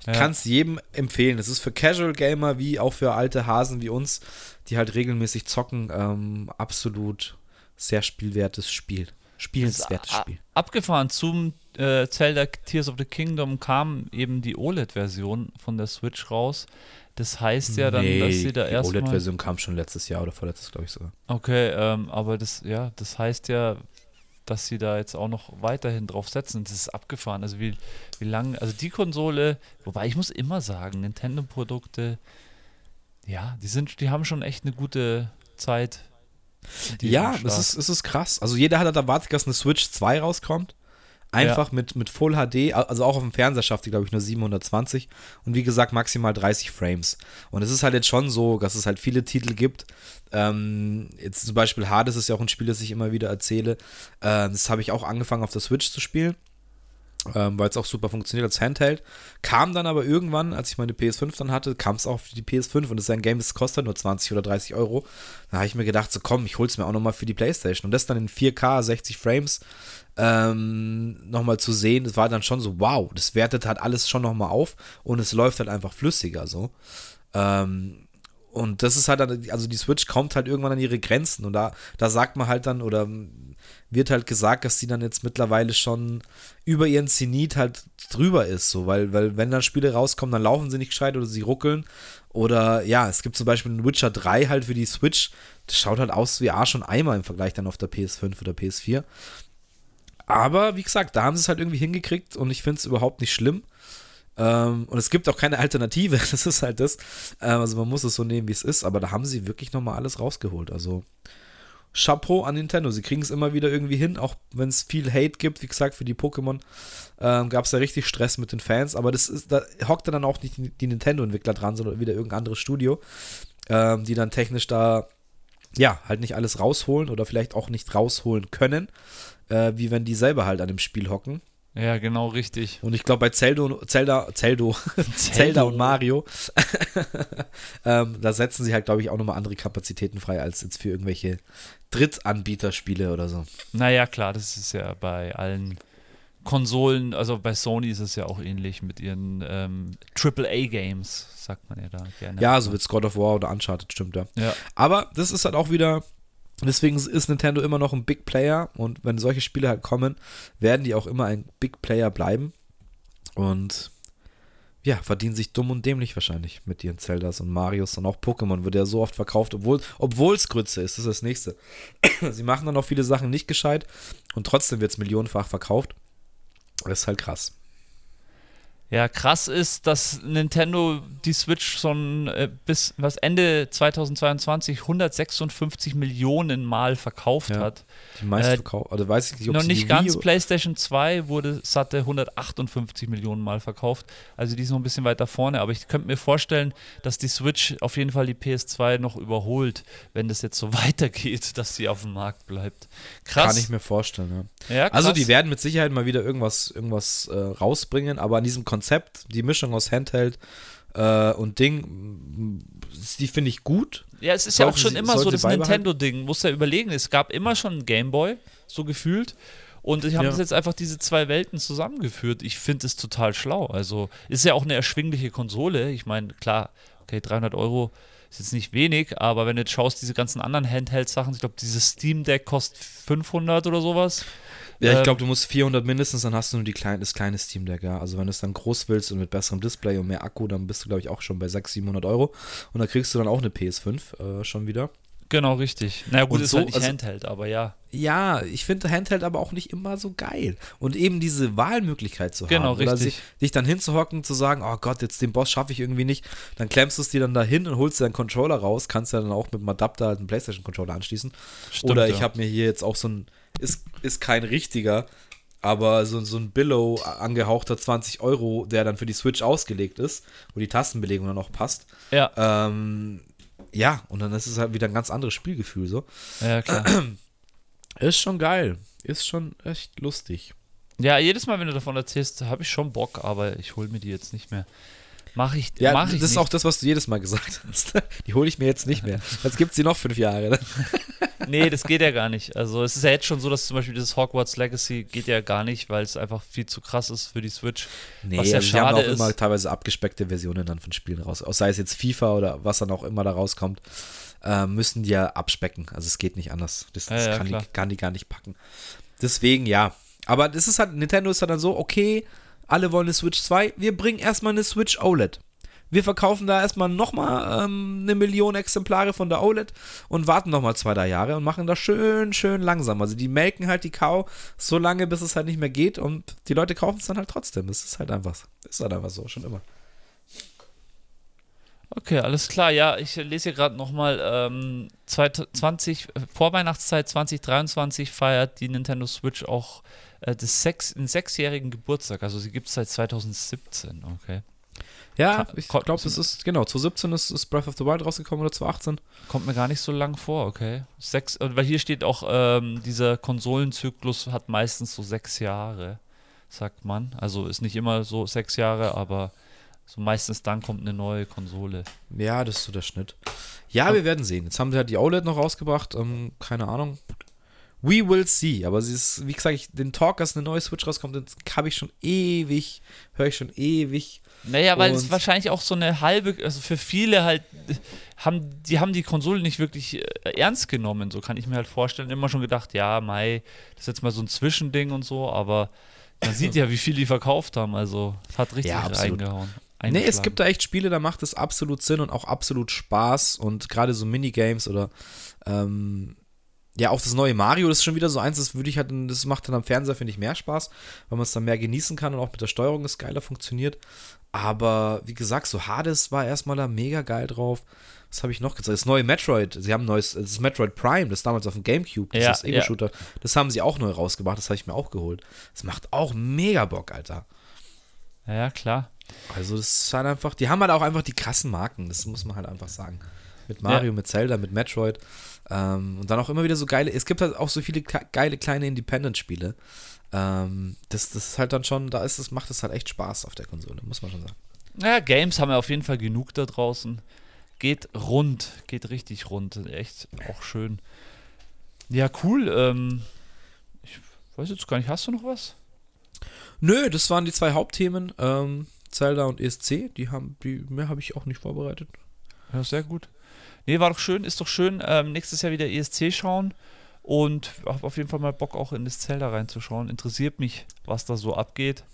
S1: ich ja. kann es jedem empfehlen. Es ist für Casual Gamer wie auch für alte Hasen wie uns, die halt regelmäßig zocken, ähm, absolut sehr spielwertes Spiel. Spielenswertes Spiel.
S2: Abgefahren zum äh, Zelda Tears of the Kingdom kam eben die OLED-Version von der Switch raus. Das heißt ja dann, nee, dass sie da erstmal.
S1: Die OLED-Version kam schon letztes Jahr oder vorletztes, glaube ich sogar.
S2: Okay, ähm, aber das, ja, das heißt ja, dass sie da jetzt auch noch weiterhin drauf setzen. Das ist abgefahren. Also wie, wie lange, also die Konsole, wobei ich muss immer sagen, Nintendo-Produkte, ja, die sind, die haben schon echt eine gute Zeit.
S1: Ja, es ist, es ist krass. Also jeder hat halt erwartet, dass eine Switch 2 rauskommt. Einfach ja. mit, mit Full HD, also auch auf dem Fernseher schafft die, glaube ich, nur 720 und wie gesagt maximal 30 Frames. Und es ist halt jetzt schon so, dass es halt viele Titel gibt. Ähm, jetzt zum Beispiel Hades ist ja auch ein Spiel, das ich immer wieder erzähle. Äh, das habe ich auch angefangen auf der Switch zu spielen ähm, weil es auch super funktioniert als Handheld. Kam dann aber irgendwann, als ich meine PS5 dann hatte, kam es auch für die PS5 und das ist ein Game, das kostet nur 20 oder 30 Euro. Da habe ich mir gedacht, so komm, ich hol's mir auch nochmal für die Playstation. Und das dann in 4K, 60 Frames ähm, nochmal zu sehen, das war dann schon so, wow, das wertet halt alles schon nochmal auf und es läuft halt einfach flüssiger so. Ähm, und das ist halt dann, also die Switch kommt halt irgendwann an ihre Grenzen und da, da sagt man halt dann, oder wird halt gesagt, dass die dann jetzt mittlerweile schon über ihren Zenit halt drüber ist, so, weil, weil wenn dann Spiele rauskommen, dann laufen sie nicht gescheit oder sie ruckeln. Oder ja, es gibt zum Beispiel einen Witcher 3 halt für die Switch. Das schaut halt aus wie A schon einmal im Vergleich dann auf der PS5 oder PS4. Aber wie gesagt, da haben sie es halt irgendwie hingekriegt und ich finde es überhaupt nicht schlimm. Ähm, und es gibt auch keine Alternative, das ist halt das. Ähm, also man muss es so nehmen, wie es ist, aber da haben sie wirklich nochmal alles rausgeholt. Also Chapeau an Nintendo. Sie kriegen es immer wieder irgendwie hin, auch wenn es viel Hate gibt. Wie gesagt, für die Pokémon ähm, gab es da richtig Stress mit den Fans. Aber das ist, da hockt dann auch nicht die Nintendo-Entwickler dran, sondern wieder irgendein anderes Studio, ähm, die dann technisch da, ja, halt nicht alles rausholen oder vielleicht auch nicht rausholen können, äh, wie wenn die selber halt an dem Spiel hocken.
S2: Ja, genau, richtig.
S1: Und ich glaube, bei Zeldo, Zelda, Zeldo, Zelda und Mario, ähm, da setzen sie halt, glaube ich, auch nochmal andere Kapazitäten frei als jetzt für irgendwelche Drittanbieterspiele oder so.
S2: Naja, klar, das ist ja bei allen Konsolen, also bei Sony ist es ja auch ähnlich mit ihren ähm, AAA-Games, sagt man ja da gerne.
S1: Ja, so wie God of War oder Uncharted, stimmt ja.
S2: ja.
S1: Aber das ist halt auch wieder Deswegen ist Nintendo immer noch ein Big Player und wenn solche Spiele halt kommen, werden die auch immer ein Big Player bleiben. Und ja, verdienen sich dumm und dämlich wahrscheinlich mit ihren Zeldas und Marios und auch Pokémon wird ja so oft verkauft, obwohl es Grütze ist. Das ist das nächste. Sie machen dann auch viele Sachen nicht gescheit und trotzdem wird es millionenfach verkauft. Das ist halt krass.
S2: Ja, krass ist, dass Nintendo die Switch schon äh, bis was Ende 2022 156 Millionen Mal verkauft ja, hat.
S1: Die meisten äh, verkauft, also weiß ich nicht,
S2: ob Noch nicht ganz, PlayStation 2 wurde satte 158 Millionen Mal verkauft. Also die ist noch ein bisschen weiter vorne, aber ich könnte mir vorstellen, dass die Switch auf jeden Fall die PS2 noch überholt, wenn das jetzt so weitergeht, dass sie auf dem Markt bleibt.
S1: Krass. Kann ich mir vorstellen, ja. ja also die werden mit Sicherheit mal wieder irgendwas, irgendwas äh, rausbringen, aber an diesem Konzept Konzept, die Mischung aus Handheld äh, und Ding, die finde ich gut.
S2: Ja, es ist sollte ja auch schon sie, immer so das Nintendo-Ding. Muss ja überlegen, es gab immer schon einen Gameboy, so gefühlt. Und ich habe
S1: Ja.
S2: jetzt einfach diese zwei Welten zusammengeführt. Ich finde es total schlau. Also ist ja auch eine erschwingliche Konsole. Ich meine, klar, okay, 300 Euro ist jetzt nicht wenig, aber wenn du jetzt schaust, diese ganzen anderen Handheld-Sachen, ich glaube, dieses Steam Deck kostet 500 oder sowas.
S1: Ja, ich
S2: Ähm,
S1: glaube, du musst 400 mindestens, dann hast du nur die kleine, das kleine Steam Deck, ja. Also wenn du es dann groß willst und mit besserem Display und mehr Akku, dann bist du, glaube ich, auch schon bei 600, 700 Euro. Und dann kriegst du dann auch eine PS5 äh, schon wieder.
S2: Genau, richtig. Na naja, gut,
S1: Und
S2: ist
S1: so-
S2: halt nicht
S1: also-
S2: Handheld, aber ja.
S1: Ja, ich finde Handheld aber auch nicht immer so geil. Und eben diese Wahlmöglichkeit zu
S2: Genau,
S1: haben. Oder
S2: richtig.
S1: sich, dich dann hinzuhocken, zu sagen, oh Gott, jetzt den Boss schaffe ich irgendwie nicht. Dann klemmst du es dir dann dahin und holst dir deinen Controller raus, kannst ja dann auch mit dem Adapter halt einen Playstation-Controller anschließen.
S2: Stimmt,
S1: Oder ich
S2: ja.
S1: habe mir hier jetzt auch so ein, ist, ist kein richtiger, aber so, so ein Billow angehauchter 20 Euro, der dann für die Switch ausgelegt ist, wo die Tastenbelegung dann auch passt.
S2: Ja,
S1: Ähm, ja, und dann ist es halt wieder ein ganz anderes Spielgefühl so.
S2: ja, klar.
S1: Ist schon geil. Ist schon echt lustig.
S2: ja, jedes Mal, wenn du davon erzählst, habe ich schon Bock, aber ich hole mir die jetzt nicht mehr. Mache ich,
S1: Ja,
S2: mach
S1: das
S2: ich
S1: ist
S2: nicht.
S1: auch das, was du jedes Mal gesagt hast. Die hole ich mir jetzt nicht mehr. Jetzt gibt es die noch fünf Jahre. ne?
S2: Nee, das geht ja gar nicht. Also es ist ja jetzt schon so, dass zum Beispiel dieses Hogwarts Legacy geht ja gar nicht, weil es einfach viel zu krass ist für die Switch.
S1: Nee,
S2: Was ja
S1: also die haben
S2: schade
S1: auch
S2: ist.
S1: immer teilweise abgespeckte Versionen dann von Spielen raus. Auch sei es jetzt FIFA oder was dann auch immer da rauskommt, äh, müssen die ja abspecken. Also es geht nicht anders. Das, das
S2: Ja, ja,
S1: kann, die, kann die gar nicht packen. Deswegen ja. Aber das ist halt, Nintendo ist halt dann so, okay, alle wollen eine Switch 2, wir bringen erstmal eine Switch OLED. Wir verkaufen da erstmal nochmal ähm, eine Million Exemplare von der OLED und warten nochmal zwei, drei Jahre und machen das schön, schön langsam. Also die melken halt die Kau so lange, bis es halt nicht mehr geht und die Leute kaufen es dann halt trotzdem. Es ist halt einfach, ist halt einfach so, schon immer.
S2: Okay, alles klar. Ja, ich lese hier gerade nochmal, ähm, 20, äh, Vorweihnachtszeit 2023 feiert die Nintendo Switch auch äh, das sechs, den sechsjährigen Geburtstag. Also sie gibt es seit 2017, okay.
S1: Ja, ich glaube, es ist, genau, 2017 ist, ist Breath of the Wild rausgekommen oder 2018.
S2: Kommt mir gar nicht so lang vor, okay. Sechs, weil hier steht auch, ähm, dieser Konsolenzyklus hat meistens so sechs Jahre, sagt man. Also ist nicht immer so sechs Jahre, aber so meistens dann kommt eine neue Konsole.
S1: Ja, das ist so der Schnitt. Ja, wir werden sehen. Jetzt haben sie halt die OLED noch rausgebracht. Ähm, keine Ahnung. We will see. Aber sie ist, wie gesagt, ich, den Talk, dass eine neue Switch rauskommt, den habe ich schon ewig, höre ich schon ewig.
S2: Naja, weil es wahrscheinlich auch so eine halbe, also für viele halt, haben, die haben die Konsole nicht wirklich äh, ernst genommen, so kann ich mir halt vorstellen. Immer schon gedacht, ja, Mai, das ist jetzt mal so ein Zwischending und so, aber man sieht ja, wie viel die verkauft haben, also es hat richtig
S1: Ja,
S2: reingehauen.
S1: Nee, es gibt da echt Spiele, da macht es absolut Sinn und auch absolut Spaß. Und gerade so Minigames oder ähm, ja, auch das neue Mario, das ist schon wieder so eins, das würde ich halt, das macht dann am Fernseher, finde ich, mehr Spaß, weil man es dann mehr genießen kann und auch mit der Steuerung es geiler funktioniert. Aber wie gesagt, so Hades war erstmal da mega geil drauf. Was habe ich noch gezeigt? Das neue Metroid, sie haben ein neues, das Metroid Prime, das damals auf dem Gamecube,
S2: Ja,
S1: das Ego-Shooter, das haben sie auch neu rausgebracht, das habe ich mir auch geholt. Das macht auch mega Bock, Alter.
S2: Ja, ja, klar.
S1: Also das ist halt einfach, die haben halt auch einfach die krassen Marken, das muss man halt einfach sagen. Mit Mario, mit Zelda, mit Metroid. Ähm, und dann auch immer wieder so geile, es gibt halt auch so viele geile kleine Independent-Spiele. Ähm, das, das ist halt dann schon, da ist es, macht es halt echt Spaß auf der Konsole, muss man schon sagen.
S2: Naja, Games haben wir auf jeden Fall genug da draußen. Geht rund, geht richtig rund. Echt auch schön. Ja, cool. Ähm, ich weiß jetzt gar nicht, hast du noch was?
S1: Nö, das waren die zwei Hauptthemen, ähm, Zelda und ESC. Die haben, die, mehr habe ich auch nicht vorbereitet.
S2: Ja, sehr gut. Nee, war doch schön, ist doch schön. Ähm, nächstes Jahr wieder ESC schauen und habe auf jeden Fall mal Bock auch in das Zelda reinzuschauen. Interessiert mich, was da so abgeht.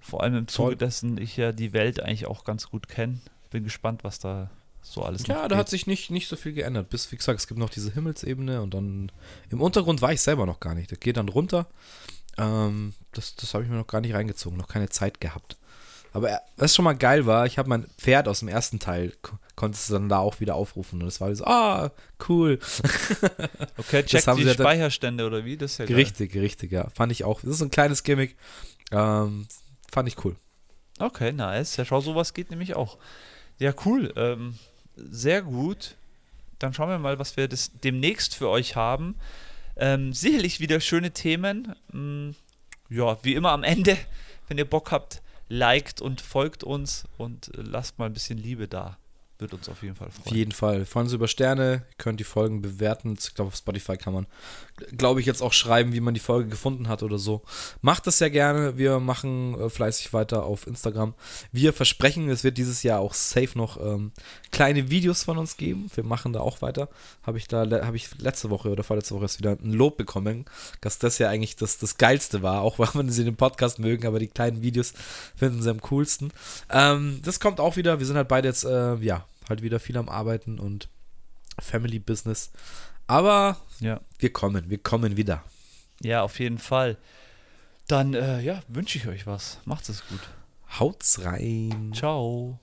S2: Vor allem im Zuge
S1: Voll.
S2: dessen ich ja die Welt eigentlich auch ganz gut kenne. Bin gespannt, was da so alles
S1: Ja, da
S2: geht.
S1: hat sich nicht, nicht so viel geändert. Bis, wie gesagt, es gibt noch diese Himmelsebene und dann im Untergrund war ich selber noch gar nicht. Das geht dann runter. Ähm, das das habe ich mir noch gar nicht reingezogen, noch keine Zeit gehabt. Aber äh, was schon mal geil war, ich habe mein Pferd aus dem ersten Teil, ko- konntest du dann da auch wieder aufrufen. Und das war so, ah, cool.
S2: Okay,
S1: Das
S2: check
S1: haben
S2: die Speicherstände oder wie? Das ist ja geil.
S1: Richtig, richtig, ja. Fand ich auch. Das ist so ein kleines Gimmick. Ähm, fand ich cool.
S2: Okay, nice. Ja, schau, sowas geht nämlich auch. Ja, cool. Ähm, sehr gut. Dann schauen wir mal, was wir das demnächst für euch haben. Ähm, sicherlich wieder schöne Themen. Mm, ja, wie immer am Ende, wenn ihr Bock habt, liked und folgt uns und äh, lasst mal ein bisschen Liebe da. Wird uns auf jeden Fall freuen.
S1: Auf jeden Fall. Freuen uns über Sterne, ihr könnt die Folgen bewerten. Ich glaube, auf Spotify kann man, glaube ich, jetzt auch schreiben, wie man die Folge gefunden hat oder so. Macht das sehr gerne. Wir machen äh, fleißig weiter auf Instagram. Wir versprechen, es wird dieses Jahr auch safe noch ähm, kleine Videos von uns geben. Wir machen da auch weiter. Habe ich da, habe ich letzte Woche oder vorletzte Woche erst wieder ein Lob bekommen, dass das ja eigentlich das, das Geilste war, auch wenn sie den Podcast mögen, aber die kleinen Videos finden sie am coolsten. Ähm, das kommt auch wieder. Wir sind halt beide jetzt, äh, ja, halt wieder viel am Arbeiten und Family Business. Aber
S2: Ja.
S1: wir kommen, wir kommen wieder.
S2: Ja, auf jeden Fall. Dann, äh, ja, wünsche ich euch was. Macht es gut.
S1: Haut's rein.
S2: Ciao.